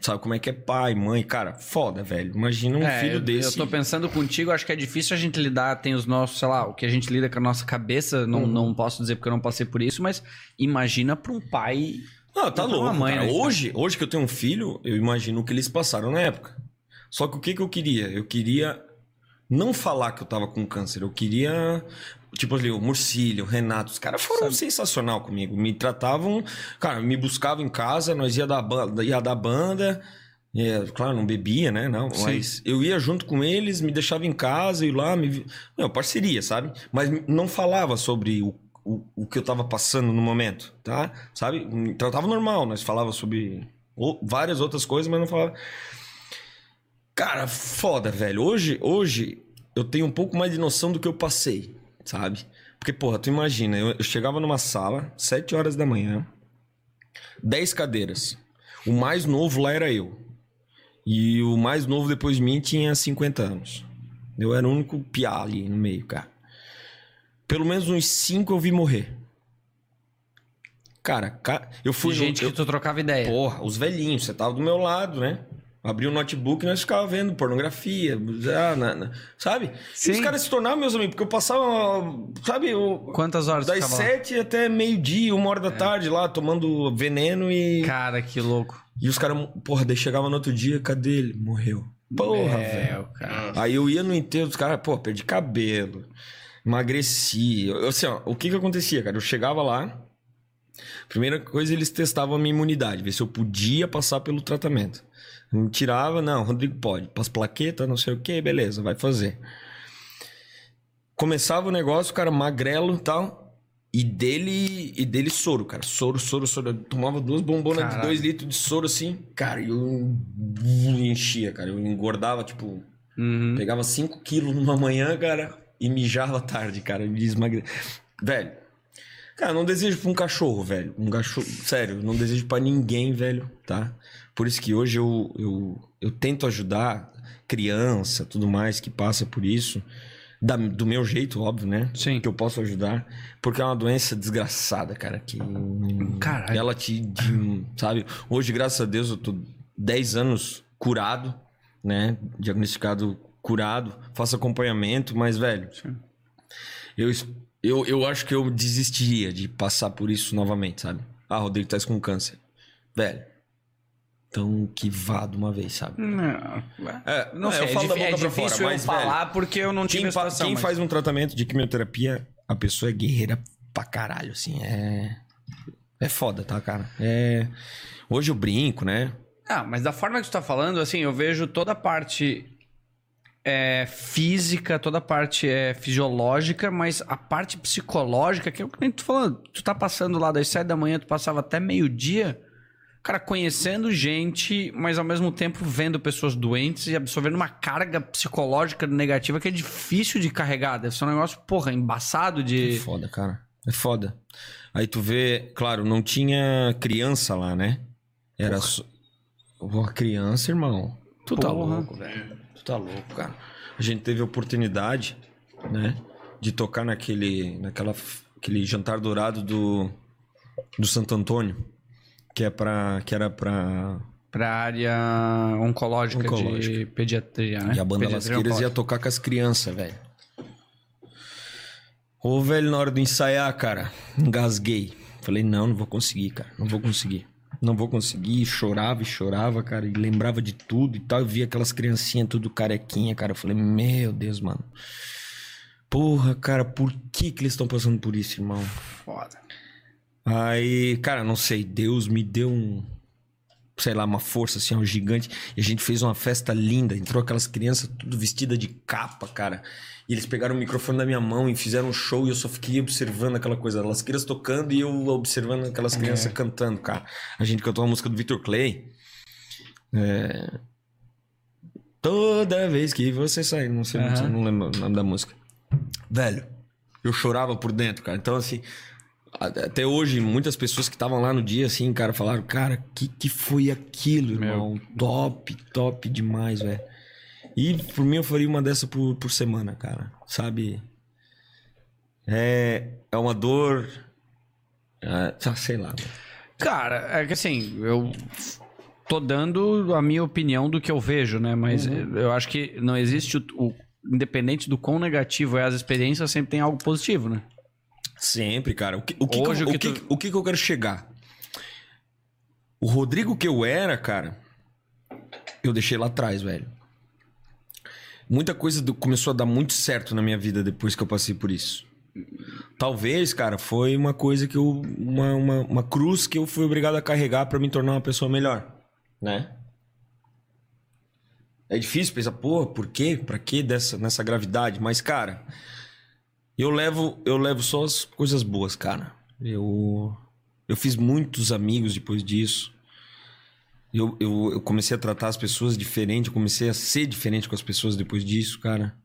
Sabe como é que é pai, mãe, cara? Foda, velho. Imagina um É, filho eu, desse. Eu tô pensando contigo, acho que é difícil a gente lidar, tem os nossos, sei lá, o que a gente lida com a nossa cabeça, não, Uhum. não posso dizer porque eu não passei por isso, mas imagina pra um pai. Não, tá louco, mãe, né? Hoje, hoje que eu tenho um filho, eu imagino o que eles passaram na época. Só que o que, que eu queria? Eu queria não falar que eu tava com câncer. Eu queria... Tipo ali, o Murcílio, o Renato, os caras foram sensacional comigo. Me tratavam... Cara, me buscavam em casa, nós ia dar banda, ia dar banda... É, claro, não bebia, né? Não, Sim. mas eu ia junto com eles, me deixava em casa, ia lá, me... Meu, parceria, sabe? Mas não falava sobre o, o, o que eu tava passando no momento, tá? Sabe? Me Tratava normal, nós falava sobre o- várias outras coisas, mas não falava. Cara, foda, velho. Hoje, hoje eu tenho um pouco mais de noção do que eu passei, sabe? Porque, porra, tu imagina, eu, eu chegava numa sala, 7 horas da manhã, 10 cadeiras. O mais novo lá era eu. E o mais novo depois de mim tinha 50 anos. Eu era o único piá ali no meio, cara. Pelo menos uns 5 eu vi morrer. Cara, ca- eu fui. de gente eu- que tu trocava ideia. Porra, os velhinhos, você tava do meu lado, né? Abri o notebook e nós ficávamos vendo pornografia, sabe? Sim. E os caras se tornavam meus amigos, porque eu passava, sabe, o- Quantas horas das ficava lá? sete até meio-dia, uma É. hora da tarde lá, tomando veneno e. Cara, que louco. E os caras, porra, daí chegava no outro dia, cadê ele? Morreu. Porra, É, velho. cara. Aí eu ia no enterro dos caras, pô, perdi cabelo, emagreci. Eu, assim, ó, o que que acontecia, cara? Eu chegava lá, primeira coisa, eles testavam a minha imunidade, ver se eu podia passar pelo tratamento. Me tirava, não, Rodrigo pode. Passa plaqueta, não sei o que, beleza, vai fazer. Começava o negócio, o cara magrelo e tal. E dele, e dele soro, cara. Soro, soro, soro. Eu tomava duas bombonas de Caralho. dois litros de soro assim. Cara, eu enchia, cara. Eu engordava, tipo, Uhum. Pegava 5 quilos numa manhã, cara, e mijava à tarde, cara. Me desmagre... Velho, cara, não desejo pra um cachorro, velho. Um cachorro. Sério, não desejo pra ninguém, velho, tá? Por isso que hoje eu, eu, eu tento ajudar criança, tudo mais, que passa por isso. Da- do meu jeito, óbvio, né? Sim. Que eu posso ajudar. Porque é uma doença desgraçada, cara. Que. Caralho. Ela te. de- sabe? Hoje, graças a Deus, eu tô 10 anos curado, né? Diagnosticado curado. Faço acompanhamento, mas, velho. Sim. Eu, eu, eu acho que eu desistiria de passar por isso novamente, sabe? Ah, Rodrigo, tá com câncer. Velho. Então, que vá de uma vez, sabe? Não, É, não é, sei, eu falo da é, difí- é boca pra difícil fora, eu mas, falar porque eu não tive Quem, situação. quem mas- faz um tratamento de quimioterapia, a pessoa é guerreira pra caralho, assim. É. É foda, tá, cara? É. Hoje eu brinco, né? Ah, mas da forma que tu tá falando, assim, eu vejo toda a parte é, física, toda a parte é, fisiológica, mas a parte psicológica, que é o que nem tu falando, tu tá passando lá das sete da manhã, tu passava até meio-dia, cara, conhecendo gente, mas ao mesmo tempo vendo pessoas doentes e absorvendo uma carga psicológica negativa que é difícil de carregar. Deve ser um negócio, porra, embaçado É de. foda, cara. É foda. Aí tu vê, claro, não tinha criança lá, né? Era só. Uma criança, irmão. Tu tá Porra. louco, velho. Tu tá louco, cara. A gente teve a oportunidade, né? De tocar naquele. naquela. aquele jantar dourado do. do Santo Antônio. Que é pra. que era pra. Pra área oncológica, de Oncológica. pediatria, né? E a banda Pediatria Lasqueiras ia tocar com as crianças, velho. Ô, velho, na hora de ensaiar, cara, engasguei. Falei, não, não vou conseguir, cara. Não vou conseguir. Não vou conseguir. Chorava e chorava, cara. E lembrava de tudo e tal. Eu via aquelas criancinhas tudo carequinha, cara. Eu falei, meu Deus, mano. Porra, cara, por que que eles estão passando por isso, irmão? Foda. Aí, cara, não sei. Deus me deu um. sei lá, uma força assim, um gigante. E a gente fez uma festa linda. Entrou aquelas crianças tudo vestida de capa, cara. E eles pegaram o microfone da minha mão e fizeram um show e eu só fiquei observando aquela coisa. As crianças tocando e eu observando aquelas crianças cantando, cara. A gente cantou uma música do Victor Clay. É... Toda vez que você sai, não sei, Aham. não lembro o nome da música. Velho, eu chorava por dentro, cara. Então, assim, até hoje, muitas pessoas que estavam lá no dia, assim, cara, falaram, cara, que que foi aquilo, irmão? Top, top demais, velho. E por mim eu faria uma dessa por, por semana, cara. Sabe? É, é uma dor. É, ah, sei lá. Cara, é que assim, eu tô dando a minha opinião do que eu vejo, né? Mas Uhum. eu acho que não existe o, o- Independente do quão negativo é as experiências, sempre tem algo positivo, né? Sempre, cara. O que, o que, que Hoje o que tu- o que que eu quero chegar? O Rodrigo que eu era, cara, eu deixei lá atrás, velho. Muita coisa do- começou a dar muito certo na minha vida depois que eu passei por isso. Talvez, cara, foi uma coisa que eu. Uma, uma, uma cruz que eu fui obrigado a carregar pra me tornar uma pessoa melhor, né? É difícil pensar, pô, por quê? Pra quê dessa, nessa gravidade? Mas, cara, eu levo, eu levo só as coisas boas, cara. Eu, eu fiz muitos amigos depois disso. Eu, eu, eu comecei a tratar as pessoas diferente, eu comecei a ser diferente com as pessoas depois disso, cara.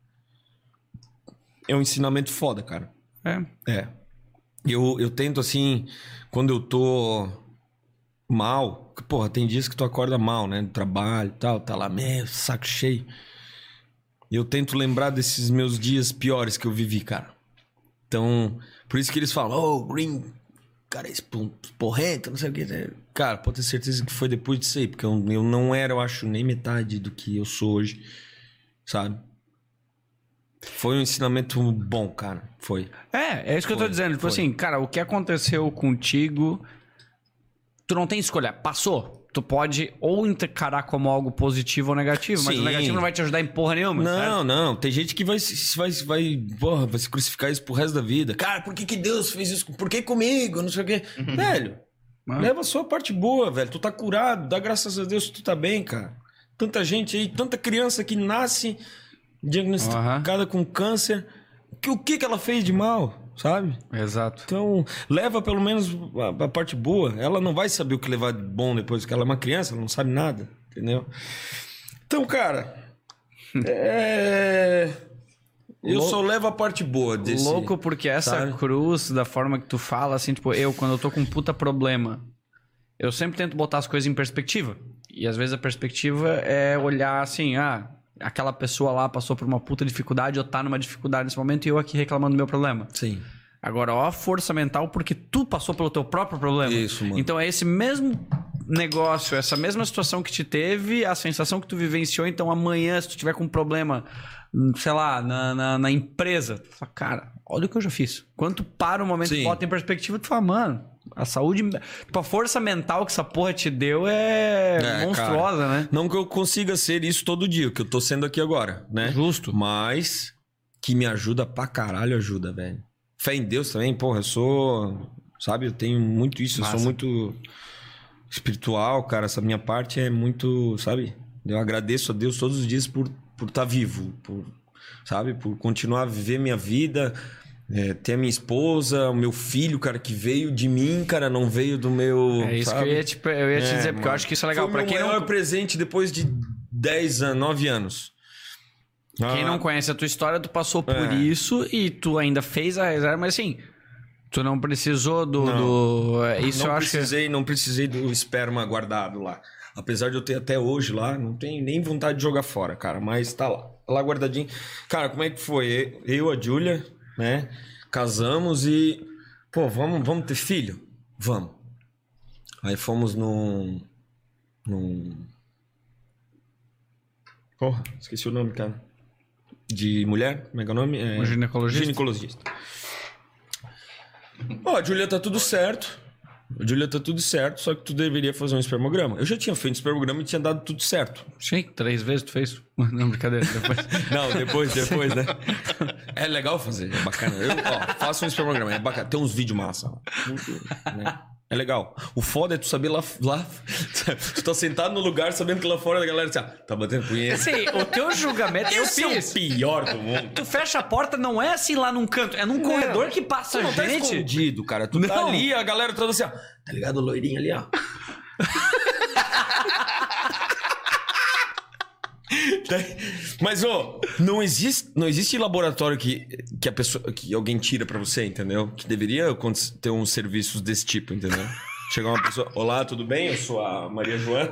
É um ensinamento foda, cara. É. É. Eu, eu tento, assim, quando eu tô mal, porra, tem dias que tu acorda mal, né? Do trabalho e tal, tá lá, meu, saco cheio. Eu tento lembrar desses meus dias piores que eu vivi, cara. Então, por isso que eles falam, oh, Green, cara, esse porrento, não sei o que. Cara, pode ter certeza que foi depois disso aí, porque eu, eu não era, eu acho, nem metade do que eu sou hoje, sabe? Foi um ensinamento bom, cara. Foi. É, é isso que eu tô Foi, dizendo. Tipo foi. assim, cara, o que aconteceu contigo, tu não tem escolha. Passou. Tu pode ou encarar como algo positivo ou negativo, mas o Sim. negativo não vai te ajudar em porra nenhuma. Não, não. Tem gente que vai, se- vai, vai, porra, vai se crucificar isso pro resto da vida. Cara, por que, que Deus fez isso? Por que comigo? Não sei o quê. Velho, Ah. leva só a parte boa, velho. Tu tá curado, dá graças a Deus que tu tá bem, cara. Tanta gente aí, tanta criança que nasce diagnosticada com câncer. Que, o que que ela fez de mal, sabe? Exato. Então, leva pelo menos a, a parte boa. Ela não vai saber o que levar de bom depois, porque ela é uma criança, ela não sabe nada, entendeu? Então, cara, é... Eu Lou- só levo a parte boa desse... Louco porque essa sabe? cruz, da forma que tu fala, assim, tipo, eu, quando eu tô com um puta problema, eu sempre tento botar as coisas em perspectiva. E às vezes a perspectiva é olhar assim, ah, aquela pessoa lá passou por uma puta dificuldade, ou tá numa dificuldade nesse momento, e eu aqui reclamando do meu problema. Sim. Agora, ó a força mental porque tu passou pelo teu próprio problema. Isso, mano. Então é esse mesmo negócio, essa mesma situação que te teve, a sensação que tu vivenciou, então amanhã, se tu tiver com um problema, hum, sei lá, na, na, na empresa, tu fala, cara, olha o que eu já fiz. Quando tu para um momento Sim. bota em perspectiva, tu fala, mano, a saúde, tipo, a força mental que essa porra te deu é, É, monstruosa, cara. né? Não que eu consiga ser isso todo dia, que eu tô sendo aqui agora, né? Justo. Mas que me ajuda pra caralho, ajuda, velho. Fé em Deus também, porra, eu sou. Sabe, eu tenho muito isso, eu Massa. sou muito espiritual, cara. Essa minha parte é muito, sabe? Eu agradeço a Deus todos os dias por por estar vivo, por, sabe? Por continuar a viver minha vida. é, ter a minha esposa, o meu filho, cara, que veio de mim, cara, não veio do meu. É isso sabe? que eu ia te, eu ia te É, dizer, porque eu mano. acho que isso é legal. Meu quem não, presente depois de 10 anos, 9 anos. Quem Ah, não conhece a tua história, tu passou por É. isso e tu ainda fez a reserva, mas assim, tu não precisou do. Não. do- é, isso não eu acho que. precisei, não precisei do esperma guardado lá. Apesar de eu ter até hoje lá, não tenho nem vontade de jogar fora, cara. Mas tá lá, lá guardadinho. Cara, como é que foi? Eu, a Júlia, né? Casamos e. Pô, vamos, vamos ter filho? Vamos. Aí fomos num. num. Porra, esqueci o nome, cara. De mulher? Como é que é o nome? É... Um ginecologista? Ginecologista. Ó, a Júlia tá tudo certo. A Júlia tá tudo certo, só que tu deveria fazer um espermograma. Eu já tinha feito espermograma e tinha dado tudo certo. Sim, três vezes tu fez. Não, brincadeira. Depois. Não, depois, depois, né? É legal fazer, é bacana. Eu, ó, faço um espermograma, é bacana. Tem uns vídeos massa. Muito, né? É legal. O foda é tu saber lá. lá tu tá sentado no lugar sabendo que lá fora a galera ah, tá batendo punheta. Assim, o teu julgamento Esse é o pior do mundo. Tu fecha a porta, não é assim lá num canto, é num corredor que passa Tu não tá gente. escondido, cara. Tu tá Não. ali, a galera toda assim, ó. Tá ligado o loirinho ali, ó. Mas, ô, não existe, não existe laboratório que, que a pessoa que alguém tira pra você, entendeu? Que deveria ter uns serviços desse tipo, entendeu? Chegar uma pessoa, olá, tudo bem? Eu sou a Maria Joana.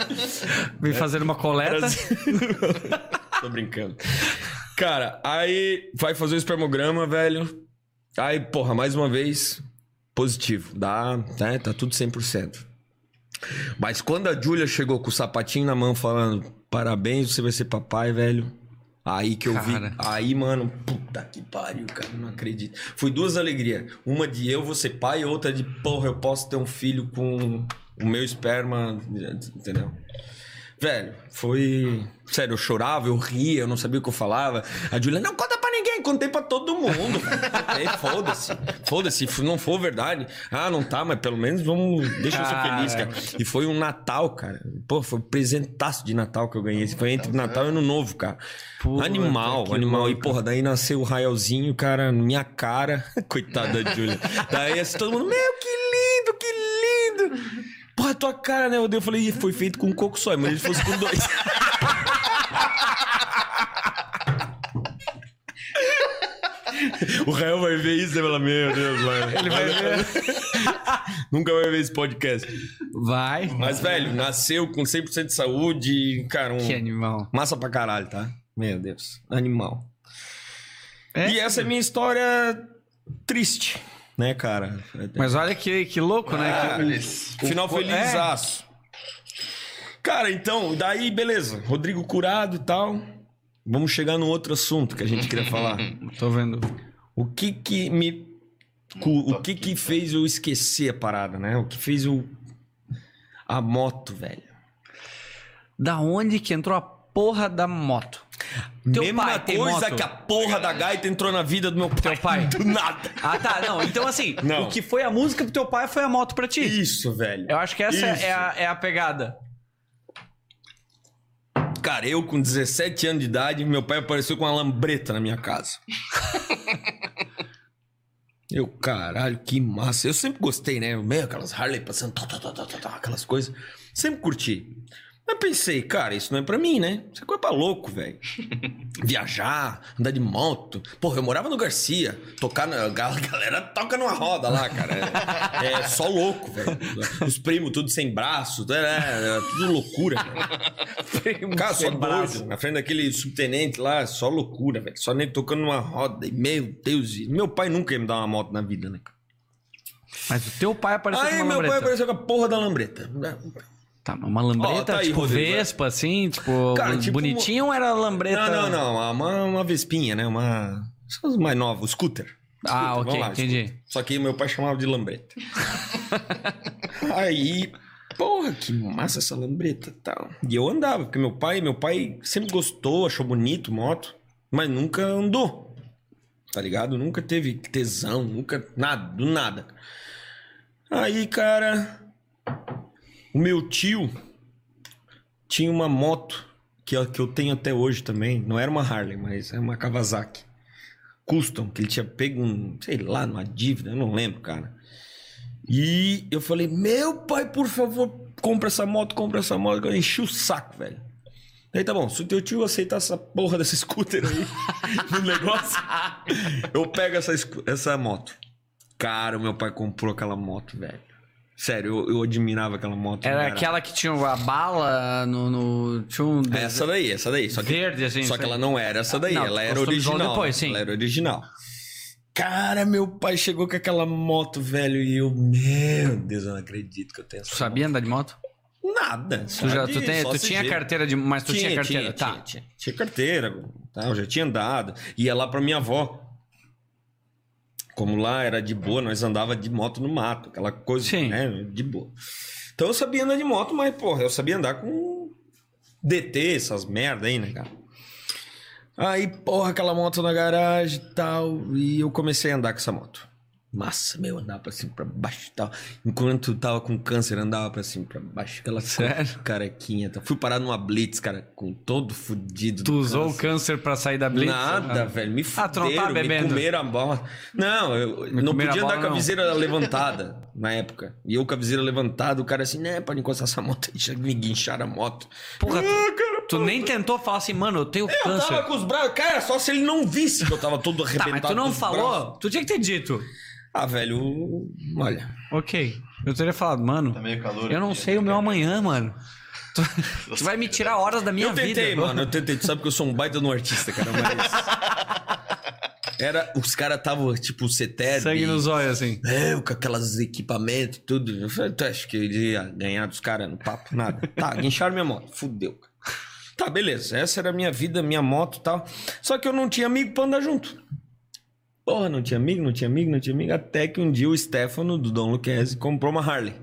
Vem fazer uma coleta. Tô brincando. Cara, aí vai fazer o espermograma, velho. Aí, porra, mais uma vez, positivo. Dá, né? Tá tudo 100%. Mas quando a Júlia chegou com o sapatinho na mão falando parabéns, você vai ser papai, velho. Aí que eu Cara. vi. Aí, mano, puta que pariu, cara. Não acredito. Foi duas alegrias. Uma de eu vou ser pai, e outra de, porra, eu posso ter um filho com o meu esperma, entendeu? Velho, foi. Sério, eu chorava, eu ria, eu não sabia o que eu falava. A Julia, não conta pra ninguém, contei pra todo mundo. Foda-se. Foda-se, se não for verdade. Ah, não tá, mas pelo menos vamos. Deixa eu ser feliz, cara. E foi um Natal, cara. Pô, foi um presentaço de Natal que eu ganhei. Foi entre Natal e Ano Novo, cara. Animal, animal. E, porra, daí nasceu o Raelzinho, cara, na minha cara. Coitada da Julia. Daí assim, todo mundo, meu, que lindo, que lindo. Porra, tua cara, né? Eu falei, foi feito com um coco só, mas ele fosse com dois. O Rael vai ver isso e vai falar, meu Deus, mano. Ele vai ver. Nunca vai ver esse podcast. Vai. Mas, velho, nasceu com 100% de saúde, cara, um... Que animal. Massa pra caralho, tá? Meu Deus. Animal. É? E essa é a minha história triste, né, cara? Mas olha que, que louco, né? Ah, Que- eles- Final o- felizaço. Cara, então, daí beleza. Rodrigo curado e tal. Vamos chegar no outro assunto que a gente queria falar. Tô vendo. O que que me. O que que fez eu esquecer a parada, né? O que fez eu. A moto, velho. Da onde que entrou a porra da moto? Teu Mesma pai coisa que a porra da gaita entrou na vida do meu pai. Teu pai. Do nada. Ah, tá. Não, então assim, Não. o que foi a música pro teu pai foi a moto pra ti. Isso, velho. Eu acho que essa Isso. é a, é a pegada. Cara, eu com 17 anos de idade, meu pai apareceu com uma lambreta na minha casa. eu, caralho, que massa. Eu sempre gostei, né? Meio aquelas Harley passando, tá, tá, tá, tá, tá, tá, aquelas coisas. Sempre curti. Mas pensei, cara, isso não é pra mim, né? Isso é coisa pra louco, velho. Viajar, andar de moto. Porra, eu morava no Garcia. Tocar na. A galera toca numa roda lá, cara. É, é só louco, velho. Os primos tudo sem braço. É, é, é tudo loucura, velho. Cara, só braço. Na frente daquele subtenente lá, só loucura, velho. Só nem tocando numa roda. E, meu Deus. Meu pai nunca ia me dar uma moto na vida, né, cara? Mas o teu pai apareceu Aí com uma meu pai lambreta. apareceu com a porra da lambreta. Tá, uma lambreta, Ó, tá aí, tipo Rodrigo, é. Vespa, assim, tipo, Cara, tipo bonitinho ou era lambreta? Não, não, não. Uma, uma vespinha, né? Uma. Os mais novos, scooter. Ah, Scooter, ok, vamos lá, entendi. scooter. Só que meu pai chamava de lambreta. Aí, porra, que massa essa lambreta e tal. E eu andava, porque meu pai, meu pai sempre gostou, achou bonito moto, mas nunca andou. Tá ligado? Nunca teve tesão, nunca. Nada, do nada. Aí, cara. O meu tio tinha uma moto que eu, que eu tenho até hoje também. Não era uma Harley, mas é uma Kawasaki. Custom, que ele tinha pego um, sei lá, numa dívida, eu não lembro, cara. E eu falei, meu pai, por favor, compra essa moto, compra essa moto. Eu enchi o saco, velho. Aí tá bom, se o teu tio aceitar essa porra dessa scooter aí no negócio, eu pego essa, essa moto. Cara, o meu pai comprou aquela moto, velho. Sério, eu, eu admirava aquela moto. Era cara. aquela que tinha a bala no. no tinha um Essa daí, essa daí. Só que, Verde, assim, Só que ela não era essa daí, Não, ela era original. depois, sim. Ela era original. Cara, meu pai chegou com aquela moto, velho, e eu, meu Deus, eu não acredito que eu tenho essa Tu sabia andar de moto? Nada. Tu, já, tu, tem, tu tinha carteira de. Mas tu tinha, carteira, tá. Tinha, tinha, tinha carteira, tá, eu já tinha andado. Ia lá pra minha avó. Como lá era de boa, nós andava de moto no mato, aquela coisa, Sim. né? De boa. Então eu sabia andar de moto, mas, porra, eu sabia andar com DT, essas merda aí, né, cara? Aí, porra, aquela moto na garagem e tal, e eu comecei a andar com essa moto. Massa, meu, andava pra cima, pra baixo e tal. Enquanto tava com câncer, andava pra cima, pra baixo. Aquela Sério? carequinha. Tá. Fui parar numa blitz, cara, com todo fudido. Tu usou o câncer. câncer pra sair da blitz? Nada, Ah. velho. Me Ah, não fuderam, tá me comeram a bola. Não, eu Me não podia andar bola, com a viseira levantada na época. E eu com a viseira levantada, o cara assim, né, pode encostar essa moto aí, já me guincharam a moto. Porra, Ah, tu, cara, tu nem tentou falar assim, mano, eu tenho eu câncer. tava com os braços. Cara, só se ele não visse que eu tava todo Tá, arrebentado. mas tu não falou? braços. Tu tinha que ter dito. Ah, velho, olha. Ok. Eu teria falado, mano, Tá meio calor eu não aqui, sei né, o meu cara? amanhã, mano. Tu, tu vai me tirar horas da minha eu tentei, vida. mano, eu tentei. Tu sabe que eu sou um baita no artista, cara, mas. Era, os caras estavam, tipo, CETER. Sangue nos olhos, assim. É, com aquelas equipamentos e tudo. Eu falei, tu acha que eu iria ganhar dos caras no papo? Nada. Tá, guincharam minha moto. Fudeu, cara. Tá, beleza. Essa era a minha vida, minha moto e tal. Só que eu não tinha amigo pra andar junto. Porra, não tinha amigo, não tinha amigo, não tinha amigo. Até que um dia o Stefano, do Dom Luquezzi, comprou uma Harley.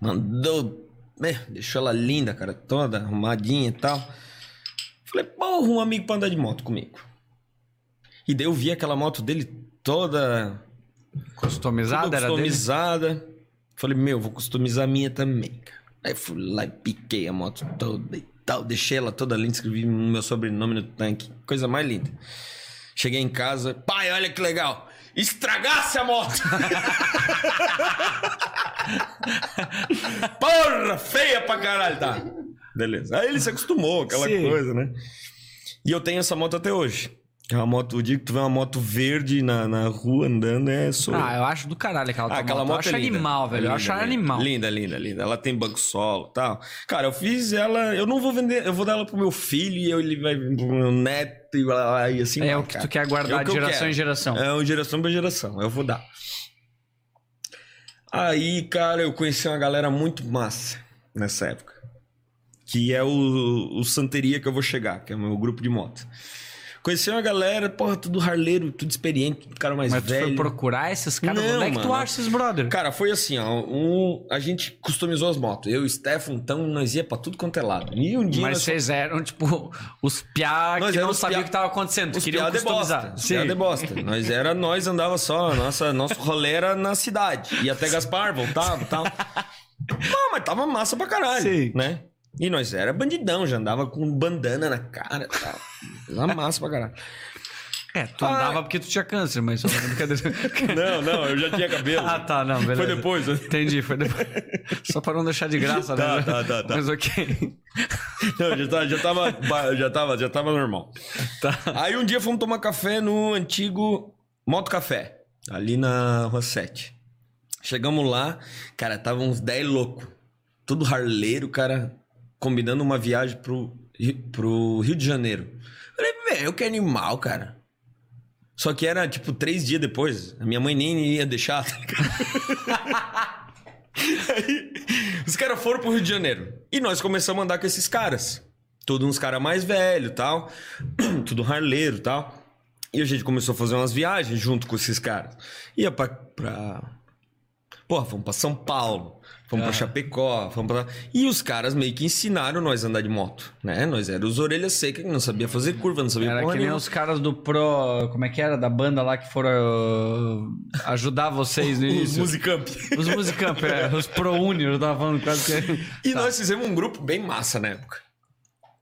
Mandou. É, deixou ela linda, cara, toda arrumadinha e tal. Falei, porra, um amigo pra andar de moto comigo. E daí eu vi aquela moto dele toda Customizada toda era customizada. Falei, meu, vou customizar a minha também, cara. Aí fui lá e piquei a moto toda e tal. Deixei ela toda linda, escrevi meu sobrenome no tanque. Coisa mais linda. Cheguei em casa, pai, olha que legal. Estragasse a moto! Porra, feia pra caralho, tá? Beleza. Aí ele se acostumou, aquela Sim. coisa, né? E eu tenho essa moto até hoje. É uma moto, o dia que tu vê uma moto verde na, na rua andando, é só. Ah, eu acho do caralho aquela Ah, aquela moto. moto Eu acho é animal, velho. É eu linda, acho ela linda. animal. Linda, linda, linda. Ela tem banco solo e tal. Cara, eu fiz ela. Eu não vou vender. Eu vou dar ela pro meu filho e eu- ele vai pro meu neto e, lá, e assim. É o que cara. tu quer guardar É de eu geração quero. em geração. É uma geração pra geração. Eu vou dar. Aí, cara, eu conheci uma galera muito massa nessa época. Que é o, o Santeria que eu vou chegar, que é o meu grupo de moto. Conheci uma galera, porra, tudo harleiro, tudo experiente, tudo cara mais Mas tu velho. foi procurar esses caras? Não, Onde é que tu mano. acha esses brother? Cara, foi assim, ó. Um, a gente customizou as motos. Eu e o Stefan, então, nós ia pra tudo quanto é lado. E um dia. Mas vocês eram, tipo, os piá Nós que não sabiam o que tava acontecendo. Os queriam bosta. customizar. Os piada de bosta. Nós era, nós andava só, nossa, nosso rolê era na cidade. Ia até Gaspar, voltava e tal. Não, mas tava massa pra caralho, Sim. né? E nós era bandidão, já andava com bandana na cara e tal. Tava massa pra caralho. É, tu andava porque tu tinha câncer, mas só brincadeira. Não, não, eu já tinha cabelo. ah, tá, não, beleza. Foi depois. né? Entendi, foi depois. Só pra não deixar de graça, Tá, né? tá, tá, tá. Mas ok. Não, já tava, já tava, já tava, já tava normal. Tá. Aí um dia fomos tomar café no antigo Moto Café, ali na Rua 7. Chegamos lá, cara, tava uns 10 loucos. Tudo harleiro, cara, combinando uma viagem pro, pro Rio de Janeiro. Falei, meu, que animal, cara. Só que era, tipo, três dias depois. A minha mãe nem ia deixar. tá? Aí, os caras foram pro Rio de Janeiro. E nós começamos a andar com esses caras. Tudo uns caras mais velhos tal. Tudo harleiro tal. E a gente começou a fazer umas viagens junto com esses caras. Ia pra. pra... Porra, fomos pra São Paulo. Fomos pra Chapecó. Fomos pra... E os caras meio que ensinaram nós a andar de moto. Né? Nós éramos os orelhas secas que não sabia fazer curva, não sabia Era que nem nenhuma. os caras do Pro. Como é que era? Da banda lá que foram uh, ajudar vocês no Os início. musicamp. Os Musicamp, é, os Pro Uni, eu tava falando quase que. E Tá. nós fizemos um grupo bem massa na época.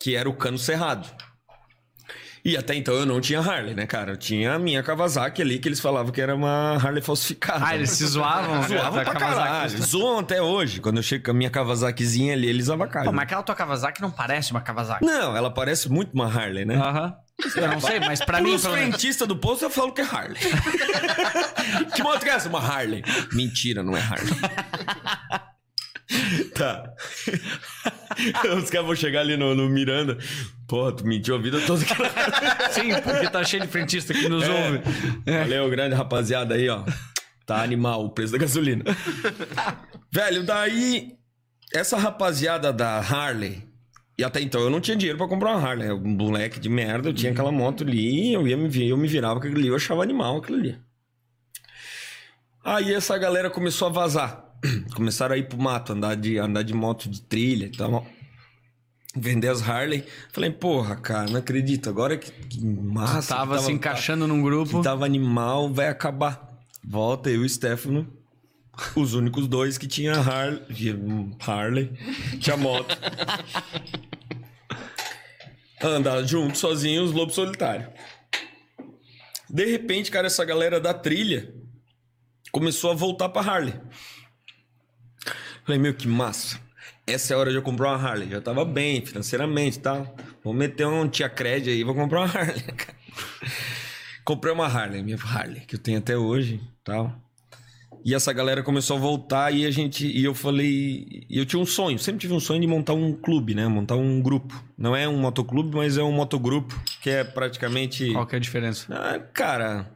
Que era o Cano Cerrado. E até então eu não tinha Harley, né, cara? Eu tinha a minha Kawasaki ali, que eles falavam que era uma Harley falsificada. Ah, eles se zoavam? Zoavam da pra Kawasaki. caralho. Zoam até hoje. Quando eu chego com a minha Kawasakizinha ali, eles avacalham. Pô, mas aquela tua Kawasaki não parece uma Kawasaki. Não, ela parece muito uma Harley, né? Aham. Eu não sei, mas pra mim, menos. frentistas do posto, eu falo que é Harley. que moto que é essa? Uma Harley. Mentira, não é Harley. tá. Os caras vão chegar ali no, no Miranda. Pô, tu mentiu a vida toda. Sim, porque tá cheio de frentista que nos ouve. Valeu, grande rapaziada aí, ó. Tá animal o preço da gasolina. Velho, daí, essa rapaziada da Harley. E até então eu não tinha dinheiro pra comprar uma Harley. Eu, Um moleque de merda, eu tinha aquela moto ali, eu ia me vir, eu me virava com aquilo ali, eu achava animal aquilo ali. Aí essa galera começou a vazar. Começaram a ir pro mato, andar de, andar de moto de trilha e tal. Vender as Harley. Falei, porra, cara, não acredito. Agora que, que massa. que Tava se encaixando num grupo. que tava animal, vai acabar. Volta eu e o Stefano, os únicos dois que tinha Harley, Harley tinha moto. Andar junto, sozinhos, lobo solitário. De repente, cara, essa galera da trilha começou a voltar pra Harley. Falei, meu, que massa. Essa é a hora de eu comprar uma Harley. Já tava bem financeiramente e tal. Vou meter um tia crédito aí, vou comprar uma Harley. Comprei uma Harley, minha Harley, que eu tenho até hoje tal. E essa galera começou a voltar e a gente. E eu falei. E eu tinha um sonho, sempre tive um sonho de montar um clube, né? Montar um grupo. Não é um motoclube, mas é um motogrupo, que é praticamente. Qual que é a diferença? Ah, cara,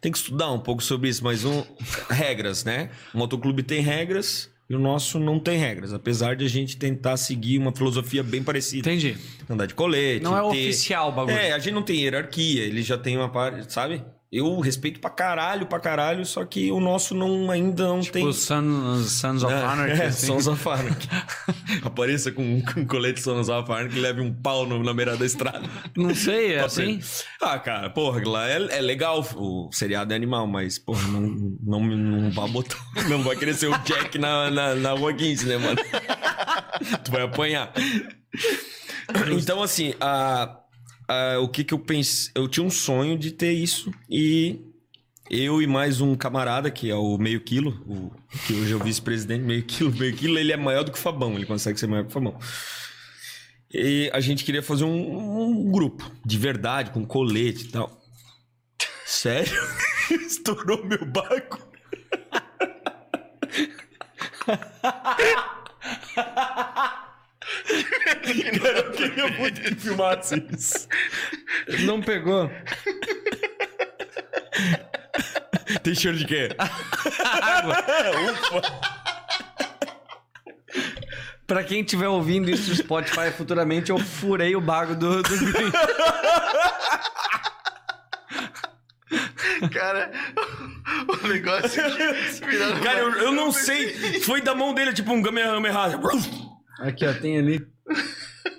tem que estudar um pouco sobre isso, mas um, regras, né? O motoclube tem regras e o nosso não tem regras, apesar de a gente tentar seguir uma filosofia bem parecida. Entendi. Andar de colete. Não é ter- oficial o bagulho. É, a gente não tem hierarquia, ele já tem uma parte, sabe? Eu respeito pra caralho, pra caralho, só que o nosso não, ainda não tem. Os Sons, Sons of Anarchy. É, assim. Sons of Anarchy. Apareça com, com colete Sons of Anarchy e leve um pau na beirada da estrada. Não sei, é assim? Ah, cara, porra, lá é, é legal, o seriado é animal, mas, porra, não, não, não vai botar. Não vai crescer o Jack na, na, na rua 15, né, mano? tu vai apanhar. Então, assim, a, a- o que que eu pensei? Eu tinha um sonho de ter isso e eu e mais um camarada, que é o meio quilo, o, que hoje é o vice-presidente, meio quilo, meio quilo, ele é maior do que o Fabão, ele consegue ser maior que o Fabão. E a gente queria fazer um, um grupo de verdade, com colete e tal. Sério? Estourou meu barco. Cara, eu queria muito que filmasse isso. Não pegou. Tem cheiro de quê? Pra quem estiver ouvindo isso no Spotify futuramente, eu furei o bago do, do Green. Cara, o negócio que viraram Cara, eu, eu não sei. Foi da mão dele, tipo um Kamehameha. Aqui, ó, tem ali.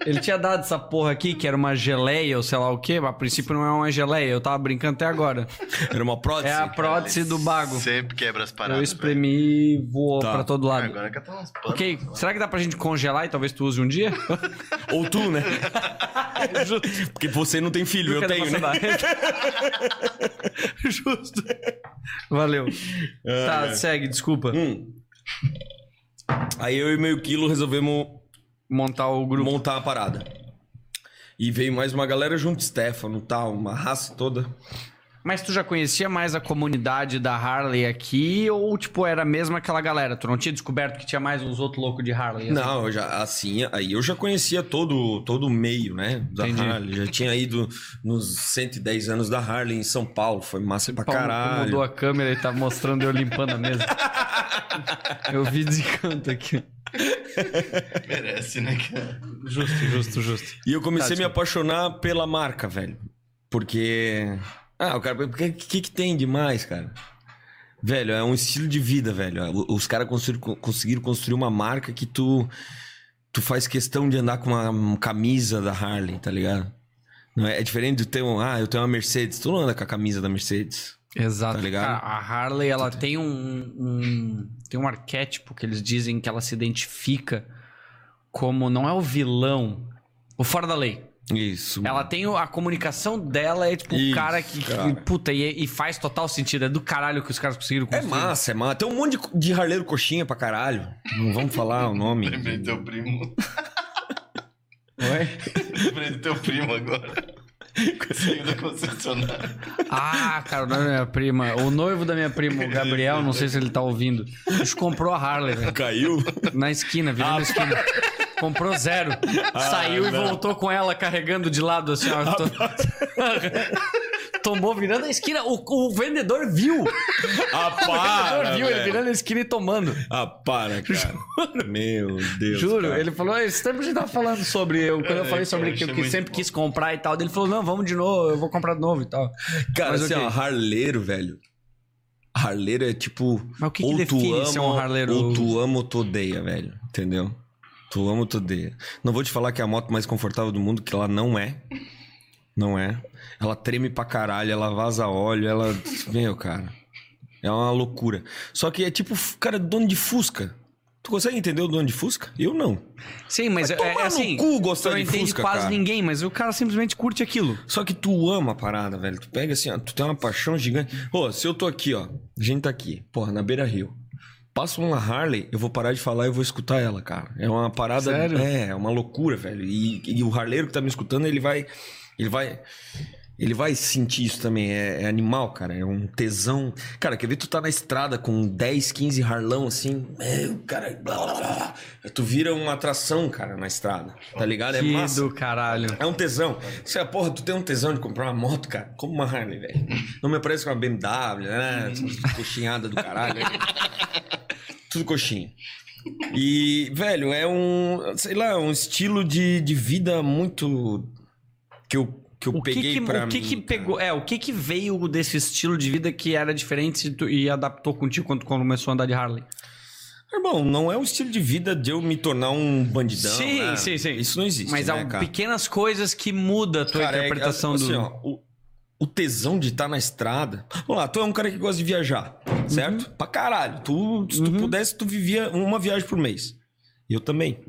Ele tinha dado essa porra aqui, que era uma geleia ou sei lá o quê. A princípio não é uma geleia, eu tava brincando até agora. Era uma prótese. É a prótese do bago. Sempre quebra as Eu paradas. velho. espremi e voou Tá. pra todo lado. Agora que umas panas. Ok, será que dá pra gente congelar e talvez tu use um dia? Ou tu, né? Porque você não tem filho, eu Nunca tenho, dá né? Justo. Valeu. tá, é. segue, desculpa. Hum. Aí eu e meio quilo resolvemos Montar o grupo. montar a parada. E veio mais uma galera junto, Stefano tal, uma raça toda. Mas tu já conhecia mais a comunidade da Harley aqui ou, tipo, era mesmo aquela galera? Tu não tinha descoberto que tinha mais uns outros loucos de Harley? assim? Não, eu já, assim, aí eu já conhecia todo, todo o meio, né? Da Entendi. Harley. Já tinha ido nos 110 anos da Harley em São Paulo. Foi massa pra Paulo caralho. mudou a câmera e tá mostrando eu limpando a mesa. eu vi de canto aqui. Merece, né, cara? Justo, justo, justo. E eu comecei Tá, a me apaixonar pela marca, velho. Porque. Ah, o cara. O que, que, que tem demais, cara? Velho, é um estilo de vida, velho. O- Os caras conseguiram, conseguiram construir uma marca que tu. Tu faz questão de andar com uma, camisa da Harley, tá ligado? Não é, é diferente de ter um. Ah, eu tenho uma Mercedes. Tu não anda com a camisa da Mercedes. Exato. Tá ligado? Cara, a Harley, ela tem um, um- Tem um arquétipo que eles dizem que ela se identifica como. Não é o vilão. O fora da lei. Isso. Ela tem a comunicação dela, é tipo o cara que, que- cara. puta, e, e faz total sentido. É do caralho que os caras conseguiram É construir. massa, é massa. Tem um monte de, de harleiro coxinha pra caralho. Não vamos falar o nome. Lembrei do teu primo. Oi? Lembrei do teu primo agora. Saiu da concessionária. Ah, cara, o nome da minha prima. O noivo da minha prima, o Gabriel, não sei se ele tá ouvindo. A gente comprou a Harley, velho. Caiu? Na esquina, virando a esquina. Comprou zero. Saiu e não. voltou com ela carregando de lado, assim, ó. To- Tomou virando a esquina. O, o vendedor viu. Ah, O para! vendedor viu ele velho. virando a esquina e tomando. Ah, para, cara. Meu Deus. Juro, cara. ele falou, esse tempo a gente tava falando sobre eu, quando eu É, falei sobre que eu que sempre quis comprar e tal, ele falou, não, vamos de novo, eu vou comprar de novo e tal. Cara, Mas assim, ok. ó, harleiro, velho. Harleiro é tipo. Mas o que que ou tu define ama, ser um harleiro? Ou tu ama ou tu odeia, velho. Entendeu? Tu ama ou tu odeia. Não vou te falar que é a moto mais confortável do mundo, que ela não é. Não é. Ela treme pra caralho, ela vaza óleo, ela. Meu, cara. É uma loucura. Só que é tipo, cara, dono de Fusca. Tu consegue entender o dono de Fusca? Eu não. Sim, mas é, é assim. cu gostar de entende Fusca, quase cara. ninguém, mas o cara simplesmente curte aquilo. Só que tu ama a parada, velho. Tu pega assim, ó, tu tem uma paixão gigante. Ô, se eu tô aqui, ó, a gente tá aqui, porra, na beira rio. Passa uma Harley, eu vou parar de falar e vou escutar ela, cara. É uma parada. Sério? É, é uma loucura, velho. E, e o harleiro que tá me escutando, ele vai. Ele vai. Ele vai sentir isso também. É, é animal, cara. É um tesão. Cara, quer ver tu tá na estrada com 10, 15 harlão assim. Meu, cara. Blá, blá, blá. Tu vira uma atração, cara, na estrada. Tá ligado? É massa. do caralho. É um tesão. Você, porra, tu tem um tesão de comprar uma moto, cara? Como uma Harley, velho. Não me parece com uma BMW, né? Coxinhada do caralho. Tudo coxinha. E, velho, é um, sei lá, um estilo de, de vida muito que eu, que eu O que peguei que, pra o que mim. que cara. pegou? É, o que que veio desse estilo de vida que era diferente e, adaptou contigo quando, começou a andar de Harley? Irmão, não é o estilo de vida de eu me tornar um bandidão. Sim, né? sim, sim. Isso não existe. Mas né, há cara? pequenas coisas que muda a tua Cara, é- interpretação assim, do. ó, o, o tesão de estar na estrada. Vamos lá, tu é um cara que gosta de viajar, certo? Uhum. Pra caralho. Tu, se tu pudesse, tu vivia uma viagem por mês. Eu também.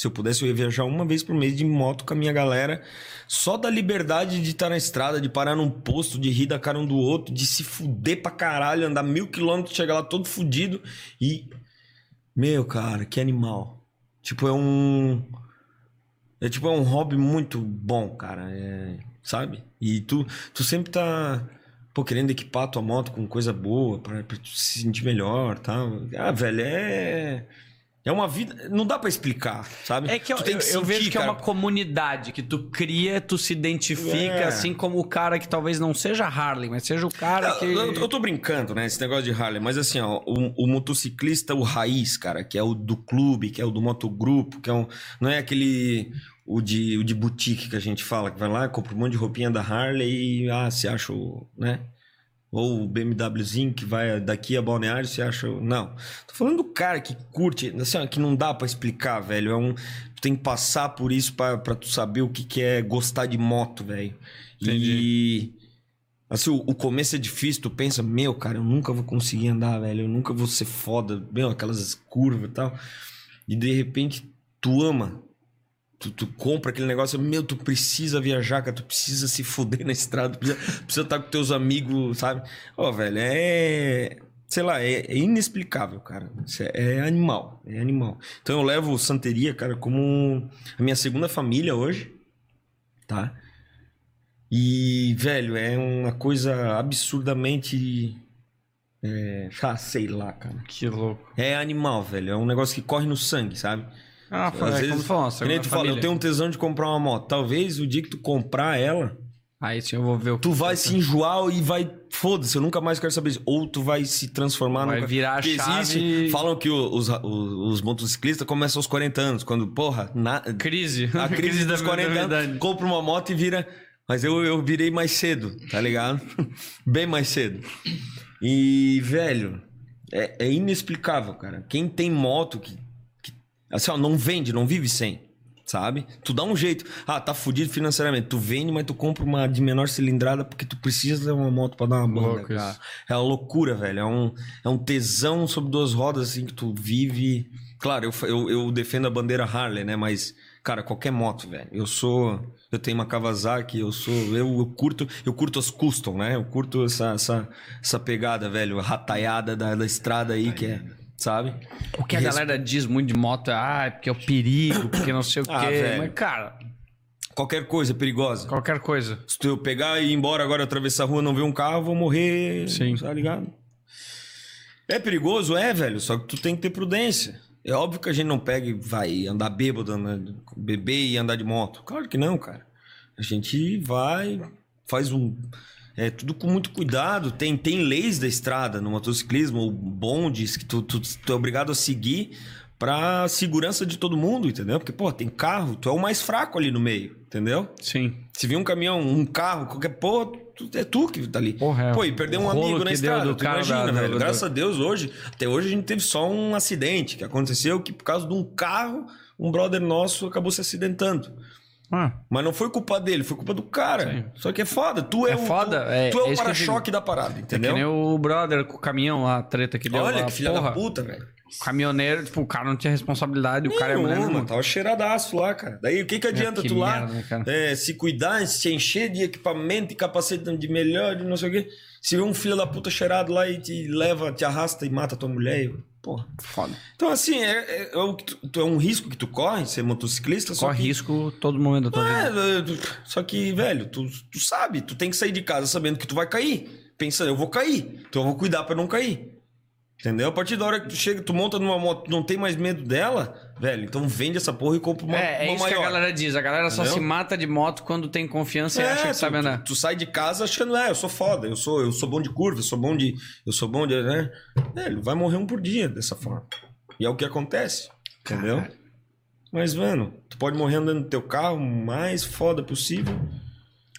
Se eu pudesse, eu ia viajar uma vez por mês de moto com a minha galera. Só da liberdade de estar na estrada, de parar num posto, de rir da cara um do outro, de se fuder pra caralho, andar mil quilômetros, chegar lá todo fudido e. Meu, cara, que animal. Tipo, é um. É tipo, é um hobby muito bom, cara. É, sabe? E tu, tu sempre tá, pô, querendo equipar tua moto com coisa boa pra, pra tu se sentir melhor tal. Ah, velho, é. É uma vida. Não dá pra explicar, sabe? É que eu, Tu tem eu- eu sentir, vejo que é cara. uma comunidade que tu cria, tu se identifica, É. assim como o cara que talvez não seja Harley, mas seja o cara que. Eu, eu tô brincando, né? Esse negócio de Harley, mas assim, ó, o, o motociclista, o raiz, cara, que é o do clube, que é o do motogrupo, que é um. Não é aquele. O de, o de boutique que a gente fala, que vai lá, compra um monte de roupinha da Harley e, ah, se acha o. né? Ou o BMWzinho que vai daqui a Balneário, você acha. Não. Tô falando do cara que curte, assim, que não dá pra explicar, velho. É um. Tu tem que passar por isso pra, pra tu saber o que, que é gostar de moto, velho. E. Assim, o, o começo é difícil, tu pensa, meu, cara, eu nunca vou conseguir andar, velho, eu nunca vou ser foda, meu, aquelas curvas e tal. E de repente, tu ama. Tu, tu compra aquele negócio, meu, tu precisa viajar, cara, tu precisa se foder na estrada, tu precisa, precisa estar com teus amigos, sabe? Ó, velho, é. Sei lá, é, é inexplicável, cara. É, é animal, é animal. Então eu levo Santeria, cara, como a minha segunda família hoje, tá? E, velho, é uma coisa absurdamente. É, ah, sei lá, cara. Que louco. É animal, velho. É um negócio que corre no sangue, sabe? Ah, Às é, vezes, como falou, que nem tu fala, eu tenho um tesão de comprar uma moto. Talvez o dia que tu comprar ela, Aí sim eu vou ver o tu vai se enjoar e vai. Foda-se, eu nunca mais quero saber isso. Ou tu vai se transformar Vai num- virar a chave existe- Falam que os, os, os motociclistas começam aos 40 anos. Quando, porra, na, Crise. a crise dos 40 anos, compra uma moto e vira. Mas eu, eu virei mais cedo, tá ligado? Bem mais cedo. E, velho, é, é inexplicável, cara. Quem tem moto que. Assim, ó, não vende, não vive sem. Sabe? Tu dá um jeito. Ah, tá fudido financeiramente. Tu vende, mas tu compra uma de menor cilindrada porque tu precisa ter uma moto pra dar uma banda, cara. isso. É uma loucura, velho. É um, é um tesão sobre duas rodas, assim, que tu vive. Claro, eu, eu, eu defendo a bandeira Harley, né? Mas, cara, qualquer moto, velho. Eu sou. Eu tenho uma Kawasaki, eu sou. Eu, eu curto. Eu curto as custom, né? Eu curto essa, essa, essa pegada, velho, a rataiada da, da estrada aí, que é. Sabe? O que a galera diz muito de moto é, ah, é porque é o perigo, porque não sei o quê. Ah, velho. Mas, cara, Qualquer coisa é perigosa. qualquer coisa. Se tu eu pegar e ir embora agora, atravessar a rua, não ver um carro, vou morrer. Sim. Tá ligado? É perigoso, é, velho. Só que tu tem que ter prudência. É óbvio que a gente não pega e vai andar bêbado, beber e andar de moto. Claro que não, cara. A gente vai, faz um. É tudo com muito cuidado. Tem, tem leis da estrada no motociclismo, ou bondes que tu, tu, tu é obrigado a seguir pra segurança de todo mundo, entendeu? Porque, pô, tem carro, tu é o mais fraco ali no meio, entendeu? Sim. Se vir um caminhão, um carro, qualquer pô, tu- é tu que tá ali. Porra, é. Pô, e perder um amigo na estrada, tu imagina, da- velho. do- Graças a Deus, hoje, até hoje a gente teve só um acidente que aconteceu que por causa de um carro, um brother nosso acabou se acidentando. Ah, Mas não foi culpa dele, foi culpa do cara. Sim. Só que é foda. Tu é, É o, foda, Tu, é- tu é é o eu para-choque da parada, é entendeu? que nem o brother com o caminhão lá, a treta que deu Olha lá. que filha Porra, da puta, velho. O caminhoneiro, tipo, o cara não tinha responsabilidade, o cara é mulher nenhuma. tava cheiradaço lá, cara. Daí o que que adianta que tu lá merda, né, cara? é, se cuidar, se encher de equipamento e capacete de melhor, de não sei o quê. Se vê um filho da puta cheirado lá e te leva, te arrasta e mata tua mulher, eu- porra. Foda. Então, assim, é, é, é é um risco que tu corre, ser motociclista, Corre que... risco todo momento da tua vida. É, só que, velho, tu, tu sabe, tu tem que sair de casa sabendo que tu vai cair. Pensando, eu vou cair, então eu vou cuidar pra não cair. Entendeu? A partir da hora que tu chega, tu monta numa moto, tu não tem mais medo dela, velho, então vende essa porra e compra uma, é, é uma isso maior. que a galera diz. A galera só Entendeu? se mata de moto quando tem confiança e É, acha que tu, sabe andar. Tu, tu sai de casa achando, é, eu sou foda, eu sou, eu sou bom de curva, eu sou bom de. Eu sou bom de. Né? Velho, vai morrer um por dia dessa forma. E é o que acontece. Entendeu? Caralho. Mas, mano, tu pode morrer andando no teu carro o mais foda possível.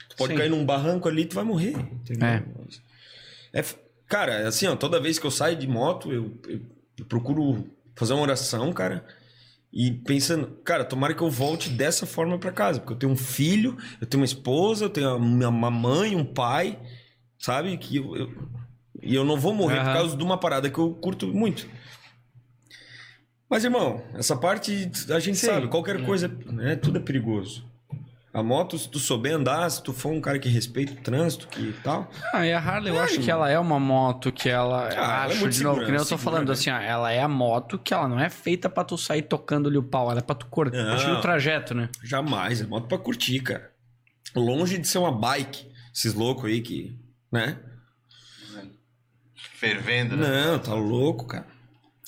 Tu pode Sim. cair num barranco ali, tu vai morrer. Entendeu? É. É cara, assim, ó, toda vez que eu saio de moto, eu, eu- eu procuro fazer uma oração, cara. E pensando, cara, tomara que eu volte dessa forma pra casa. Porque eu tenho um filho, eu tenho uma esposa, eu tenho uma mãe, um pai, sabe? Que eu, eu- e eu não vou morrer por Aham. causa de uma parada que eu curto muito. Mas, irmão, essa parte a gente Sim. sabe, qualquer coisa, né? Tudo é perigoso. A moto, se tu souber andar, se tu for um cara que respeita o trânsito que e tal, Ah, e a Harley, eu acho que ela é uma moto que ela. Ah, ela é acho, muito de novo, que nem eu tô falando, né? assim, ó, ela é a moto que ela não é feita pra tu sair tocando-lhe o pau, ela é pra tu curtir Não. o trajeto, né? Jamais, é moto pra curtir, cara. Longe de ser uma bike. Esses loucos aí que. Né? Fervendo, né? Não, tá louco, cara.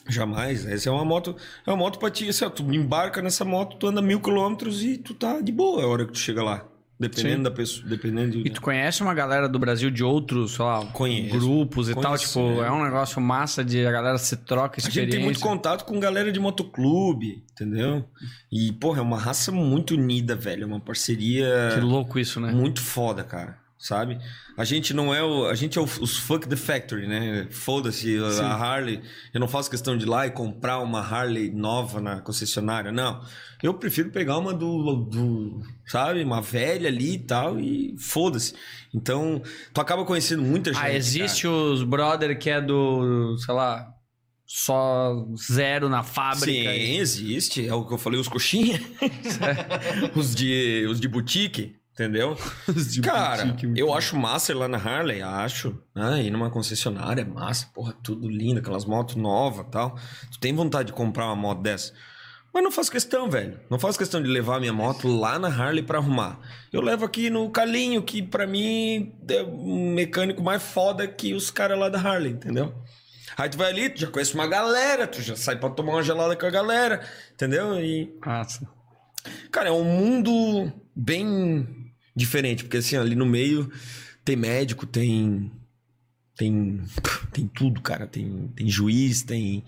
Jamais. Essa é uma moto. É uma moto pra ti. Assim, ó, tu embarca nessa moto, tu anda mil quilômetros e tu tá de boa a hora que tu chega lá. Dependendo Sim. da pessoa. Dependendo E de. tu conhece uma galera do Brasil de outros, sei lá, Conheço. grupos e tal, tipo, né? é um negócio massa de a galera se troca A gente experiência. tem muito contato com galera de motoclube, entendeu? E, porra, é uma raça muito unida, velho. É uma parceria. Que louco isso, né? Muito foda, cara. Sabe? A gente não é o. A gente é os fuck the factory, né? Foda-se a Harley. Eu não faço questão de ir lá e comprar uma Harley nova na concessionária. Não. Eu prefiro pegar uma do. do sabe? Uma velha ali e tal. E foda-se. Então, tu acaba conhecendo muita gente. Ah, existe os brother que é do, sei lá, só zero na cara. fábrica. Sim, existe. É o que eu falei, os coxinha. os, de, os de boutique. Entendeu? Cara, eu acho massa ir lá na Harley, acho. Né? Ir numa concessionária é massa, porra, tudo lindo, aquelas motos novas e tal. Tu tem vontade de comprar uma moto dessa. Mas não faço questão, velho. Não faço questão de levar minha moto lá na Harley pra arrumar. Eu levo aqui no Calinho, que pra mim é um mecânico mais foda que os caras lá da Harley, entendeu? Aí tu vai ali, tu já conhece uma galera, tu já sai pra tomar uma gelada com a galera, entendeu? E Massa. Cara, é um mundo bem diferente, porque assim, ali no meio tem médico, tem. Tem. Tem tudo, cara. Tem, tem juiz, tem.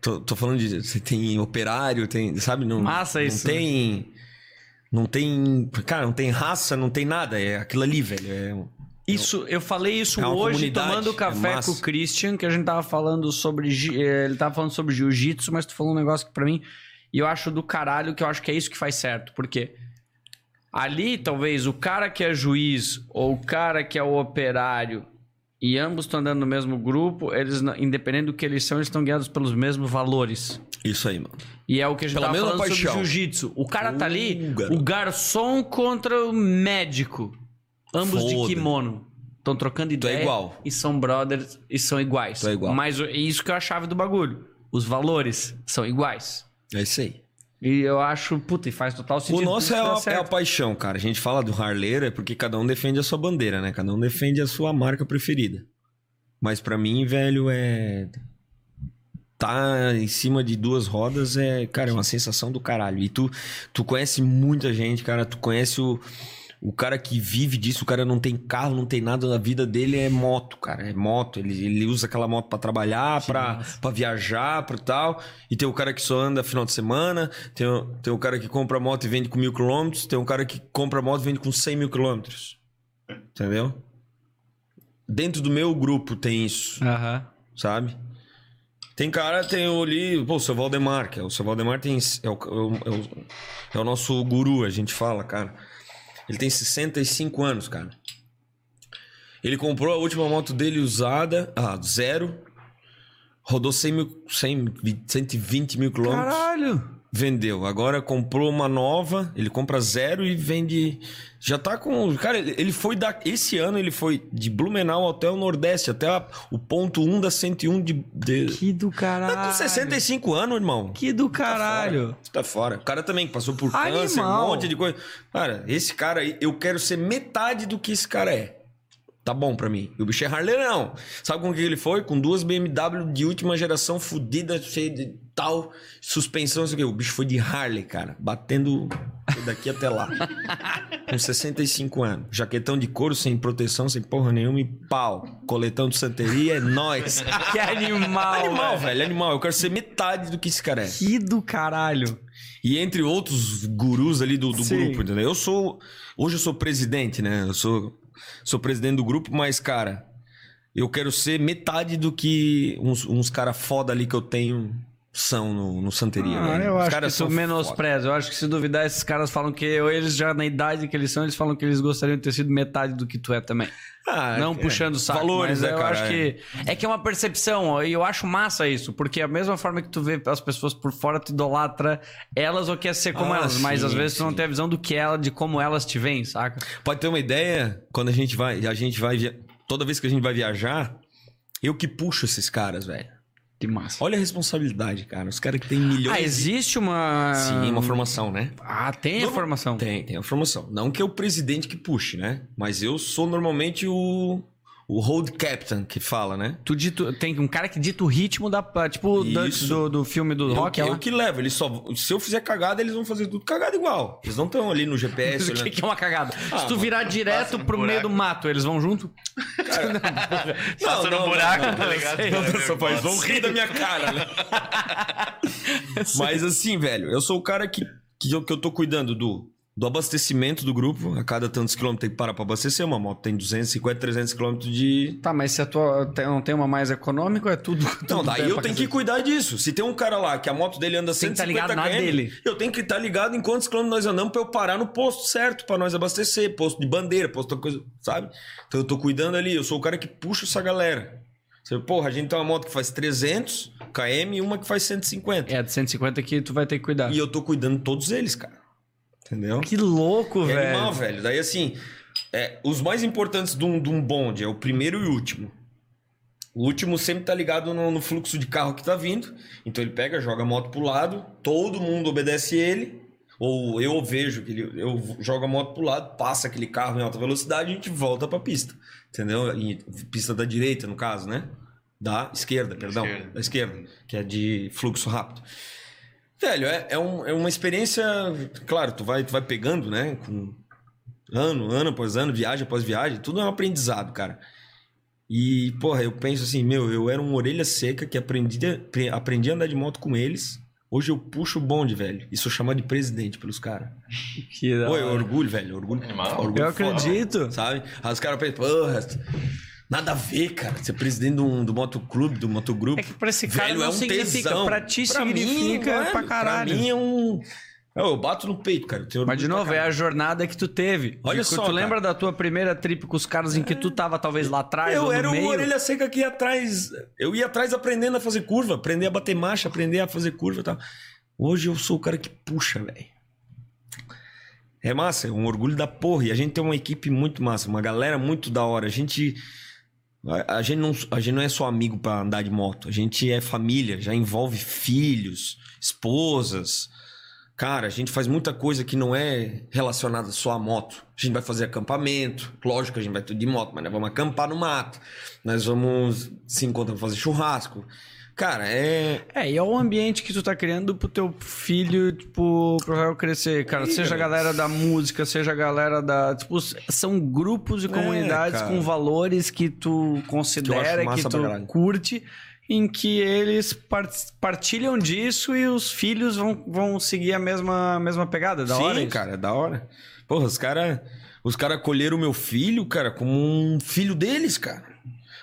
Tô, tô falando de. Você tem operário, tem. Sabe? Não, Massa não isso. tem. Não tem. Cara, não tem raça, não tem nada. É aquilo ali, velho. É, um- Isso, eu falei isso É hoje tomando é café massa. com o Christian, que a gente tava falando sobre. eh, Ele tava falando sobre jiu-jitsu, mas tu falou um negócio que pra mim. E eu acho do caralho que eu acho que é isso que faz certo. Porque ali, talvez, o cara que é juiz ou o cara que é o operário e ambos estão andando no mesmo grupo, eles, independente do que eles são, eles estão guiados pelos mesmos valores. Isso aí, mano. E é o que a gente Pela tava falando paixão. sobre jiu-jitsu. O cara tá ali, Uh, o garçom contra o médico. Ambos de Foda. kimono. Estão trocando é ideia. igual. E são brothers e são iguais. É igual. Mas é isso que é a chave do bagulho. Os valores são iguais. É isso aí. E eu acho, puta, e faz total sentido. O nosso é a, é a paixão, cara. A gente fala do harleiro é porque cada um defende a sua bandeira, né? Cada um defende a sua marca preferida. Mas pra mim, velho, é. Tá em cima de duas rodas é, cara, é uma sensação do caralho. E tu, tu conhece muita gente, cara. Tu conhece o, o cara que vive disso. O cara não tem carro, não tem nada na vida dele. É moto, cara. É moto. Ele, ele usa aquela moto pra trabalhar, pra, pra viajar, pra tal. E tem o cara que só anda final de semana. Tem, o- tem o cara que compra moto e vende com mil quilômetros. Tem o cara que compra moto e vende com 100 mil quilômetros. Entendeu? Dentro do meu grupo tem isso Aham. sabe? Tem cara, tem ali, pô, o seu Valdemar, que é o seu Valdemar tem, é o, é, o, é, o, é o nosso guru, a gente fala, cara. Ele tem 65 anos, cara. Ele comprou a última moto dele usada, ah, zero, rodou 100 mil, 100, 120 mil quilômetros. Caralho! Vendeu. Agora comprou uma nova, ele compra zero e vende. Já tá com. Cara, ele foi da. Esse ano ele foi de Blumenau até o Nordeste, até a- o ponto 1 da 101 de. de... Que do caralho! Tá com 65 anos, irmão. Que do caralho! Você tá fora. O cara também passou por Animal. câncer, um monte de coisa. Cara, esse cara aí, eu quero ser metade do que esse cara é. Tá bom pra mim. E o bicho é Harley, não. Sabe com que ele foi? Com duas BMW de última geração, fodida, cheia de tal, suspensão, não sei o quê. O bicho foi de Harley, cara. Batendo daqui até lá. com 65 anos. Jaquetão de couro, sem proteção, sem porra nenhuma e pau. Coletão de santeria, é nóis. Que animal! Animal, velho. animal. Eu quero ser metade do que esse cara é. Que do caralho! E entre outros gurus ali do, do grupo, entendeu? Eu sou. Hoje eu sou presidente, né? Eu sou, sou presidente do grupo, mas, cara, eu quero ser metade do que uns, uns caras foda ali que eu tenho são no, no Santeria. Ah, eu acho que isso menospreza. Eu acho que se duvidar, esses caras falam que ou eles já na idade que eles são, eles falam que eles gostariam de ter sido metade do que tu é também. Ah, não é, puxando saco, Valores, mas né, eu cara? acho que é que é uma percepção, e eu acho massa isso, porque a mesma forma que tu vê as pessoas por fora tu idolatra elas ou quer ser como Ah, elas, mas sim, às vezes tu não sim. tem a visão do que ela, de como elas te veem, saca? Pode ter uma ideia, quando a gente vai. A gente vai. Toda vez que a gente vai viajar, eu que puxo esses caras, velho. Que massa. Olha a responsabilidade, cara. Os caras que têm milhões Ah, de- existe uma Sim, uma formação, né? Ah, tem a Não- formação. Tem, tem a formação. Não que é o presidente que puxe, né? Mas eu sou normalmente o, o road captain que fala, né? Tu dito, tem um cara que dita o ritmo da. Tipo o do, do filme do Eu, rock. que, eu lá. que levo. Eles só, se eu fizer cagada, eles vão fazer tudo cagada igual. Eles não estão ali no GPS. O que, que é uma cagada? Ah, Se tu virar direto passa no pro meio do mato, eles vão junto? Passa no buraco, tá ligado? sei. Cara, Nossa, pai, vão rir da minha cara, né? Mas assim, velho, eu sou o cara que, que, eu, que eu tô cuidando do, do abastecimento do grupo. A cada tantos quilômetros tem que parar pra abastecer. Uma moto tem 250, 300 quilômetros de, Tá, mas se a tua não tem uma mais econômica, é tudo. Tudo daí bem eu tenho que cuidar disso. Se tem um cara lá que a moto dele anda Tem que tá 150 ligado na km, dele. eu tenho que estar ligado em quantos quilômetros nós andamos pra eu parar no posto certo pra nós abastecer, posto de bandeira, posto de coisa, sabe? Então eu tô cuidando ali, eu sou o cara que puxa essa galera. Você, porra, a gente tem uma moto que faz 300 km e uma que faz 150. É, de 150 que tu vai ter que cuidar. E eu tô cuidando de todos eles, cara. Entendeu? Que louco, É velho. animal, velho. Daí, assim, é, os mais importantes de um, de um bonde é o primeiro e o último. O último sempre tá ligado no, no fluxo de carro que tá vindo. Então ele pega, joga a moto pro lado, todo mundo obedece ele. Ou eu vejo que ele, eu jogo a moto pro lado, passa aquele carro em alta velocidade e a gente volta pra pista. Entendeu? E pista da direita, no caso, né? Da esquerda, perdão. Esquerda. Da esquerda, que é de fluxo rápido. Velho, é, é, um- é uma experiência. Claro, tu vai, tu vai pegando, né? Com ano, ano após ano, viagem após viagem, tudo é um aprendizado, cara. E, porra, eu penso assim, meu, eu era um orelha seca que aprendi, apre- aprendi a andar de moto com eles. Hoje eu puxo o bonde, velho. E sou chamado de presidente pelos caras. Que da Pô, hora. orgulho, velho. Orgulho. Animal. orgulho Eu foda, acredito. Sabe? Aí os caras pensam, porra, nada a ver, cara. Ser presidente do, do motoclube, do motogrupo. É que pra esse cara Velho, não é um significa. tesão. Pra ti Pra mim, significa velho, pra caralho. Pra mim é um. Eu, eu bato no peito, cara. Mas de novo, é a jornada que tu teve. Olha só, Tu cara. lembra da tua primeira trip com os caras em que tu tava talvez lá atrás Eu ou no era meio? o orelha seca que ia atrás. Eu ia atrás aprendendo a fazer curva, aprender a bater marcha, aprender a fazer curva e tal. Hoje eu sou o cara que puxa, velho. É massa, é um orgulho da porra. E a gente tem uma equipe muito massa, uma galera muito da hora. A gente. A, gente, não, a gente não é só amigo pra andar de moto. A gente é família, já envolve filhos, esposas. Cara, a gente faz muita coisa que não é relacionada só à moto. A gente vai fazer acampamento. Lógico que a gente vai tudo de moto, mas nós vamos acampar no mato. Nós vamos se encontrar pra fazer churrasco. Cara, é. É, e é o ambiente que tu tá criando pro teu filho, tipo, pro Rael crescer, cara. Seja a galera da música, seja a galera da. Tipo, são grupos e É, comunidades cara. com valores que tu considera, que, pra tu curte, em que eles par- partilham disso e os filhos vão, vão seguir a mesma, mesma pegada. Da Sim, hora isso. cara, é da hora. Porra, os caras os cara acolheram o meu filho, cara, como um filho deles, cara.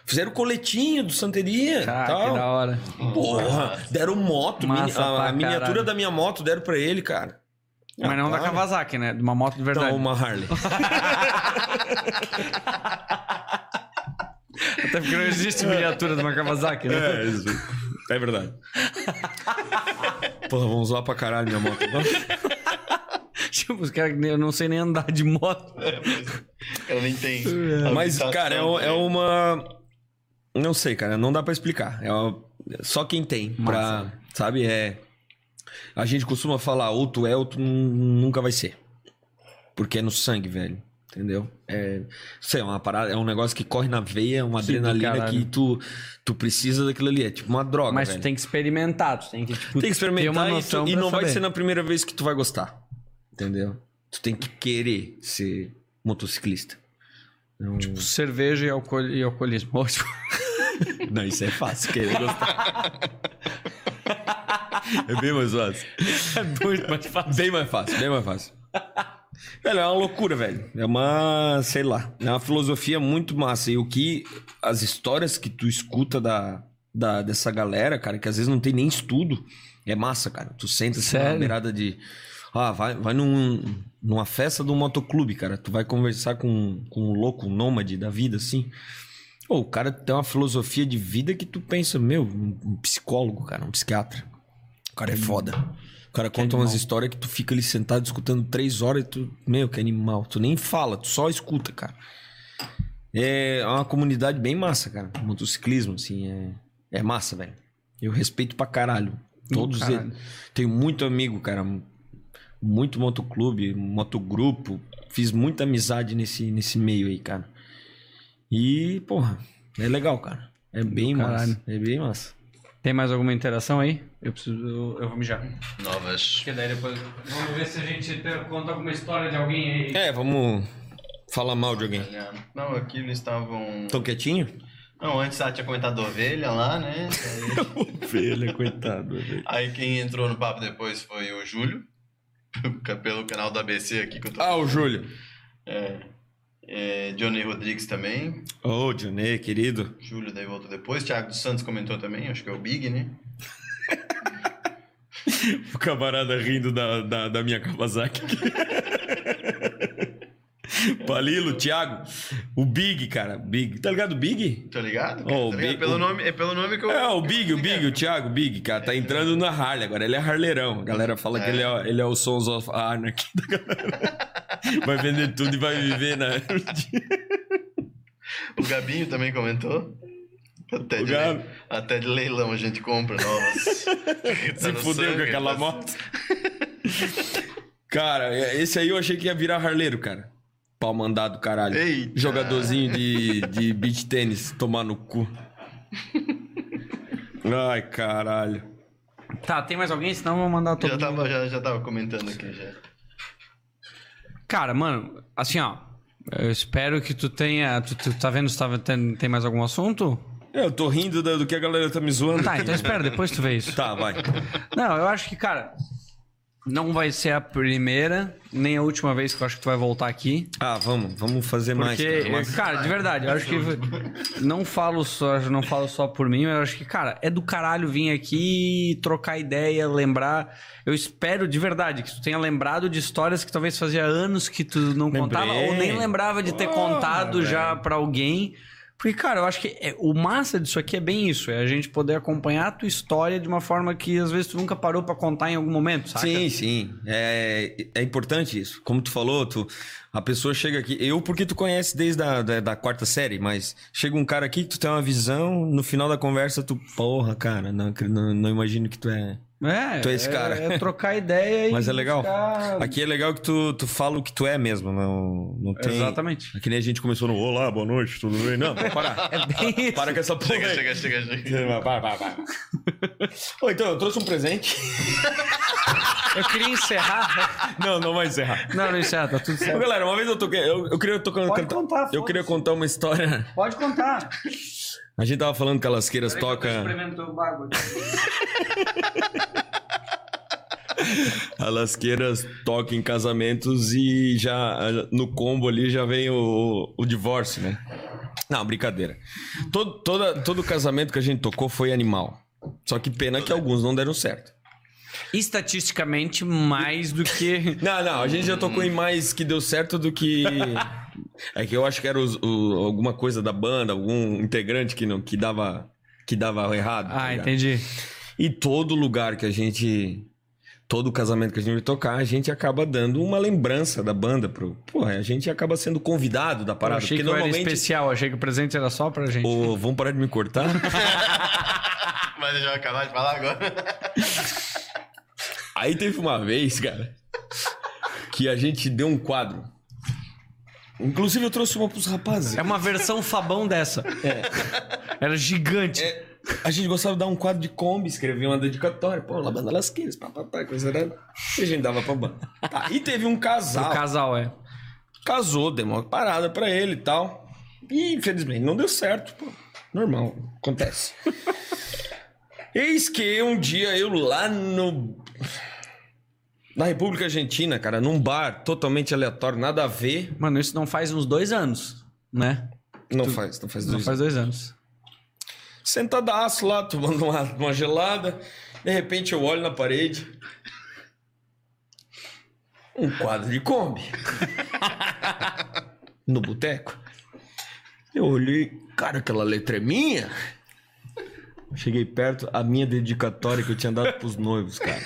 Fizeram coletinho do Santeria. Ah, tal. que da hora. Porra, deram moto. Massa mini- a, a miniatura da minha moto deram pra ele, cara. Mas não da para. Kawasaki, né? De uma moto de verdade. Não, uma Harley. Até porque não existe miniatura de uma Kawasaki, né? É, isso. É verdade. Porra, vamos zoar pra caralho minha moto. Tipo, os caras que eu não sei nem andar de moto. Ela nem tem. Mas, habilitação cara, é, é também. uma. Não sei, cara, não dá pra explicar. É uma- Só quem tem. Pra... Massa. Sabe? É. A gente costuma falar, ou tu é, ou tu nun- nunca vai ser. Porque é no sangue, velho. Entendeu? É, sei, é uma parada, é um negócio que corre na veia, uma do adrenalina que tu, tu precisa daquilo ali. É tipo uma droga, Mas velho. tu tem que experimentar, tu tem que, tipo, Tem que experimentar uma e, tu- noção e não vai saber. ser na primeira vez que tu vai gostar. Entendeu? Tu tem que querer ser motociclista. Não, Tipo, cerveja e, alcool, e alcoolismo. Ótimo. não isso é fácil, querer gostar. é bem mais fácil. É muito mais fácil. Bem mais fácil, bem mais fácil. Velho, é uma loucura, velho. É uma, sei lá, é uma filosofia muito massa. E o que, as histórias que tu escuta da, da, dessa galera, cara, que às vezes não tem nem estudo, é massa, cara. Tu senta assim na beirada de. Ah, vai, vai num, numa festa do motoclube, cara. Tu vai conversar com, com um louco, um nômade da vida, assim. Ô, o cara tem uma filosofia de vida que tu pensa, meu, um, psicólogo, cara, um psiquiatra. O cara é foda. O cara conta umas histórias que tu fica ali sentado escutando três horas e tu, meu, que animal. Tu nem fala, tu só escuta, cara. É uma comunidade bem massa, cara. Motociclismo, assim, é, é massa, velho. Eu respeito pra caralho. Todos caralho. eles. Tenho muito amigo, cara. Muito motoclube, motogrupo. Fiz muita amizade nesse, nesse meio aí, cara. E, porra, é legal, cara. É bem massa. caralho. É bem massa. Tem mais alguma interação aí? Eu preciso. Eu, eu vou mijar. Novas. Porque daí depois. Vamos ver se a gente conta alguma história de alguém aí. É, vamos falar mal de alguém. Não, aqui eles estavam. Tão quietinho? Não, antes ela tinha comentado ovelha lá, né? Aí, Ovelha, coitado. velho. aí quem entrou no papo depois foi o Júlio, pelo canal da ABC aqui que eu tô. Ah, o Júlio. É, é, Johnny Rodrigues também. Ô, Johnny, querido. Júlio daí voltou depois. Thiago dos Santos comentou também, acho que é o Big, né? O camarada rindo da, da, da minha Kawasaki. Palilo, Thiago. O Big, cara. Big. Tá ligado o Big? Tá ligado? Oh, o Tá ligado? Big- pelo o- nome, é pelo nome que eu. É, o Big, o Big, o Thiago, o Big, cara, tá entrando na Harley agora. Ele é harleirão. A galera fala que ele é, ele é o Sons of Anarchy da galera. Vai vender tudo e vai viver na. O Gabinho também comentou. Até de, Gabi. le- até de leilão a gente compra novas. Tá Se fudeu com aquela tá- moto. Cara, esse aí eu achei que ia virar harleiro, cara. Pau mandado, caralho. Eita. Jogadorzinho de, de beach tênis, tomar no cu. Ai, caralho. Tá, tem mais alguém? Senão eu vou mandar todo Já mundo. tava, já, já tava comentando aqui já. Cara, mano, assim, ó. Eu espero que tu tenha. Tu, tu tá vendo se tava, tem, tem mais algum assunto? Eu tô rindo da- do que a galera tá me zoando. Tá, então espera, depois tu vê isso. Tá, vai. Não, eu acho que, cara, não vai ser a primeira, nem a última vez que eu acho que tu vai voltar aqui. Ah, vamos, vamos fazer mais. Porque, cara. Mas- cara, de verdade, eu acho que não falo só, não falo só por mim, mas eu acho que, cara, é do caralho vir aqui trocar ideia, lembrar. Eu espero de verdade que tu tenha lembrado de histórias que talvez fazia anos que tu não Lembrei. contava ou nem lembrava de ter Porra, contado já pra alguém. Porque, cara, eu acho que é- o massa disso aqui é bem isso, é a gente poder acompanhar a tua história de uma forma que às vezes tu nunca parou pra contar em algum momento, sabe? Sim, sim. É, é importante isso. Como tu falou, tu, a pessoa chega aqui. Eu, porque tu conhece desde a da, da quarta série, mas chega um cara aqui que tu tem uma visão, no final da conversa tu, porra, cara, não, não, não imagino que tu é. É, Tu é esse cara. É, trocar ideia e. Mas é legal. buscar- Aqui é legal que tu, tu fala o que tu é mesmo, não, não tem. Exatamente. Aqui nem a gente começou no Olá, boa noite, tudo bem? Não, parar. É bem isso. Para com essa porra. Chega, chega, chega, chega. Vai, vai, vai. Ô, então, eu trouxe um presente. Eu queria encerrar. Não, não vai encerrar. Não, não encerra, tá tudo Ô, certo. galera, uma vez eu toquei. Eu, eu queria tocar. Pode cantar- contar, eu foda-se. queria contar uma história. Pode contar. A gente tava falando que a Lasqueiras toca. Experimentou o bagulho. A Lasqueiras toca em casamentos e já no combo ali já vem o, o divórcio, né? Não, brincadeira. Todo, toda, todo casamento que a gente tocou foi animal. Só que pena que alguns não deram certo. Estatisticamente, mais do que. Não, não, a gente já tocou em mais que deu certo do que. É que eu acho que era os- o- alguma coisa da banda, algum integrante que, não, que, dava, que dava errado. tá Ah, ligado? entendi. E todo lugar que a gente. Todo casamento que a gente vai tocar, a gente acaba dando uma lembrança da banda pro. Porra, a gente acaba sendo convidado da Eu parada. achei Porque que eu era normalmente. especial, achei que o presente era só pra gente. Ô, vamos parar de me cortar? Mas já vai acabar de falar agora. Aí teve uma vez, cara, que a gente deu um quadro. Inclusive eu trouxe uma pros rapazes. É uma versão Fabão dessa. Era gigante. É, a gente gostava de dar um quadro de Kombi, escrever uma dedicatória. Pô, lá banda Lasqueiras, papapá, coisa errada. E a gente dava pra banda. Tá, e teve um casal. O casal, é. Casou, deu uma parada pra ele e tal. E infelizmente não deu certo, pô. Normal, acontece. Eis que um dia eu lá no. Na República Argentina, cara, num bar totalmente aleatório, nada a ver. Mano, isso não faz uns dois anos, né? Não faz, não faz Não dois faz dois anos. Sentadaço lá, tomando uma, uma gelada. De repente eu olho na parede. Um quadro de Kombi. no boteco. Eu olhei, cara, aquela letra é minha? Cheguei perto, a minha dedicatória que eu tinha dado pros noivos, cara.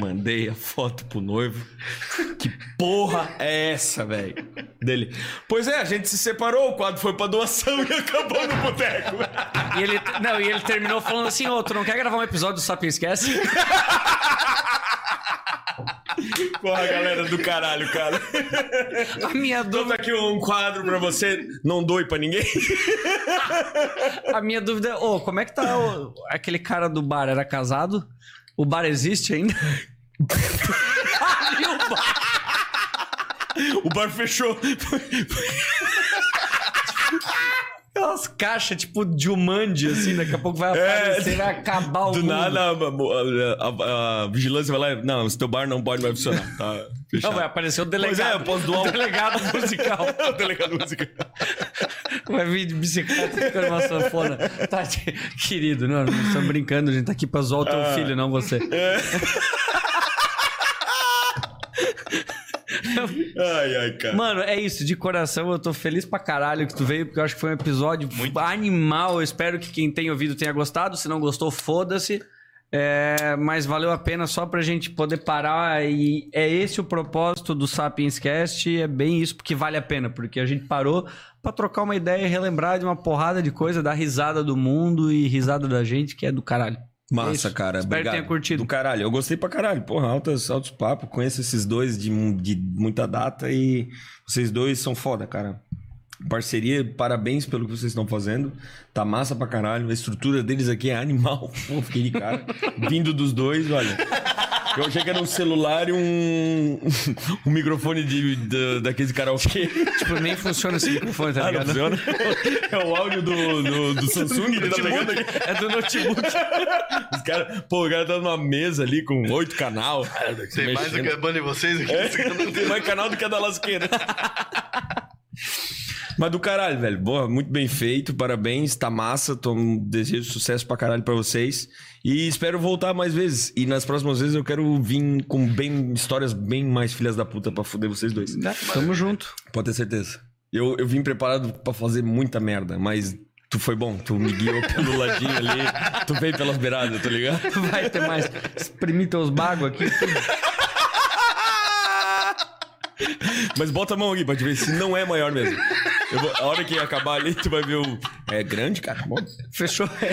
Mandei a foto pro noivo. Que porra é essa, velho? Dele. Pois é, a gente se separou, o quadro foi pra doação e acabou no boteco. E ele, não, e ele terminou falando assim: Ô, tu não quer gravar um episódio do Sapien Esquece? Porra, galera do caralho, cara. A minha Toma dúvida, aqui um quadro pra você. Não doe pra ninguém. a minha dúvida é: Ô, como é que tá o- aquele cara do bar? Era casado? O bar existe ainda? O bar? O bar fechou. Aquelas caixas tipo de Umandi, assim, daqui a pouco vai aparecer, vai acabar o Do mundo. nada, a, a- a- a vigilância vai lá. Não, esse teu bar não pode mais funcionar. Tá fechado. Não, vai aparecer o Pois delegado. é, eu posso doar o delegado musical. o delegado musical. Vai vir de bicicleta tocando uma sanfona. Tá, querido, não, não estamos brincando, a gente tá aqui pra zoar o teu filho, não você. Ai, ai, cara. Mano, é isso, de coração eu tô feliz pra caralho que tu veio, porque eu acho que foi um episódio animal. Eu espero que quem tem ouvido tenha gostado. Se não gostou, foda-se. É, mas valeu a pena só pra gente poder parar e é esse o propósito do Sapiens Cast, é bem isso, porque vale a pena, porque a gente parou pra trocar uma ideia e relembrar de uma porrada de coisa, dar risada do mundo e risada da gente, que é do caralho. Massa, cara. Espero obrigado. que tenha curtido. Do caralho. Eu gostei pra caralho. Porra, altos, altos papos. Conheço esses dois de, de muita data e vocês dois são foda, cara. Parceria, parabéns pelo que vocês estão fazendo. Tá massa pra caralho. A estrutura deles aqui é animal. Pô, fiquei de cara. Vindo dos dois, olha. Eu achei que era um celular e um, um microfone de, de, daqueles karaokê. Tipo, nem funciona esse microfone, tá Ah, não ligado? funciona? É o áudio do, do, do Samsung que tá pegando aqui. É do notebook. Os cara, pô, o cara tá numa mesa ali com oito canal. Tem mais do que a banda de vocês aqui. É, tem mais canal do que a da Lasqueira. Mas do caralho, velho. Boa, muito bem feito. Parabéns, tá massa. Tô, desejo sucesso pra caralho pra vocês. E espero voltar mais vezes. E nas próximas vezes eu quero vir com bem histórias bem mais filhas da puta pra foder vocês dois. Tamo junto. Pode ter certeza. Eu, eu vim preparado pra fazer muita merda, mas tu foi bom. Tu me guiou pelo ladinho ali. Tu veio pelas beiradas, tá ligado? Vai ter mais. Exprimir teus bagos aqui. Mas bota a mão aqui pra te ver se não é maior mesmo. Eu vou- a hora que acabar ali, tu vai ver o. É grande, cara? Bom. Fechou? É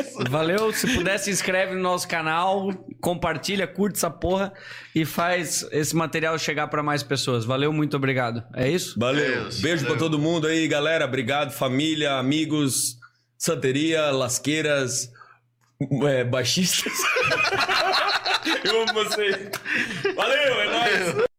isso. Valeu. Se puder, se inscreve no nosso canal, compartilha, curte essa porra e faz esse material chegar pra mais pessoas. Valeu, muito obrigado. É isso? Valeu. Deus, Beijo pra valeu. todo mundo aí, galera. Obrigado, família, amigos, santeria, lasqueiras, é, baixistas. Eu amo vocês. Valeu, é nóis.